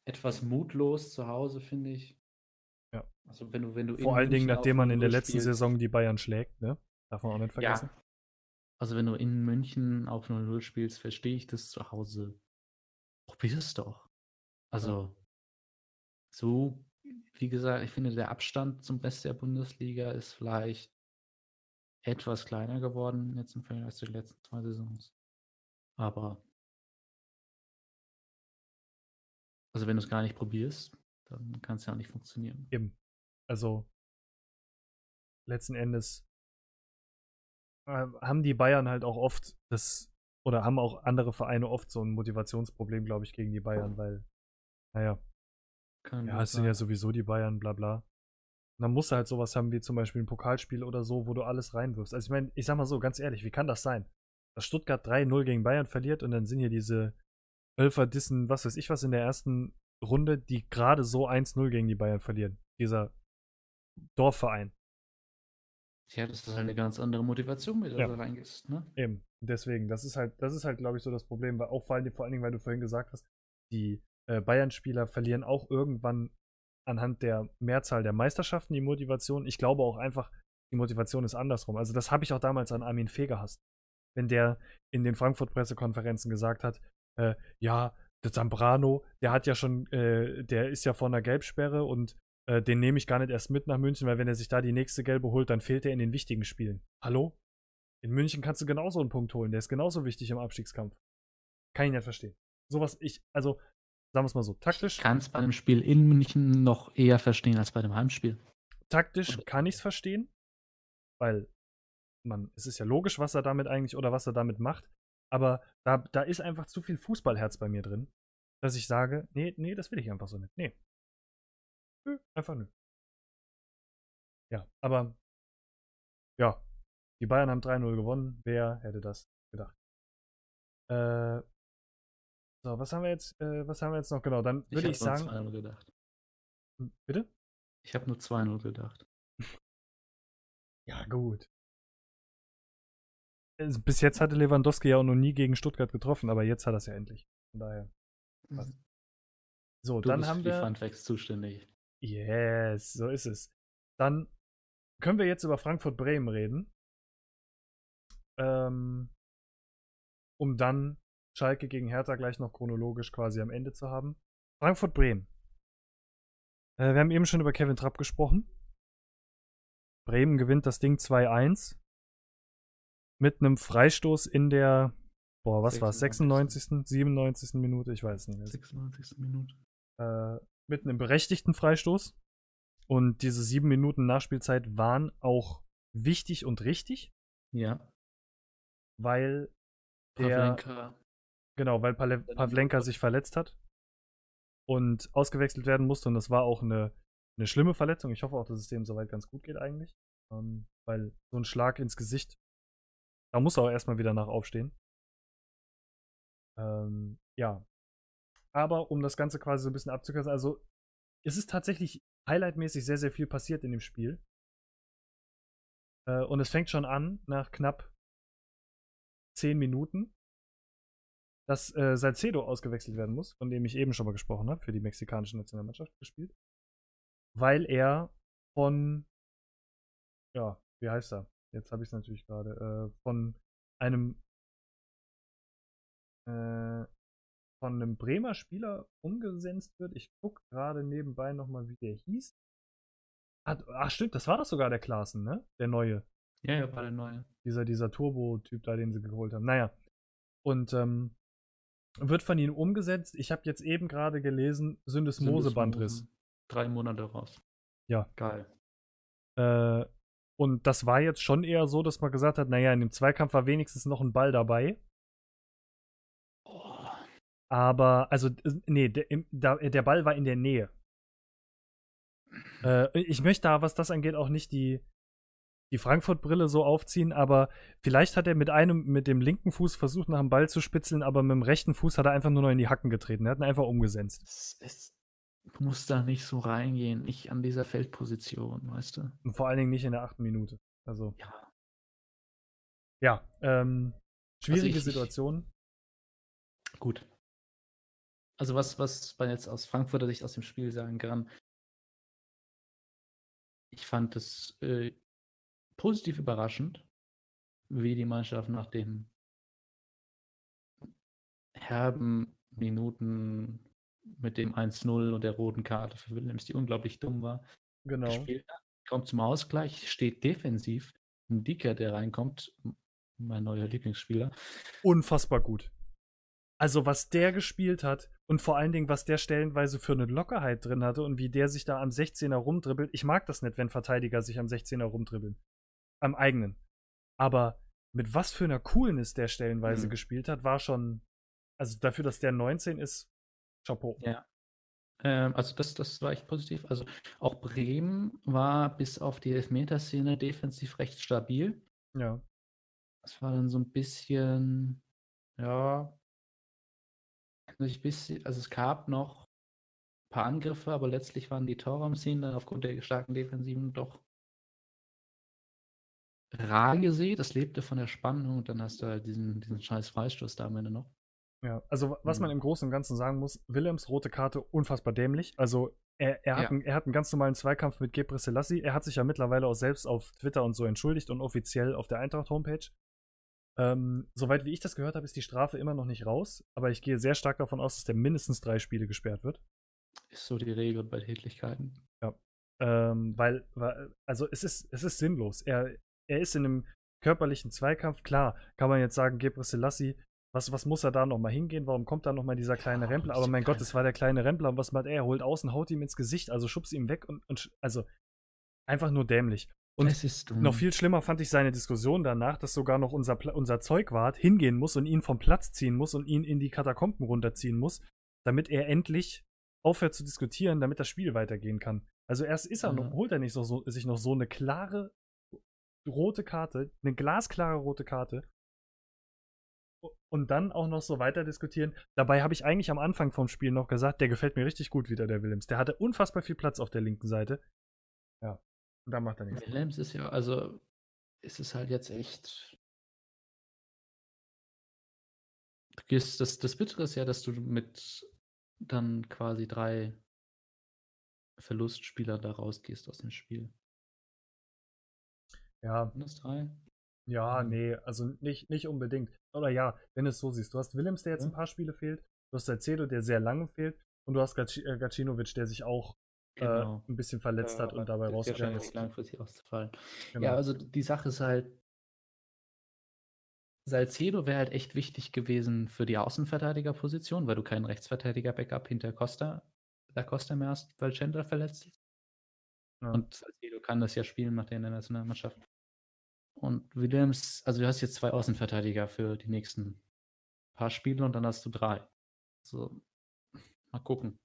etwas mutlos zu Hause, finde ich. Ja. Also wenn du, wenn du Vor allen Dingen, nachdem man in der letzten spielst, Saison die Bayern schlägt, ne? Darf man auch nicht vergessen. Ja. Also wenn du in München auf 0-0 spielst, verstehe ich das zu Hause. Probier es doch. Also so wie gesagt, ich finde, der Abstand zum Best der Bundesliga ist vielleicht etwas kleiner geworden jetzt im Vergleich zu den letzten zwei Saisons. Aber also wenn du es gar nicht probierst, dann kann es ja auch nicht funktionieren. Eben. Also letzten Endes haben die Bayern halt auch oft das oder haben auch andere Vereine oft so ein Motivationsproblem, glaube ich, gegen die Bayern, weil, naja, kann ja, es sind ja sowieso die Bayern, bla bla. Und dann musst du halt sowas haben wie zum Beispiel ein Pokalspiel oder so, wo du alles reinwirfst. Also ich meine, ich sag mal so, ganz ehrlich, wie kann das sein? Dass Stuttgart 3-0 gegen Bayern verliert und dann sind hier diese Ölfer Dissen, was weiß ich was, in der ersten Runde, die gerade so 1-0 gegen die Bayern verlieren. Dieser Dorfverein. Ja, das ist halt eine ganz andere Motivation, mit der ja. du reingehst, ne? Eben. Deswegen, das ist halt, das ist halt, glaube ich, so das Problem, weil auch vor allem, vor allen Dingen, weil du vorhin gesagt hast, die äh, Bayern-Spieler verlieren auch irgendwann anhand der Mehrzahl der Meisterschaften die Motivation. Ich glaube auch einfach, die Motivation ist andersrum. Also das habe ich auch damals an Armin Fee gehasst. Wenn der in den Frankfurt-Pressekonferenzen gesagt hat, äh, ja, der Zambrano, der hat ja schon, äh, der ist ja vor einer Gelbsperre und äh, den nehme ich gar nicht erst mit nach München, weil wenn er sich da die nächste Gelbe holt, dann fehlt er in den wichtigen Spielen. Hallo? In München kannst du genauso einen Punkt holen, der ist genauso wichtig im Abstiegskampf. Kann ich nicht verstehen. Sowas, ich, also Sagen wir es mal so, taktisch. Ich kann es bei einem Spiel in München noch eher verstehen als bei dem Heimspiel. Taktisch kann ich es verstehen, weil man, es ist ja logisch, was er damit eigentlich oder was er damit macht. Aber da, da ist einfach zu viel Fußballherz bei mir drin, dass ich sage, nee, nee, das will ich einfach so nicht. Nee. Nö, einfach nö. Ja, aber ja, die Bayern haben 3-0 gewonnen. Wer hätte das gedacht? Äh, so, was haben wir jetzt, äh, was haben wir jetzt noch? Genau, dann würde ich, ich sagen. 2-0 gedacht. Hm, bitte? Ich habe nur 2-0 gedacht. [LAUGHS] Ja, gut. Also, bis jetzt hatte Lewandowski ja auch noch nie gegen Stuttgart getroffen, aber jetzt hat er es ja endlich. Von daher. Was? Mhm. So, Du dann bist haben für die wir. Funfacts zuständig. Yes, so ist es. Dann können wir jetzt über Frankfurt-Bremen reden. Ähm, um dann Schalke gegen Hertha gleich noch chronologisch quasi am Ende zu haben. Frankfurt-Bremen. Äh, wir haben eben schon über Kevin Trapp gesprochen. Bremen gewinnt das Ding 2-1. Mit einem Freistoß in der, boah, was war es, 96.. 96., 97. Minute, ich weiß nicht mehr. 96. Minute. Äh, mit einem berechtigten Freistoß. Und diese sieben Minuten Nachspielzeit waren auch wichtig und richtig, Ja. weil der, Pavlenka. genau, weil Pale Pavlenka sich verletzt hat und ausgewechselt werden musste. Und das war auch eine, eine schlimme Verletzung. Ich hoffe auch, dass es dem soweit ganz gut geht eigentlich. Ähm, weil so ein Schlag ins Gesicht, da muss er auch erstmal wieder nach aufstehen. Ähm, ja. Aber um das Ganze quasi so ein bisschen abzukürzen, also es ist tatsächlich highlightmäßig sehr, sehr viel passiert in dem Spiel. Äh, und es fängt schon an, nach knapp 10 Minuten, dass äh, Salcedo ausgewechselt werden muss, von dem ich eben schon mal gesprochen habe, für die mexikanische Nationalmannschaft gespielt. Weil er von, ja, wie heißt er? Jetzt habe ich es natürlich gerade, äh, von einem äh, von einem Bremer Spieler umgesetzt wird. Ich gucke gerade nebenbei nochmal, wie der hieß. Hat, ach stimmt, das war doch sogar der Klaassen, ne? Der neue. Ja, ja, war der neue. Dieser, dieser Turbo-Typ da, den sie geholt haben. Naja. Und ähm, wird von ihnen umgesetzt. Ich habe jetzt eben gerade gelesen, Syndesmose-Bandriss. Syndesmose. Drei Monate raus. Ja. Geil. Äh, und das war jetzt schon eher so, dass man gesagt hat, naja, in dem Zweikampf war wenigstens noch ein Ball dabei. Aber, also, äh, nee, der, da, der Ball war in der Nähe. Äh, ich möchte da, was das angeht, auch nicht die, die Frankfurt-Brille so aufziehen, aber vielleicht hat er mit einem, mit dem linken Fuß versucht, nach dem Ball zu spitzeln, aber mit dem rechten Fuß hat er einfach nur noch in die Hacken getreten. Er hat ihn einfach umgesetzt. Es, es muss da nicht so reingehen. Nicht an dieser Feldposition, weißt du? Und vor allen Dingen nicht in der achten Minute. Also, Ja. ja, ähm, schwierige ich- ich- Situation. Gut. Also was, was man jetzt aus Frankfurter Sicht aus dem Spiel sagen kann, ich fand es äh, positiv überraschend, wie die Mannschaft nach den herben Minuten mit dem 1-0 und der roten Karte für Williams, die unglaublich dumm war, Genau. gespielt hat. Kommt zum Ausgleich, steht defensiv. Ein Dicker, der reinkommt, mein neuer Lieblingsspieler. unfassbar gut. Also, was der gespielt hat und vor allen Dingen, was der stellenweise für eine Lockerheit drin hatte und wie der sich da am 16er rumdribbelt. Ich mag das nicht, wenn Verteidiger sich am 16er rumdribbeln. Am eigenen. Aber mit was für einer Coolness der stellenweise Mhm. gespielt hat, war schon. Also dafür, dass der 19 ist, Chapeau. Ja. Ähm, also das, das war echt positiv. Also auch Bremen war bis auf die Elfmeterszene defensiv recht stabil. Ja. Es war dann so ein bisschen, ja, nicht bisschen, also es gab noch ein paar Angriffe, aber letztlich waren die dann aufgrund der starken Defensiven doch rar gesehen. Das lebte von der Spannung und dann hast du halt diesen, diesen scheiß Freistoß da am Ende noch. Ja, also was man Mhm. im Großen und Ganzen sagen muss, Willems rote Karte unfassbar dämlich. Also er, er, hat, Ja. einen, er hat einen ganz normalen Zweikampf mit Gebre Selassie. Er hat sich ja mittlerweile auch selbst auf Twitter und so entschuldigt und offiziell auf der Eintracht-Homepage. Ähm, soweit wie ich das gehört habe, ist die Strafe immer noch nicht raus, aber ich gehe sehr stark davon aus, dass der mindestens drei Spiele gesperrt wird. Ist so die Regel bei Tätlichkeiten. Ähm, weil, weil, also es ist, es ist sinnlos. Er, er ist in einem körperlichen Zweikampf, klar, kann man jetzt sagen, Gebre Selassie, was, was muss er da nochmal hingehen? Warum kommt da nochmal dieser kleine Ja, Rempler? Aber mein Gott, es war der kleine Rempler und was macht er? Er holt außen, haut ihm ins Gesicht, also schubst ihm weg und, und also einfach nur dämlich. Und Es ist dumm. noch viel schlimmer fand ich seine Diskussion danach, dass sogar noch unser, Pla unser Zeugwart hingehen muss und ihn vom Platz ziehen muss und ihn in die Katakomben runterziehen muss, damit er endlich aufhört zu diskutieren, damit das Spiel weitergehen kann. Also erst ist er Ja. noch, holt er nicht so, so, sich noch so eine klare rote Karte, eine glasklare rote Karte und dann auch noch so weiter diskutieren. Dabei habe ich eigentlich am Anfang vom Spiel noch gesagt, der gefällt mir richtig gut wieder, der Willems. Der hatte unfassbar viel Platz auf der linken Seite. Ja. Und da macht er nichts. Willems ist ja, also ist es halt jetzt echt. Du gehst, das, das Bittere ist ja, dass du mit dann quasi drei Verlustspieler da rausgehst aus dem Spiel. Ja, Sind das drei? ja, Mhm. nee, also nicht, nicht unbedingt. Oder ja, wenn du es so siehst. Du hast Willems, der jetzt Ja. ein paar Spiele fehlt. Du hast Salcedo, der sehr lange fehlt. Und du hast äh, Gacinovic, der sich auch äh, ein bisschen verletzt hat und dabei rausgegangen ist. langfristig auszufallen. Genau. Ja, also die Sache ist halt, Salcedo wäre halt echt wichtig gewesen für die Außenverteidigerposition, weil du keinen Rechtsverteidiger-Backup hinter Costa, da Costa mehr hast, weil Chandler verletzt ist. Ja. Und Salcedo kann das ja spielen, macht er in der Nationalmannschaft. Und Williams, also du hast jetzt zwei Außenverteidiger für die nächsten paar Spiele und dann hast du drei. So, mal gucken.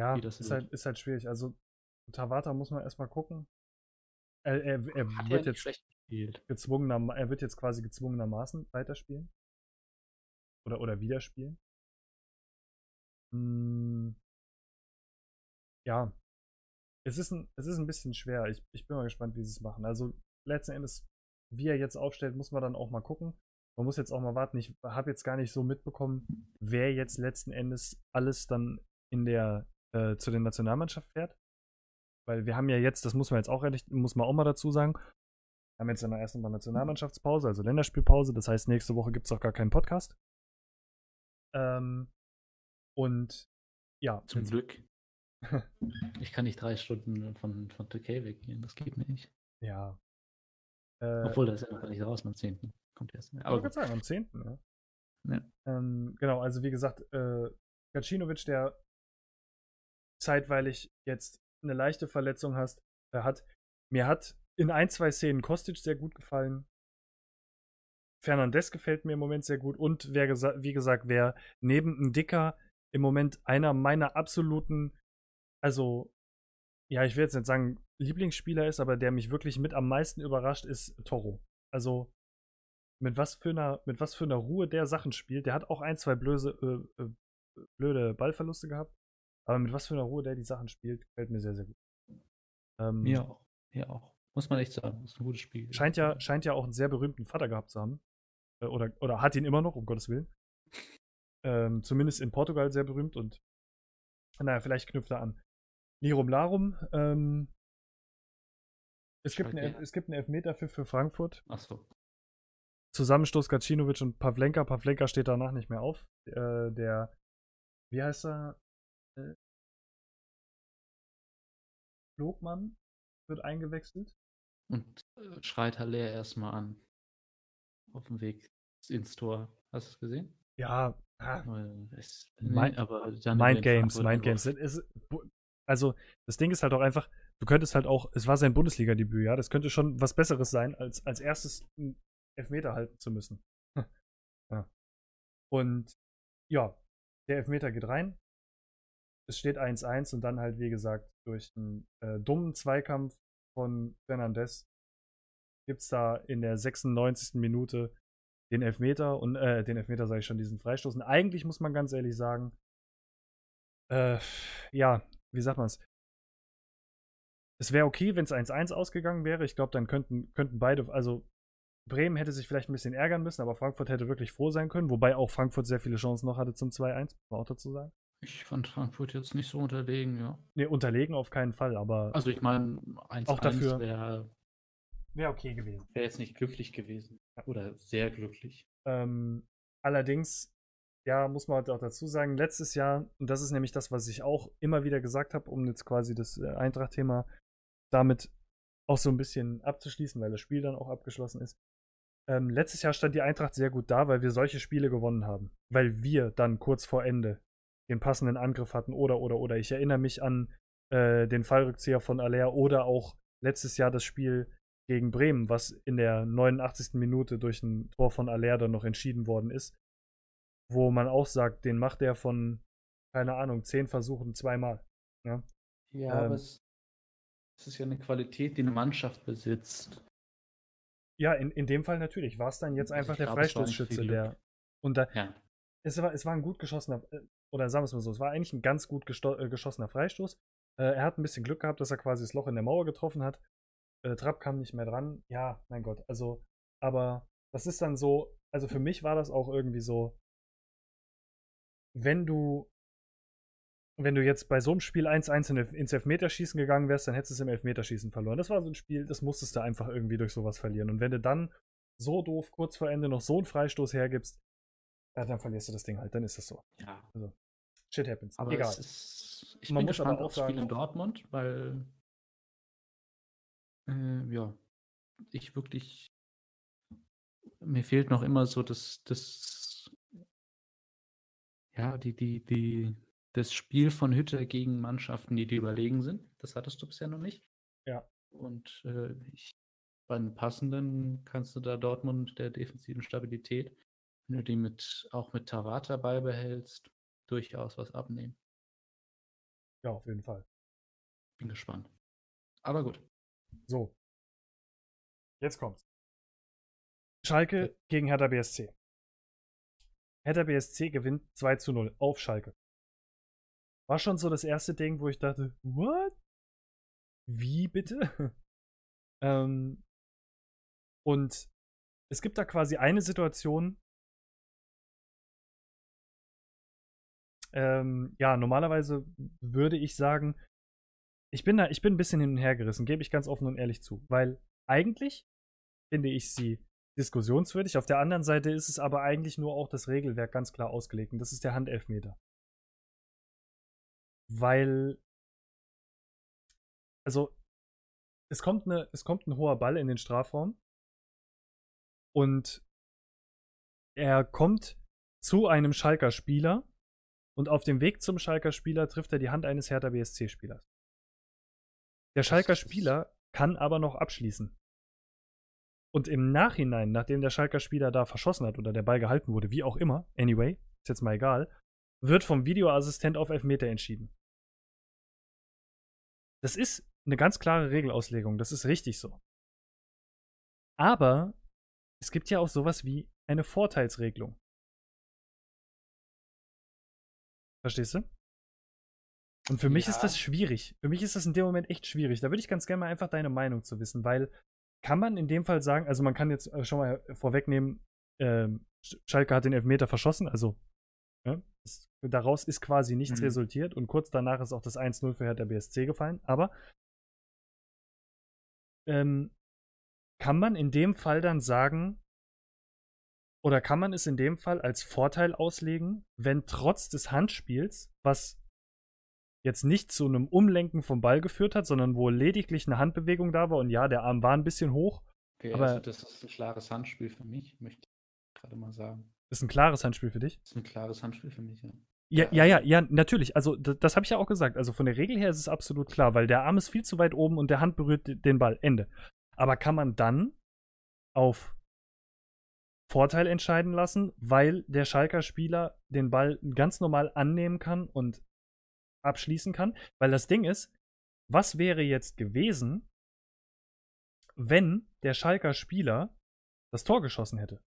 Ja, ist wird. halt, ist halt schwierig. Also, Tawata muss man erstmal gucken. Er, er, er ja wird nicht jetzt gezwungener, er wird jetzt quasi gezwungenermaßen weiterspielen. Oder, oder wieder spielen. Hm. Ja. Es ist, ein, es ist ein bisschen schwer. Ich, ich bin mal gespannt, wie sie es machen. Also, letzten Endes, wie er jetzt aufstellt, muss man dann auch mal gucken. Man muss jetzt auch mal warten. Ich habe jetzt gar nicht so mitbekommen, wer jetzt letzten Endes alles dann in der äh, zu der Nationalmannschaft fährt. Weil wir haben ja jetzt, das muss man jetzt auch ehrlich, muss man auch mal dazu sagen, haben jetzt in der ersten Mal Nationalmannschaftspause, also Länderspielpause. Das heißt, nächste Woche gibt es auch gar keinen Podcast. Ähm, und ja, Zum jetzt- Glück. [LAUGHS] Ich kann nicht drei Stunden von, von Türkei weggehen, das geht mir nicht. ja. Äh, Obwohl, das ist ja noch gar nicht raus am 10. Kommt erst. mehr. aber ich gut. sagen, am 10. Ja. Ja. Ähm, genau, also wie gesagt, äh, Gacinovic, der zeitweilig jetzt eine leichte Verletzung hast, äh, hat. Mir hat in ein, zwei Szenen Kostic sehr gut gefallen. Fernandes gefällt mir im Moment sehr gut. Und wer gesa wie gesagt, wer neben ein Dicker im Moment einer meiner absoluten, also, ja, ich will jetzt nicht sagen, Lieblingsspieler ist, aber der mich wirklich mit am meisten überrascht, ist Toro. Also, mit was für einer, mit was für einer Ruhe der Sachen spielt. Der hat auch ein, zwei blöse, äh, äh, blöde Ballverluste gehabt. Aber mit was für einer Ruhe der die Sachen spielt, gefällt mir sehr, sehr gut. Ähm, Mir auch. Mir auch. Muss man echt sagen. Das ist ein gutes Spiel. Scheint ja, scheint ja auch einen sehr berühmten Vater gehabt zu haben. Äh, Oder, oder hat ihn immer noch, um Gottes Willen. Ähm, zumindest in Portugal sehr berühmt und naja, vielleicht knüpft er an. Lirum Larum, ähm, es, gibt einen, es gibt einen Elfmeter für, für Frankfurt. Achso. Zusammenstoß Gacinovic und Pavlenka. Pavlenka steht danach nicht mehr auf. Äh, der, wie heißt er? Äh, Logmann wird eingewechselt. Und äh, schreit Haller erstmal an. Auf dem Weg ins Tor. Hast du es gesehen? Ja, ah, Es, Mein- aber Mind in Games, Mind Games. ist, also, das Ding ist halt auch einfach, du könntest halt auch, es war sein Bundesliga-Debüt, ja, das könnte schon was Besseres sein, als als erstes einen Elfmeter halten zu müssen. [LAUGHS] ja. Und ja, der Elfmeter geht rein. Es steht 1-1 und dann halt, wie gesagt, durch einen äh, dummen Zweikampf von Fernandes gibt es da in der 96. Minute den Elfmeter und äh, den Elfmeter sage ich schon, diesen Freistoß. Und eigentlich muss man ganz ehrlich sagen, äh, ja, wie sagt man es? Es wäre okay, wenn es 1-1 ausgegangen wäre. Ich glaube, dann könnten, könnten beide, also Bremen hätte sich vielleicht ein bisschen ärgern müssen, aber Frankfurt hätte wirklich froh sein können, wobei auch Frankfurt sehr viele Chancen noch hatte zum 2-1, muss man auch dazu sagen. Ich fand Frankfurt jetzt nicht so unterlegen, ja. Ne, unterlegen auf keinen Fall, aber Also ich meine, 1 Auch dafür. wäre wäre okay gewesen. wär jetzt nicht glücklich gewesen. Oder sehr glücklich. Ähm, allerdings, ja, muss man halt auch dazu sagen, letztes Jahr, und das ist nämlich das, was ich auch immer wieder gesagt habe, um jetzt quasi das äh, Eintracht-Thema damit auch so ein bisschen abzuschließen, weil das Spiel dann auch abgeschlossen ist. Ähm, letztes Jahr stand die Eintracht sehr gut da, weil wir solche Spiele gewonnen haben. Weil wir dann kurz vor Ende den passenden Angriff hatten oder, oder, oder. Ich erinnere mich an äh, den Fallrückzieher von Aller oder auch letztes Jahr das Spiel gegen Bremen, was in der 89. Minute durch ein Tor von Aller dann noch entschieden worden ist, wo man auch sagt, den macht er von, keine Ahnung, zehn Versuchen zweimal. Ja, ja ähm, aber es, es, ist ja eine Qualität, die eine Mannschaft besitzt. Ja, in, in dem Fall natürlich. War es dann jetzt einfach der Freistoßschütze, der. Und da, ja. es, war, es war ein gut geschossener, äh, oder sagen wir es mal so, es war eigentlich ein ganz gut äh, geschossener Freistoß. Äh, er hat ein bisschen Glück gehabt, dass er quasi das Loch in der Mauer getroffen hat. Äh, Trapp kam nicht mehr dran. Ja, mein Gott. Also, aber das ist dann so, also für mich war das auch irgendwie so, wenn du, wenn du jetzt bei so einem Spiel 1-1 ins Elfmeterschießen gegangen wärst, dann hättest du es im Elfmeterschießen verloren. Das war so ein Spiel, das musstest du einfach irgendwie durch sowas verlieren. Und wenn du dann so doof kurz vor Ende noch so einen Freistoß hergibst, ja, dann verlierst du das Ding halt, dann ist das so. Ja. Also, shit happens. Aber Egal. Ist, ich Man bin gespannt aufs Spiel in Dortmund, weil äh, ja, ich wirklich mir fehlt noch immer so das, das ja, die, die, die, das Spiel von Hütte gegen Mannschaften, die dir überlegen sind. Das hattest du bisher noch nicht. Ja. Und äh, ich, bei den passenden kannst du da Dortmund der defensiven Stabilität, wenn du die mit, auch mit Tavata beibehältst, durchaus was abnehmen. Ja, auf jeden Fall. Bin gespannt. Aber gut. So. Jetzt kommt's. Schalke gegen Hertha BSC. Hertha BSC gewinnt 2 zu 0 auf Schalke. War schon so das erste Ding, wo ich dachte, what? Wie bitte? [LAUGHS] ähm, und es gibt da quasi eine Situation, ähm, ja, normalerweise würde ich sagen, ich bin da, ich bin ein bisschen hin und her gerissen, gebe ich ganz offen und ehrlich zu, weil eigentlich finde ich sie diskussionswürdig. Auf der anderen Seite ist es aber eigentlich nur auch das Regelwerk ganz klar ausgelegt und das ist der Handelfmeter. Weil, also, es kommt, eine, es kommt ein hoher Ball in den Strafraum und er kommt zu einem Schalker Spieler und auf dem Weg zum Schalker Spieler trifft er die Hand eines Hertha BSC Spielers. Der Schalker Spieler kann aber noch abschließen. Und im Nachhinein, nachdem der Schalker Spieler da verschossen hat oder der Ball gehalten wurde, wie auch immer, anyway, ist jetzt mal egal, wird vom Videoassistent auf Elfmeter entschieden. Das ist eine ganz klare Regelauslegung, das ist richtig so. Aber es gibt ja auch sowas wie eine Vorteilsregelung. Verstehst du? Und für mich ist das schwierig. Für mich ist das in dem Moment echt schwierig. Da würde ich ganz gerne mal einfach deine Meinung zu wissen, weil kann man in dem Fall sagen, also man kann jetzt äh, schon mal vorwegnehmen, ähm, Schalke hat den Elfmeter verschossen, also ja, es, daraus ist quasi nichts mhm. resultiert und kurz danach ist auch das 1-0 für Hertha BSC gefallen, aber ähm, kann man in dem Fall dann sagen, oder kann man es in dem Fall als Vorteil auslegen, wenn trotz des Handspiels, was jetzt nicht zu einem Umlenken vom Ball geführt hat, sondern wo lediglich eine Handbewegung da war und ja, der Arm war ein bisschen hoch. Okay, aber also das ist ein klares Handspiel für mich, möchte ich gerade mal sagen. Ist ein klares Handspiel für dich? Das ist ein klares Handspiel für mich, ja. Ja, ja, ja, ja, natürlich. Also, das, das habe ich ja auch gesagt. Also, von der Regel her ist es absolut klar, weil der Arm ist viel zu weit oben und der Hand berührt den Ball. Ende. Aber kann man dann auf Vorteil entscheiden lassen, weil der Schalker Spieler den Ball ganz normal annehmen kann und abschließen kann. Weil das Ding ist, was wäre jetzt gewesen, wenn der Schalker Spieler das Tor geschossen hätte?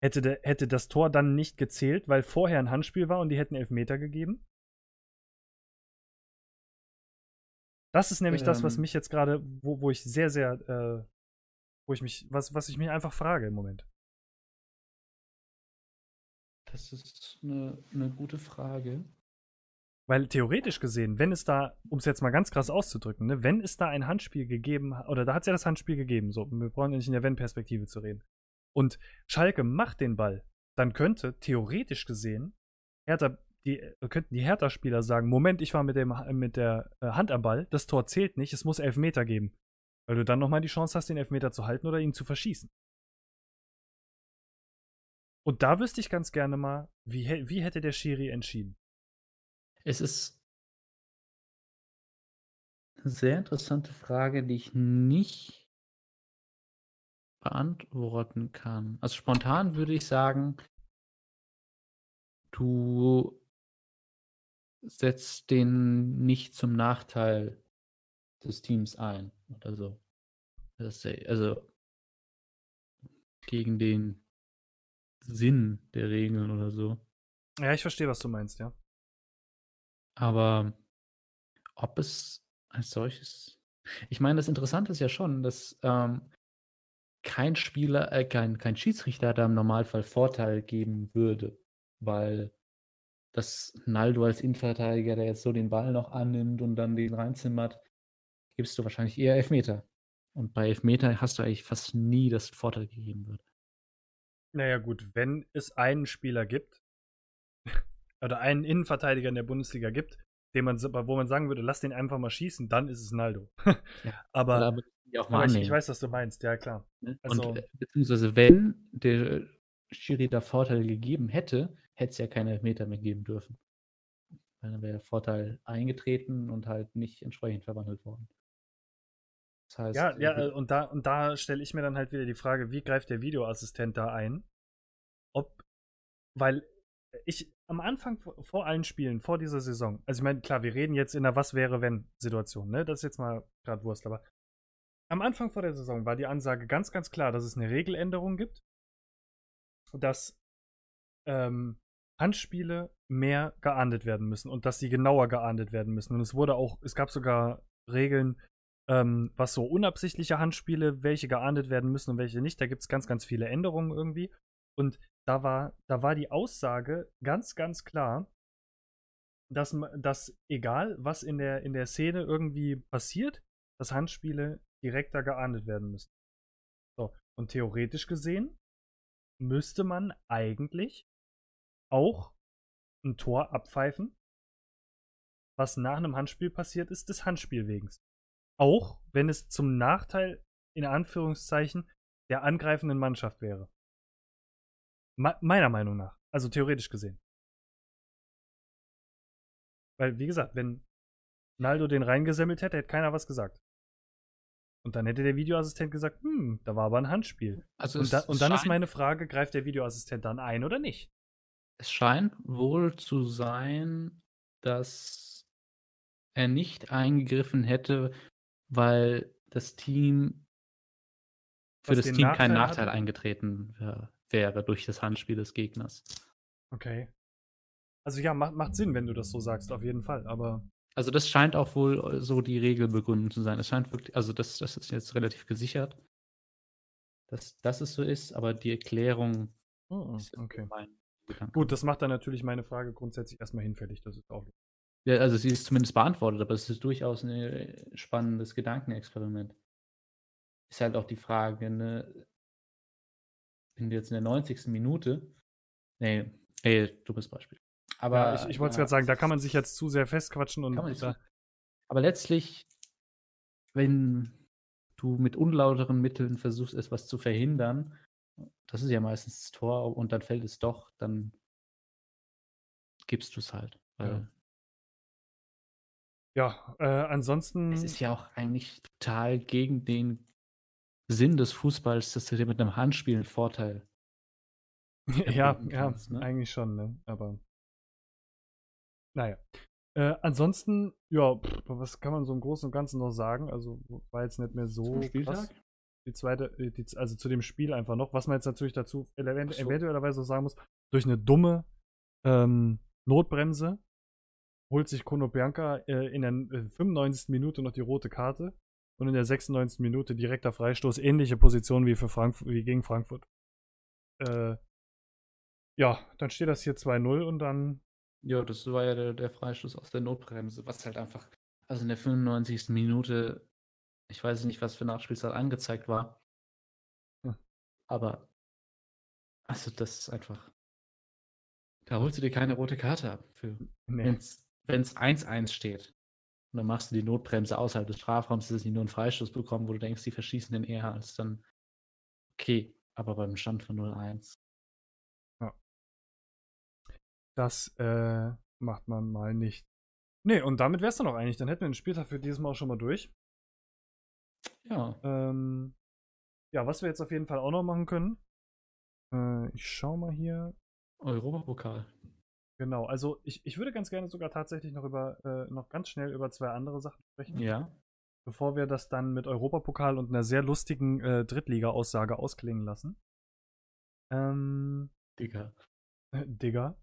Hätte, de, hätte das Tor dann nicht gezählt, weil vorher ein Handspiel war und die hätten Elfmeter gegeben? Das ist nämlich ähm, das, was ähm. mich jetzt gerade, wo, wo ich sehr, sehr, äh, wo ich mich, was, was ich mich einfach frage im Moment. Das ist eine, eine gute Frage. Weil theoretisch gesehen, wenn es da, um es jetzt mal ganz krass auszudrücken, ne, wenn es da ein Handspiel gegeben hat, oder da hat es ja das Handspiel gegeben, so, wir brauchen ja nicht in der Wenn-Perspektive zu reden. Und Schalke macht den Ball, dann könnte theoretisch gesehen Hertha, die, äh, könnten die Hertha-Spieler sagen: Moment, ich war mit, dem, mit der äh, Hand am Ball, das Tor zählt nicht, es muss Elfmeter geben. Weil du dann nochmal die Chance hast, den Elfmeter zu halten oder ihn zu verschießen. Und da wüsste ich ganz gerne mal, wie, wie hätte der Schiri entschieden? Es ist sehr interessante Frage, die ich nicht beantworten kann. Also spontan würde ich sagen, du setzt den nicht zum Nachteil des Teams ein oder so. Also gegen den Sinn der Regeln oder so. Ja, ich verstehe, was du meinst, ja. Aber ob es als solches. Ich meine, das Interessante ist ja schon, dass ähm, kein Spieler, äh, kein, kein Schiedsrichter da im Normalfall Vorteil geben würde, weil das Naldo als Innenverteidiger, der jetzt so den Ball noch annimmt und dann den reinzimmert, gibst du wahrscheinlich eher Elfmeter. Und bei Elfmeter hast du eigentlich fast nie, dass Vorteil gegeben wird. Naja, gut, wenn es einen Spieler gibt, [LAUGHS] oder einen Innenverteidiger in der Bundesliga gibt, den man, wo man sagen würde, lass den einfach mal schießen, dann ist es Naldo. ja, [LAUGHS] aber, ich, ich, weiß, was du meinst, ja klar. Ne? Also, Und, äh, beziehungsweise wenn der Schiri da Vorteil gegeben hätte, hätte es ja keine Elfmeter mehr geben dürfen. Dann wäre der Vorteil eingetreten und halt nicht entsprechend verwandelt worden. Das heißt, ja, ja, äh, und da, und da stelle ich mir dann halt wieder die Frage, wie greift der Videoassistent da ein? Ob, weil ich am Anfang vor allen Spielen, vor dieser Saison, also ich meine, klar, wir reden jetzt in der Was wäre wenn Situation, ne? Das ist jetzt mal gerade Wurst, aber am Anfang vor der Saison war die Ansage ganz, ganz klar, dass es eine Regeländerung gibt, dass ähm, Handspiele mehr geahndet werden müssen und dass sie genauer geahndet werden müssen. Und es wurde auch, es gab sogar Regeln, ähm, was so unabsichtliche Handspiele, welche geahndet werden müssen und welche nicht. Da gibt es ganz, ganz viele Änderungen irgendwie. Und da war, da war die Aussage ganz, ganz klar, dass, dass egal, was in der, in der Szene irgendwie passiert, dass Handspiele direkter geahndet werden müssen. So, und theoretisch gesehen müsste man eigentlich auch ein Tor abpfeifen, was nach einem Handspiel passiert ist, des Handspielwegens. Auch wenn es zum Nachteil, in Anführungszeichen, der angreifenden Mannschaft wäre. Me meiner Meinung nach. Also theoretisch gesehen. Weil, wie gesagt, wenn Naldo den reingesammelt hätte, hätte keiner was gesagt. Und dann hätte der Videoassistent gesagt, hm, da war aber ein Handspiel. Also und, da, und dann ist meine Frage, greift der Videoassistent dann ein oder nicht? Es scheint wohl zu sein, dass er nicht eingegriffen hätte, weil das Team für Was das Team Nachteil kein Nachteil hat? eingetreten wäre durch das Handspiel des Gegners. Okay. Also ja, macht, macht Sinn, wenn du das so sagst, auf jeden Fall, aber. Also das scheint auch wohl so die Regelbegründung zu sein. Es scheint wirklich, also das, das ist jetzt relativ gesichert, dass, dass es so ist, aber die Erklärung oh, ist okay. Gut, das macht dann natürlich meine Frage grundsätzlich erstmal hinfällig. Das ist auch. Ja, also sie ist zumindest beantwortet, aber es ist durchaus ein spannendes Gedankenexperiment. Ist halt auch die Frage, ne, wenn du jetzt in der 90. Minute, nee, ey, dummes Beispiel. Aber ja, ich, ich wollte es ja, gerade sagen, da kann man sich jetzt zu sehr festquatschen und. Da, aber letztlich, wenn du mit unlauteren Mitteln versuchst, etwas zu verhindern, das ist ja meistens das Tor und dann fällt es doch, dann gibst du es halt. ja, ja äh, ansonsten. Es ist ja auch eigentlich total gegen den Sinn des Fußballs, dass du dir mit einem Handspiel einen Vorteil [LAUGHS] ja, kannst, ja, ne? eigentlich schon, ne? Aber naja. Äh, ansonsten, ja, pff, was kann man so im Großen und Ganzen noch sagen? Also war jetzt nicht mehr so krass. Die zweite, äh, die, also zu dem Spiel einfach noch, was man jetzt natürlich dazu so. eventuellerweise sagen muss, durch eine dumme ähm, Notbremse holt sich Kono Bianca äh, in der 95. Äh, Minute noch die rote Karte und in der 96. Minute direkter Freistoß, ähnliche Position wie, für Frankfurt, wie gegen Frankfurt. Äh, ja, dann steht das hier 2-0 und dann. Ja, das war ja der, der Freistoß aus der Notbremse, was halt einfach, also in der 95. Minute, ich weiß nicht, was für Nachspielzeit angezeigt war. Hm. Aber, also das ist einfach. Da holst du dir keine rote Karte ab. Nee. Wenn es 1-1 steht. Und dann machst du die Notbremse außerhalb des Strafraums, dass sie nur einen Freistoß bekommen, wo du denkst, die verschießen den eher als dann. Okay, aber beim Stand von 0-1. Ja. Das äh, macht man mal nicht. Nee, und damit wär's dann auch eigentlich. Dann hätten wir den Spieltag für dieses Mal auch schon mal durch. Ja. Ähm, ja, was wir jetzt auf jeden Fall auch noch machen können. Äh, ich schau mal hier. Europapokal. Genau, also ich, ich würde ganz gerne sogar tatsächlich noch über äh, noch ganz schnell über zwei andere Sachen sprechen, Ja. bevor wir das dann mit Europapokal und einer sehr lustigen äh, Drittliga-Aussage ausklingen lassen. Ähm, Digga. äh, Digga.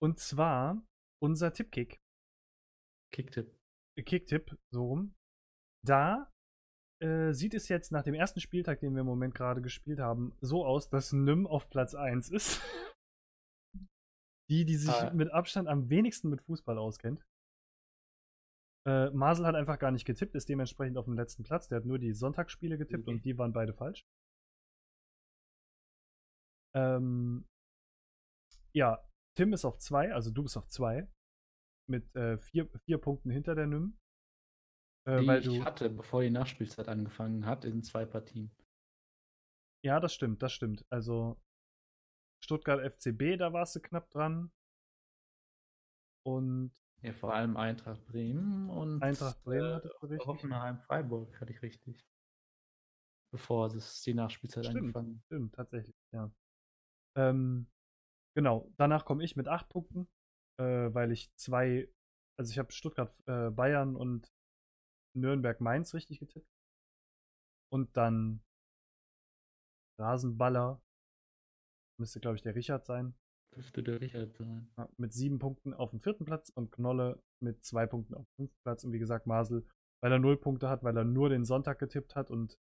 Und zwar unser Tippkick. Kicktipp. Äh, Kicktipp, so rum. Da äh, sieht es jetzt nach dem ersten Spieltag, den wir im Moment gerade gespielt haben, so aus, dass Nym auf Platz 1 ist. [LAUGHS] die, die sich Ah. mit Abstand am wenigsten mit Fußball auskennt. Äh, Masel hat einfach gar nicht getippt, ist dementsprechend auf dem letzten Platz. Der hat nur die Sonntagsspiele getippt Okay. und die waren beide falsch. Ähm, ja, Tim ist auf 2, also du bist auf 2. Mit äh, vier, vier Punkten hinter der Nym. Äh, die weil ich du, hatte, bevor die Nachspielzeit angefangen hat, in zwei Partien. Ja, das stimmt, das stimmt. Also Stuttgart FCB, da warst du knapp dran. Und Ja, vor allem Eintracht Bremen und Eintracht Bremen äh, hattest du richtig. Hoffenheim Freiburg hatte ich richtig. Bevor es die Nachspielzeit Stimmt. angefangen Stimmt, tatsächlich, ja. Ähm, genau, danach komme ich mit acht Punkten, äh, weil ich zwei, also ich habe Stuttgart, äh, Bayern und Nürnberg Mainz richtig getippt. Und dann Rasenballer, müsste glaube ich der Richard sein, dürfte der Richard sein. ja, mit sieben Punkten auf dem vierten Platz und Knolle mit zwei Punkten auf dem fünften Platz. Und wie gesagt, Masel, weil er null Punkte hat, weil er nur den Sonntag getippt hat und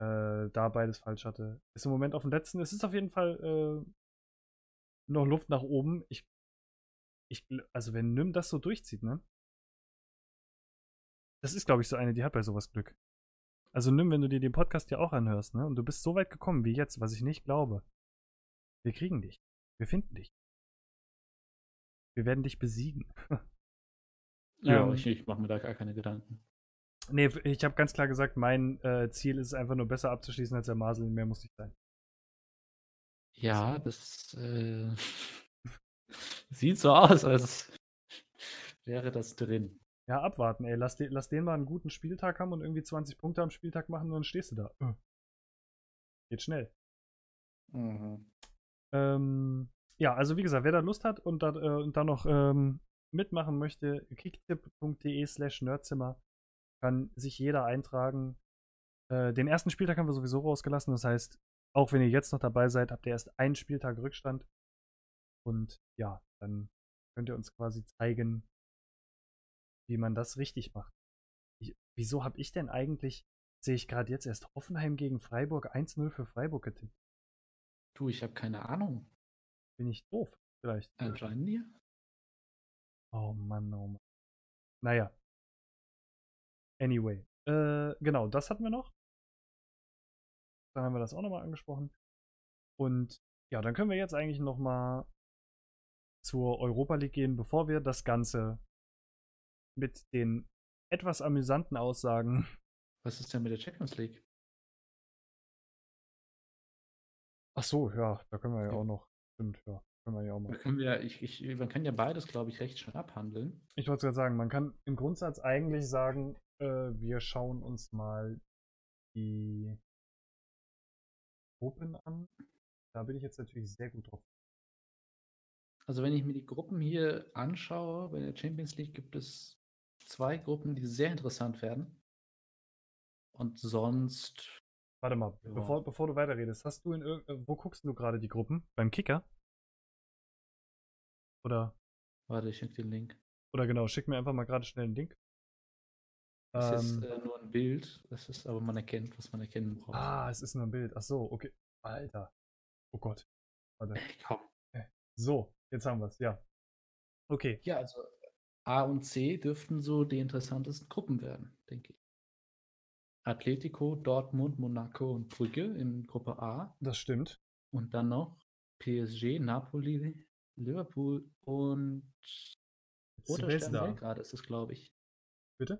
äh, da beides falsch hatte, ist im Moment auf dem letzten. Es ist auf jeden Fall äh, noch Luft nach oben. Ich, ich, also wenn Nym das so durchzieht, ne? Das ist, glaube ich, so eine, die hat bei sowas Glück. Also Nym, wenn du dir den Podcast ja auch anhörst, ne? Und du bist so weit gekommen wie jetzt, was ich nicht glaube. Wir kriegen dich. Wir finden dich. Wir werden dich besiegen. [LAUGHS] Ja, Ähm, ich, ich mache mir da gar keine Gedanken. Nee, ich habe ganz klar gesagt, mein äh, Ziel ist es einfach nur besser abzuschließen als der Masel. Mehr muss nicht sein. Ja, das äh, [LAUGHS] sieht so aus, als wäre das drin. Ja, abwarten, ey. Lass, den- lass den mal einen guten Spieltag haben und irgendwie 20 Punkte am Spieltag machen und dann stehst du da. Äh. Geht schnell. Ähm, ja, also wie gesagt, wer da Lust hat und da, äh, und da noch ähm, mitmachen möchte, kicktipp.de slash nerdzimmer kann sich jeder eintragen. Äh, den ersten Spieltag haben wir sowieso rausgelassen. Das heißt, auch wenn ihr jetzt noch dabei seid, habt ihr erst einen Spieltag Rückstand. Und ja, dann könnt ihr uns quasi zeigen, wie man das richtig macht. Ich, wieso habe ich denn eigentlich, sehe ich gerade jetzt erst Hoffenheim gegen Freiburg 1-0 für Freiburg getippt? Du, ich habe keine Ahnung. Bin ich doof? Vielleicht. Anscheinend dir? Oh Mann, oh Mann. Naja. Anyway. Äh, genau, das hatten wir noch. Dann haben wir das auch nochmal angesprochen. Und ja, dann können wir jetzt eigentlich nochmal zur Europa League gehen, bevor wir das Ganze mit den etwas amüsanten Aussagen. Was ist denn mit der Champions League? Ach so, ja, da können wir ja Ja. auch noch. Stimmt, ja. Können wir ja auch Da mal. können wir, ich, ich, man kann ja beides, glaube ich, recht schön abhandeln. Ich wollte gerade sagen, man kann im Grundsatz eigentlich sagen, äh, wir schauen uns mal die Gruppen an. Da bin ich jetzt natürlich sehr gut drauf. Also wenn ich mir die Gruppen hier anschaue, bei der Champions League gibt es zwei Gruppen, die sehr interessant werden. Und sonst, Warte mal, Ja. bevor, bevor du weiterredest, hast du in äh, wo guckst du gerade die Gruppen? Beim Kicker? Oder, warte, ich schicke den Link. oder genau, schick mir einfach mal gerade schnell einen Link. Ist Ähm, äh, nur ein Bild, das ist aber man erkennt, was man erkennen braucht. ah, es ist nur ein Bild. Ach so, okay. Alter. Oh Gott. Warte. Ey, komm. So, jetzt haben wir es, ja. Okay. Ja, also A und C dürften so die interessantesten Gruppen werden, denke ich. Atletico, Dortmund, Monaco und Brügge in Gruppe A. Das stimmt. Und dann noch PSG, Napoli, Liverpool und Roter Stern Zvezda. Belgrad ist es, glaube ich. Bitte?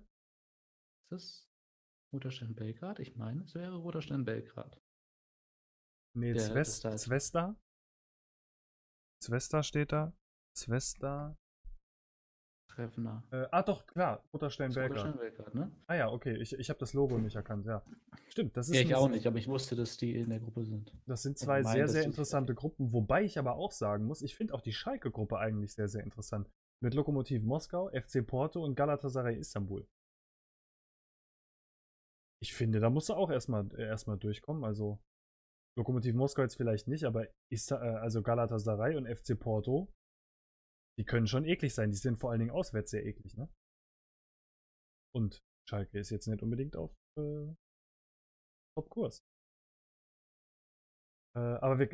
Ist das Roter Stern Belgrad? Ich meine, es wäre Roter Stern Belgrad. Nee, Der- das Zves da ist- Zvezda. Zvezda steht da. Zvezda. Treffner. Äh, ah, doch, klar, Roter. Belgrad, ne? Ah ja, okay, ich, ich habe das Logo nicht erkannt, ja. Stimmt, das ist Ja, ich auch nicht, aber ich wusste, dass die in der Gruppe sind. Das sind Ich zwei meine, sehr, sehr interessante Gruppen, wobei ich aber auch sagen muss, ich finde auch die Schalke-Gruppe eigentlich sehr, sehr interessant. Mit Lokomotiv Moskau, FC Porto und Galatasaray Istanbul. Ich finde, da musst du auch erstmal äh, erstmal durchkommen. Also Lokomotiv Moskau jetzt vielleicht nicht, aber Ista äh, also Galatasaray und FC Porto, die können schon eklig sein. Die sind vor allen Dingen auswärts sehr eklig, ne? Und Schalke ist jetzt nicht unbedingt auf äh, Top-Kurs. Äh, aber wir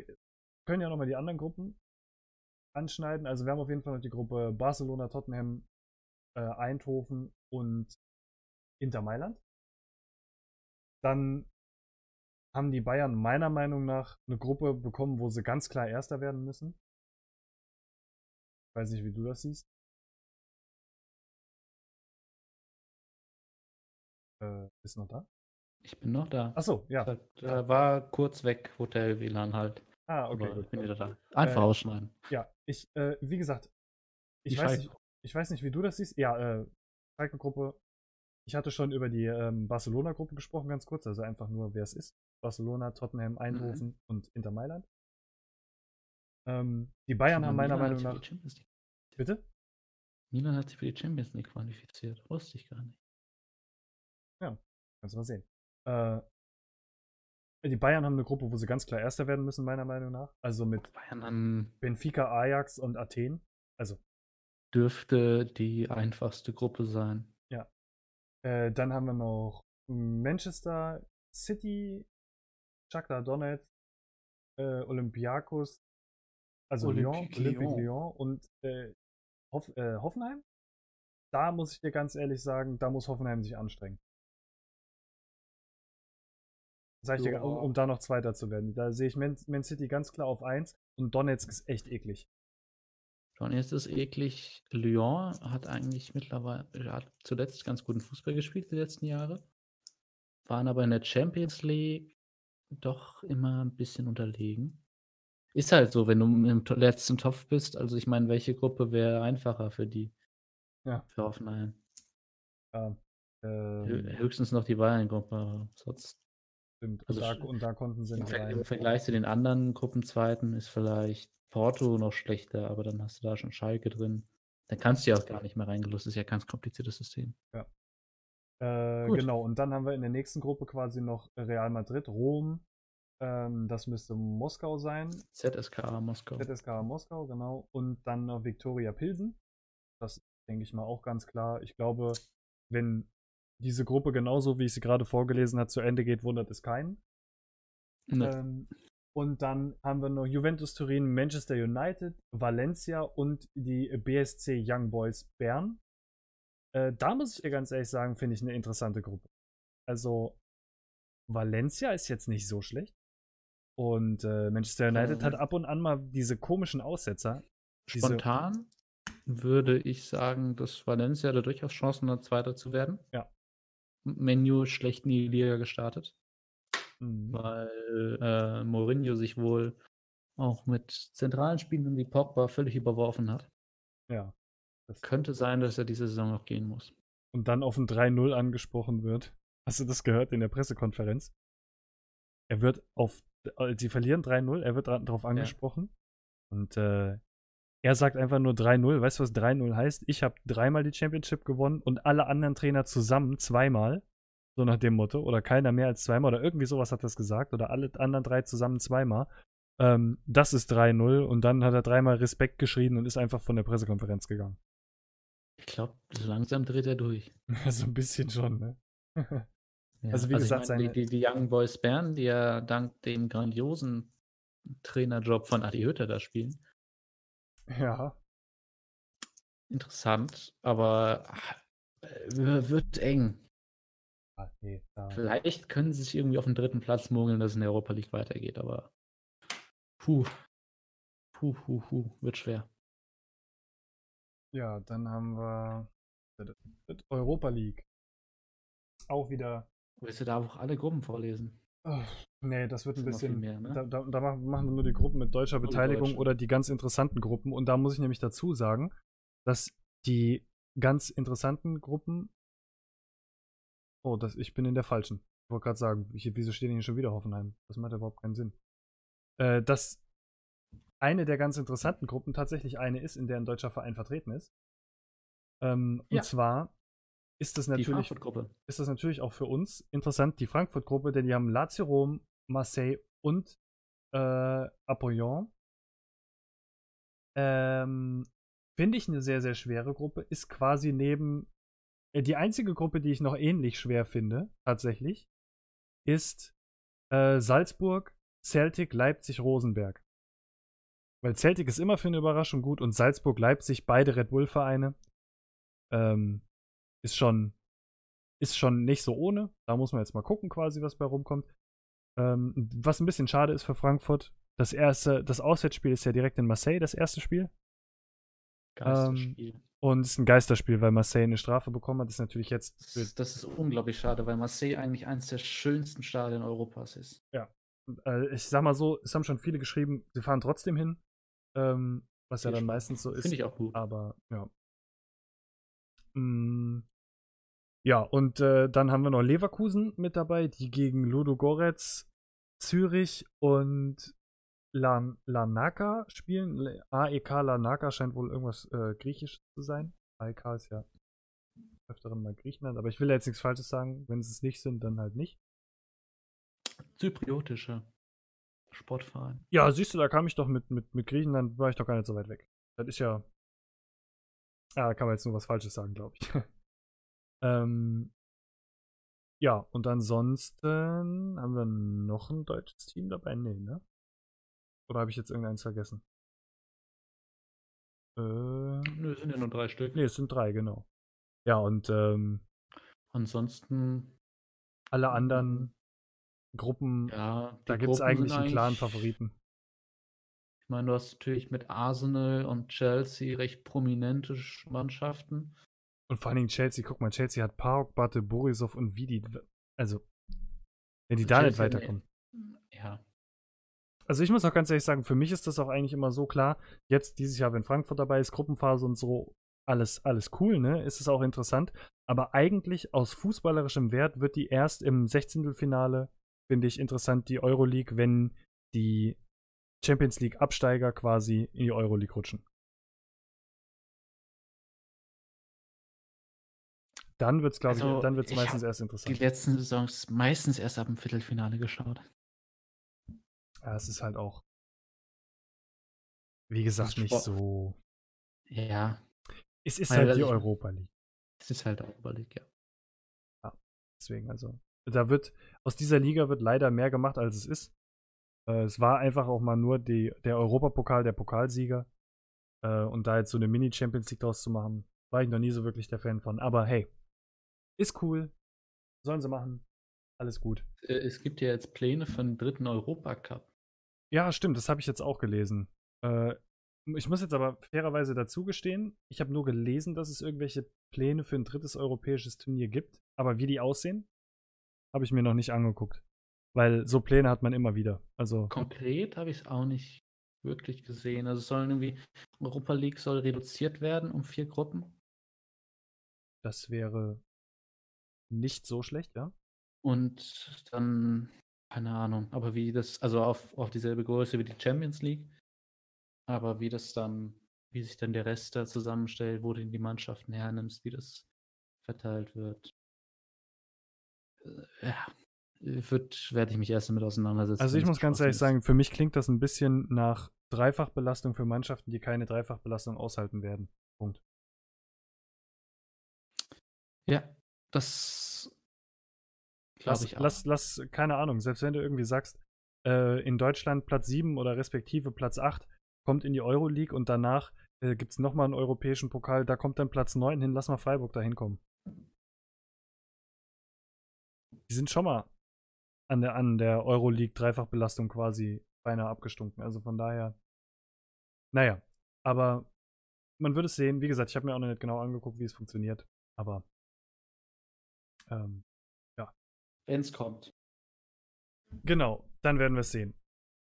können ja nochmal die anderen Gruppen anschneiden. Also wir haben auf jeden Fall noch die Gruppe Barcelona, Tottenham, äh, Eindhoven und Inter Mailand. Dann haben die Bayern meiner Meinung nach eine Gruppe bekommen, wo sie ganz klar Erster werden müssen. Weiß nicht, wie du das siehst. Äh, ist noch da? Ich bin noch da. Achso, ja. Da, da war kurz weg, Hotel WLAN halt. Ah, okay, gut. ich bin wieder da. Einfach Äh, ausschneiden. Ja, ich, äh, wie gesagt, ich Die weiß, nicht, ich weiß nicht, wie du das siehst. Ja, äh, Schalke-Gruppe. Ich hatte schon über die ähm, Barcelona-Gruppe gesprochen, ganz kurz, also einfach nur, wer es ist. Barcelona, Tottenham, Mhm. Eindhoven und Inter Mailand. Ähm, die Bayern haben meiner Meinung nach. Bitte? Milan hat sich für die Champions League qualifiziert. Wusste ich gar nicht. Kannst du mal sehen. Äh, die Bayern haben eine Gruppe, wo sie ganz klar Erster werden müssen, meiner Meinung nach. Also mit Benfica, Ajax und Athen. Also, dürfte die einfachste Gruppe sein. äh, dann haben wir noch Manchester City, Shakhtar Donetsk, äh, Olympiakos, also Lyon, Olympique Olympique Lyon. Lyon und äh, Hoff, äh, Hoffenheim. Da muss ich dir ganz ehrlich sagen, da muss Hoffenheim sich anstrengen. Sag ich dir, um, um da noch Zweiter zu werden. Da sehe ich Man, Man City ganz klar auf 1 und Donetsk ist echt eklig. Schon jetzt ist eklig. Lyon hat eigentlich mittlerweile, hat zuletzt ganz guten Fußball gespielt die letzten Jahre. Waren aber in der Champions League doch immer ein bisschen unterlegen. Ist halt so, wenn du im letzten Topf bist. Also ich meine, welche Gruppe wäre einfacher für die? Ja. Für Hoffenheim. Ja, ähm, Höchstens noch die Bayern-Gruppe. Sonst stimmt. also und, da, und da konnten sie nicht rein. im Vergleich zu den anderen Gruppenzweiten ist vielleicht Porto noch schlechter, aber dann hast du da schon Schalke drin. Dann kannst du ja auch gar nicht mehr reingelost. Das ist ja ein ganz kompliziertes System. Äh, Gut. genau, und dann haben wir in der nächsten Gruppe quasi noch Real Madrid, Rom, ähm, das müsste Moskau sein, ZSKA Moskau. ZSKA Moskau, genau, und dann noch Viktoria Pilsen. Das denke ich mal auch ganz klar. Ich glaube, wenn diese Gruppe genauso, wie ich sie gerade vorgelesen habe, zu Ende geht, wundert es keinen. Ne, Ähm, und dann haben wir noch Juventus Turin, Manchester United, Valencia und die BSC Young Boys Bern. Äh, da muss ich dir ganz ehrlich sagen, finde ich eine interessante Gruppe. Also, Valencia ist jetzt nicht so schlecht. Und äh, Manchester United hat ab und an mal diese komischen Aussetzer. diese- Spontan würde ich sagen, dass Valencia da durchaus Chancen hat, Zweiter zu werden. Ja. Menu schlecht in die Liga gestartet, Mhm. weil äh, Mourinho sich wohl auch mit zentralen Spielern wie Pogba völlig überworfen hat. Ja. Das, Könnte sein, dass er diese Saison noch gehen muss. und dann auf ein 3-0 angesprochen wird. Hast du das gehört in der Pressekonferenz? Er wird auf, sie verlieren 3-0, er wird darauf angesprochen. Und äh, er sagt einfach nur 3-0. Weißt du, was 3-0 heißt? Ich habe dreimal die Championship gewonnen und alle anderen Trainer zusammen zweimal. So nach dem Motto. Oder keiner mehr als zweimal. Oder irgendwie sowas hat er gesagt. Oder alle anderen drei zusammen zweimal. Ähm, das ist 3-0. Und dann hat er dreimal Respekt geschrien und ist einfach von der Pressekonferenz gegangen. Ich glaube, so langsam dreht er durch. [LAUGHS] so ein bisschen schon, ne? [LAUGHS] Ja, Also wie gesagt, ich meine, die, die, Young Boys Bern, die ja dank dem grandiosen Trainerjob von Adi Hütter da spielen, ja. interessant, aber äh, wird eng. Ah, nee. Vielleicht können sie sich irgendwie auf den dritten Platz mogeln, dass es in der Europa League weitergeht, aber puh, puh, puh, puh, wird schwer. Ja, dann haben wir Europa League. Auch wieder. Willst du da auch alle Gruppen vorlesen? Oh, nee, das wird ein Das bisschen. mehr, ne? Da, da, da machen wir nur die Gruppen mit deutscher Beteiligung deutschen. oder die ganz interessanten Gruppen. Und da muss ich nämlich dazu sagen, dass die ganz interessanten Gruppen. Oh, das, ich bin in der falschen. Ich wollte gerade sagen, ich, wieso steht denn hier schon wieder Hoffenheim? Das macht überhaupt keinen Sinn. Äh, dass eine der ganz interessanten Gruppen tatsächlich eine ist, in der ein deutscher Verein vertreten ist. Ähm, Ja. Und zwar ist das natürlich ist das natürlich auch für uns interessant, die Frankfurt-Gruppe, denn die haben Lazio Rom, Marseille und äh, Apollon. Ähm, Finde ich eine sehr, sehr schwere Gruppe. Ist quasi neben. Äh, die einzige Gruppe, die ich noch ähnlich schwer finde, tatsächlich, ist äh, Salzburg, Celtic, Leipzig, Rosenberg. Weil Celtic ist immer für eine Überraschung gut und Salzburg, Leipzig, beide Red Bull-Vereine. Ähm, ist schon ist schon nicht so ohne. Da muss man jetzt mal gucken, quasi, was bei rumkommt. Ähm, was ein bisschen schade ist für Frankfurt, das erste, das Auswärtsspiel ist ja direkt in Marseille, das erste Spiel. Geisterspiel. Und es ist ein Geisterspiel, weil Marseille eine Strafe bekommen hat. Das ist natürlich jetzt. Das, ist, das ist unglaublich schade, weil Marseille eigentlich eines der schönsten Stadien Europas ist. Äh, ich sag mal so, es haben schon viele geschrieben, sie fahren trotzdem hin. Ähm, was ja dann meistens so ist. Finde ich auch gut. Aber ja. Mm, ja, und äh, dann haben wir noch Leverkusen mit dabei, die gegen Ludo Goretz, Zürich und Lan Lanaka spielen. Le- AEK Lanaka scheint wohl irgendwas äh, Griechisch zu sein. AEK ist ja öfteren mal Griechenland, aber ich will jetzt nichts Falsches sagen. Wenn sie es nicht sind, dann halt nicht. Zypriotischer Sportverein. Ja, siehst du, da kam ich doch mit, mit, mit Griechenland, war ich doch gar nicht so weit weg. Das ist ja. Ah, da kann man jetzt nur was Falsches sagen, glaube ich. [LAUGHS] ähm, ja, und ansonsten haben wir noch ein deutsches Team dabei? Nee, ne? Oder habe ich jetzt irgendeins vergessen? Äh, Nö, es sind ja nur drei Stück. nee, es sind drei, genau. Ja, und ähm, Ansonsten, alle anderen Gruppen, ja, da gibt es eigentlich einen klaren Favoriten. Ich meine, du hast natürlich mit Arsenal und Chelsea recht prominente Sch- Mannschaften. Und vor allen Dingen Chelsea, guck mal, Chelsea hat Park, Batte, Borisov und Vidi. Also, wenn die Also da nicht Chelsea eine- weiterkommen. Ja, Also ich muss auch ganz ehrlich sagen, für mich ist das auch eigentlich immer so klar, jetzt dieses Jahr, wenn Frankfurt dabei ist, Gruppenphase und so, alles, alles cool, ne? Ist es auch interessant. Aber eigentlich aus fußballerischem Wert wird die erst im 16. Finale, finde ich, interessant, die Euroleague, wenn die Champions League Absteiger quasi in die Euroleague rutschen. Dann wird es, glaube Also, ich, dann wird es ich meistens erst die interessant. letzten Saisons meistens erst ab dem Viertelfinale geschaut. Ja, es ist halt auch, wie gesagt, nicht Sport. so. Ja, Es ist Weil halt die Europa League. es ist halt auch überlegt, ja. Deswegen, also. Da wird, aus dieser Liga wird leider mehr gemacht, als es ist. Äh, es war einfach auch mal nur die, der Europapokal, der Pokalsieger. Äh, und da jetzt so eine Mini-Champions League draus zu machen, war ich noch nie so wirklich der Fan von. Aber hey, ist cool. Sollen sie machen. Alles gut. Äh, Es gibt ja jetzt Pläne für einen dritten Europacup. Ja, stimmt, das habe ich jetzt auch gelesen. Äh, ich muss jetzt aber fairerweise dazu gestehen, ich habe nur gelesen, dass es irgendwelche Pläne für ein drittes europäisches Turnier gibt. Aber wie die aussehen, habe ich mir noch nicht angeguckt. Weil so Pläne hat man immer wieder. Also, Konkret habe ich es auch nicht wirklich gesehen. Also sollen irgendwie, Europa League soll reduziert werden um vier Gruppen. das wäre nicht so schlecht, ja? Und dann, keine Ahnung, aber wie das, also auf, auf dieselbe Größe wie die Champions League. Aber wie das dann, wie sich dann der Rest da zusammenstellt, wo du die Mannschaften hernimmst, wie das verteilt wird. Äh, Ja, werde ich mich erst damit auseinandersetzen. Also ich muss ganz ehrlich ist. sagen, für mich klingt das ein bisschen nach Dreifachbelastung für Mannschaften, die keine Dreifachbelastung aushalten werden. Punkt. Ja, das glaube Lass, ich auch. lass, lass, keine Ahnung, selbst wenn du irgendwie sagst, äh, in Deutschland Platz 7 oder respektive Platz 8 kommt in die Euroleague und danach äh, gibt es nochmal einen europäischen Pokal, da kommt dann Platz 9 hin, lass mal Freiburg da hinkommen. Die sind schon mal an der, an der Euroleague Dreifachbelastung quasi beinahe abgestunken. Also von daher, naja, aber man wird es sehen. Wie gesagt, ich habe mir auch noch nicht genau angeguckt, wie es funktioniert, aber ähm, Wenn es kommt. Genau, dann werden wir es sehen.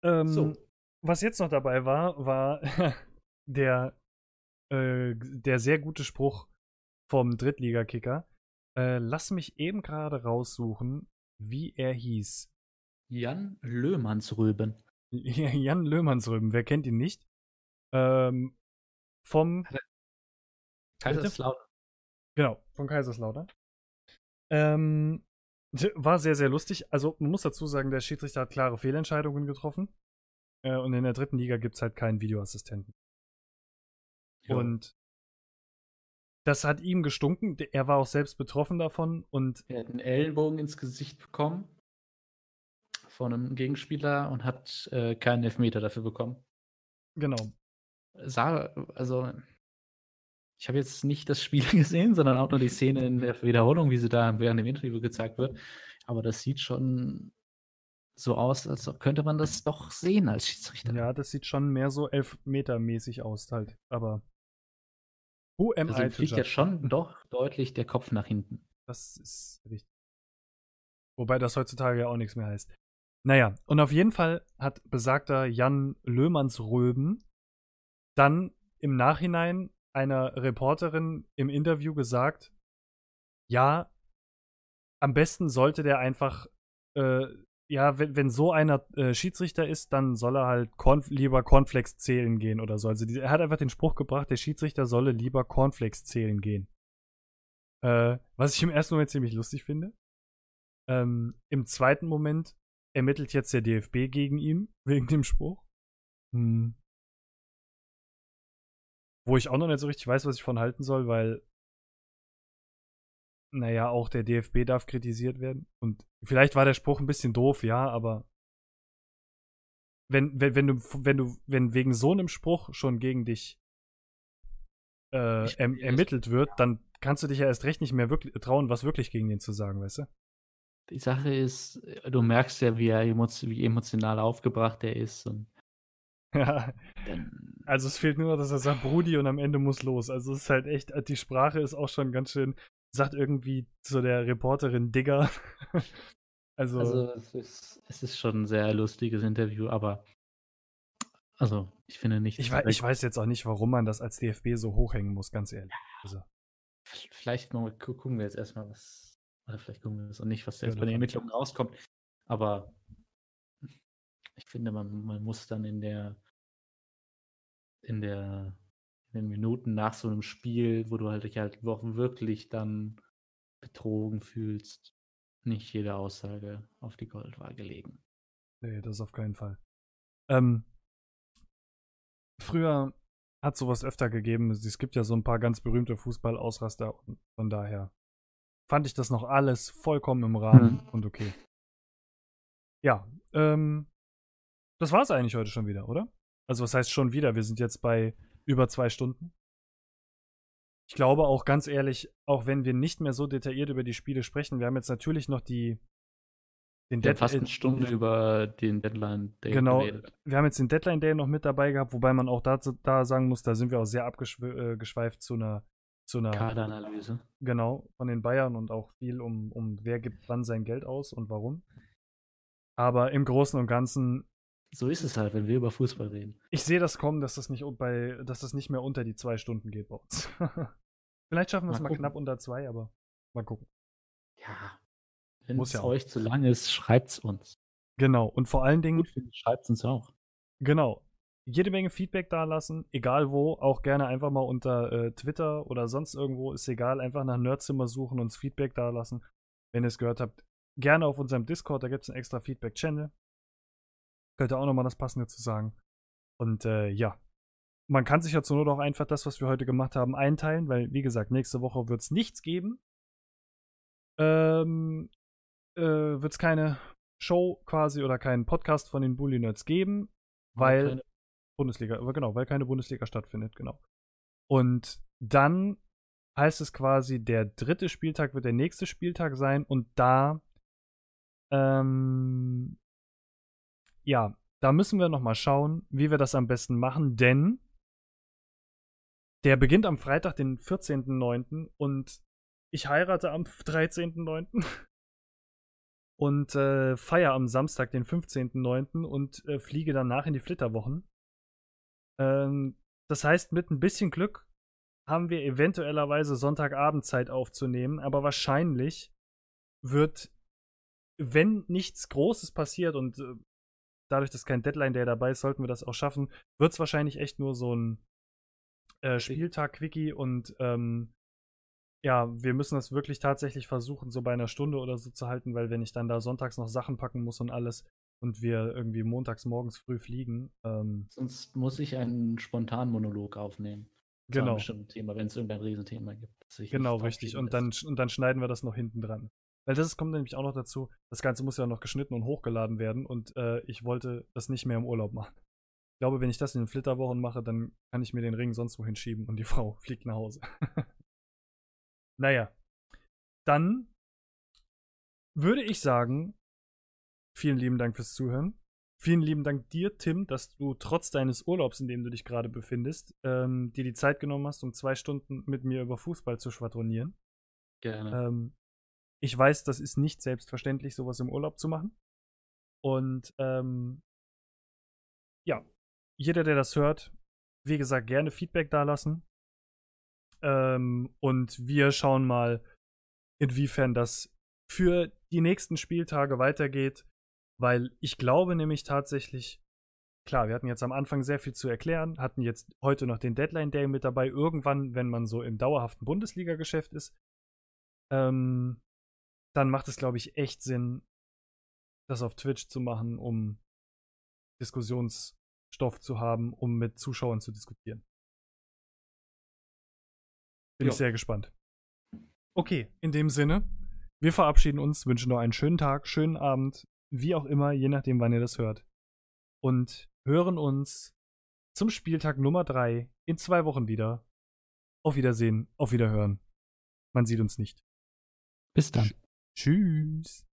Ähm, So. Was jetzt noch dabei war, war [LAUGHS] der, äh, der sehr gute Spruch vom Drittligakicker. Äh, lass mich eben gerade raussuchen, wie er hieß. Jan Löhmannsröben. [LAUGHS] Jan Löhmannsröben, wer kennt ihn nicht? Ähm, vom Kaiserslautern. Genau, von Kaiserslautern. Ähm, [LAUGHS] war sehr, sehr lustig. Also, man muss dazu sagen, der Schiedsrichter hat klare Fehlentscheidungen getroffen. Äh, und in der dritten Liga gibt es halt keinen Videoassistenten. Ja. Und das hat ihm gestunken. Er war auch selbst betroffen davon und. Er hat einen Ellenbogen ins Gesicht bekommen von einem Gegenspieler und hat äh, keinen Elfmeter dafür bekommen. Genau. Sah, also ich habe jetzt nicht das Spiel [LAUGHS] gesehen, sondern auch nur die Szene in der Wiederholung, wie sie da während dem Interview gezeigt wird. Aber das sieht schon so aus, als könnte man das doch sehen als Schiedsrichter. Ja, das sieht schon mehr so Elfmeter-mäßig aus halt. Aber am also fliegt ja schon doch deutlich der Kopf nach hinten. Das ist richtig. Wobei das heutzutage ja auch nichts mehr heißt. Naja, und auf jeden Fall hat besagter Jan Löhmannsröben dann im Nachhinein einer Reporterin im Interview gesagt, ja, am besten sollte der einfach, äh, ja, wenn, wenn so einer äh, Schiedsrichter ist, dann soll er halt Corn lieber Cornflakes zählen gehen oder so. Also die, er hat einfach den Spruch gebracht, der Schiedsrichter solle lieber Cornflakes zählen gehen. Äh, was ich im ersten Moment ziemlich lustig finde. Ähm, Im zweiten Moment ermittelt jetzt der DFB gegen ihn, [LAUGHS] wegen dem Spruch. Hm wo ich auch noch nicht so richtig weiß, was ich von halten soll, weil, naja, auch der DFB darf kritisiert werden. Und vielleicht war der Spruch ein bisschen doof, ja, aber wenn, wenn, wenn du, wenn du, wenn wegen so einem Spruch schon gegen dich äh, erm ermittelt wird, dann kannst du dich ja erst recht nicht mehr wirklich trauen, was wirklich gegen den zu sagen, weißt du? Die Sache ist, du merkst ja, wie er wie emotional aufgebracht er ist und [LAUGHS] ja. Also es fehlt nur, dass er sagt Brudi und am Ende muss los. Also es ist halt echt, die Sprache ist auch schon ganz schön, sagt irgendwie zu der Reporterin Digger. [LAUGHS] also, also es, ist, es ist schon ein sehr lustiges Interview, aber also ich finde nicht. Ich, weiß, ich weiß jetzt auch nicht, warum man das als DFB so hochhängen muss, ganz ehrlich. Also. Vielleicht mal gucken wir jetzt erstmal, was. Oder vielleicht gucken wir das auch nicht, was jetzt ja, bei den Ermittlungen rauskommt. Aber ich finde, man, man muss dann in der, in der, in den Minuten nach so einem Spiel, wo du halt dich halt wirklich dann betrogen fühlst, nicht jede Aussage auf die Goldwaage legen. Nee, das auf keinen Fall. Ähm, früher hat sowas öfter gegeben. Es gibt ja so ein paar ganz berühmte Fußballausraster und von daher fand ich das noch alles vollkommen im Rahmen mhm. und okay. Ja, ähm, das war es eigentlich heute schon wieder, oder? Also, was heißt schon wieder? Wir sind jetzt bei über zwei Stunden. Ich glaube auch ganz ehrlich, auch wenn wir nicht mehr so detailliert über die Spiele sprechen, wir haben jetzt natürlich noch die. Den wir fast eine Stunde über den Deadline Day genau, geredet. Wir haben jetzt den Deadline Day noch mit dabei gehabt, wobei man auch dazu, da sagen muss, da sind wir auch sehr abgeschweift äh, zu einer zu einer Kaderanalyse. Genau, von den Bayern und auch viel um, um wer gibt wann sein Geld aus und warum. Aber im Großen und Ganzen so ist es halt, wenn wir über Fußball reden. Ich sehe das kommen, dass das nicht bei, dass das nicht mehr unter die zwei Stunden geht bei uns. [LAUGHS] Vielleicht schaffen wir es mal, mal knapp unter zwei, aber mal gucken. Ja. Wenn es ja euch zu lang ist, schreibt es uns. Genau. Und vor allen Dingen. Schreibt es uns auch. Genau. Jede Menge Feedback da lassen, egal wo, auch gerne einfach mal unter äh, Twitter oder sonst irgendwo, ist egal, einfach nach Nerdzimmer suchen und uns Feedback da lassen. Wenn ihr es gehört habt, gerne auf unserem Discord, da gibt es einen extra Feedback-Channel. Könnte auch nochmal das Passende zu sagen. Und äh, ja, man kann sich ja zur Not auch einfach das, was wir heute gemacht haben, einteilen, weil, wie gesagt, nächste Woche wird es nichts geben. Ähm, äh, wird es keine Show quasi oder keinen Podcast von den Bully Nerds geben, weil keine. Bundesliga, genau, weil keine Bundesliga stattfindet, genau. Und dann heißt es quasi, der dritte Spieltag wird der nächste Spieltag sein und da ähm, ja, da müssen wir noch mal schauen, wie wir das am besten machen, denn der beginnt am Freitag, den 14.09. und ich heirate am 13.09. [LAUGHS] und äh, feiere am Samstag, den 15.09. und äh, fliege danach in die Flitterwochen. Ähm, das heißt, mit ein bisschen Glück haben wir eventuellerweise Sonntagabendzeit aufzunehmen, aber wahrscheinlich wird, wenn nichts Großes passiert und äh, dadurch, dass kein Deadline Day dabei ist, sollten wir das auch schaffen, wird es wahrscheinlich echt nur so ein äh, Spieltag-Quickie und ähm, ja, wir müssen das wirklich tatsächlich versuchen, so bei einer Stunde oder so zu halten, weil wenn ich dann da sonntags noch Sachen packen muss und alles und wir irgendwie montags morgens früh fliegen. Ähm, Sonst muss ich einen spontanen Monolog aufnehmen. Genau. Zu einem bestimmten Thema, wenn es irgendein Riesenthema gibt. Genau, richtig. Und dann, und dann schneiden wir das noch hinten dran. Weil das kommt nämlich auch noch dazu, das Ganze muss ja noch geschnitten und hochgeladen werden und äh, ich wollte das nicht mehr im Urlaub machen. Ich glaube, wenn ich das in den Flitterwochen mache, dann kann ich mir den Ring sonst wohin schieben und die [LAUGHS] Frau fliegt nach Hause. [LAUGHS] naja. Dann würde ich sagen, vielen lieben Dank fürs Zuhören. Vielen lieben Dank dir, Tim, dass du trotz deines Urlaubs, in dem du dich gerade befindest, ähm, dir die Zeit genommen hast, um zwei Stunden mit mir über Fußball zu schwadronieren. Gerne. Ähm, ich weiß, das ist nicht selbstverständlich, sowas im Urlaub zu machen. Und ähm, ja, jeder, der das hört, wie gesagt, gerne Feedback dalassen. Ähm, und wir schauen mal, inwiefern das für die nächsten Spieltage weitergeht. Weil ich glaube nämlich tatsächlich, klar, wir hatten jetzt am Anfang sehr viel zu erklären, hatten jetzt heute noch den Deadline Day mit dabei. Irgendwann, wenn man so im dauerhaften Bundesliga-Geschäft ist, ähm, dann macht es, glaube ich, echt Sinn, das auf Twitch zu machen, um Diskussionsstoff zu haben, um mit Zuschauern zu diskutieren. Bin jo. ich sehr gespannt. Okay, in dem Sinne, wir verabschieden uns, wünschen noch einen schönen Tag, schönen Abend, wie auch immer, je nachdem, wann ihr das hört. Und hören uns zum Spieltag Nummer 3 in zwei Wochen wieder. Auf Wiedersehen, auf Wiederhören. Man sieht uns nicht. Bis dann. Tschüss.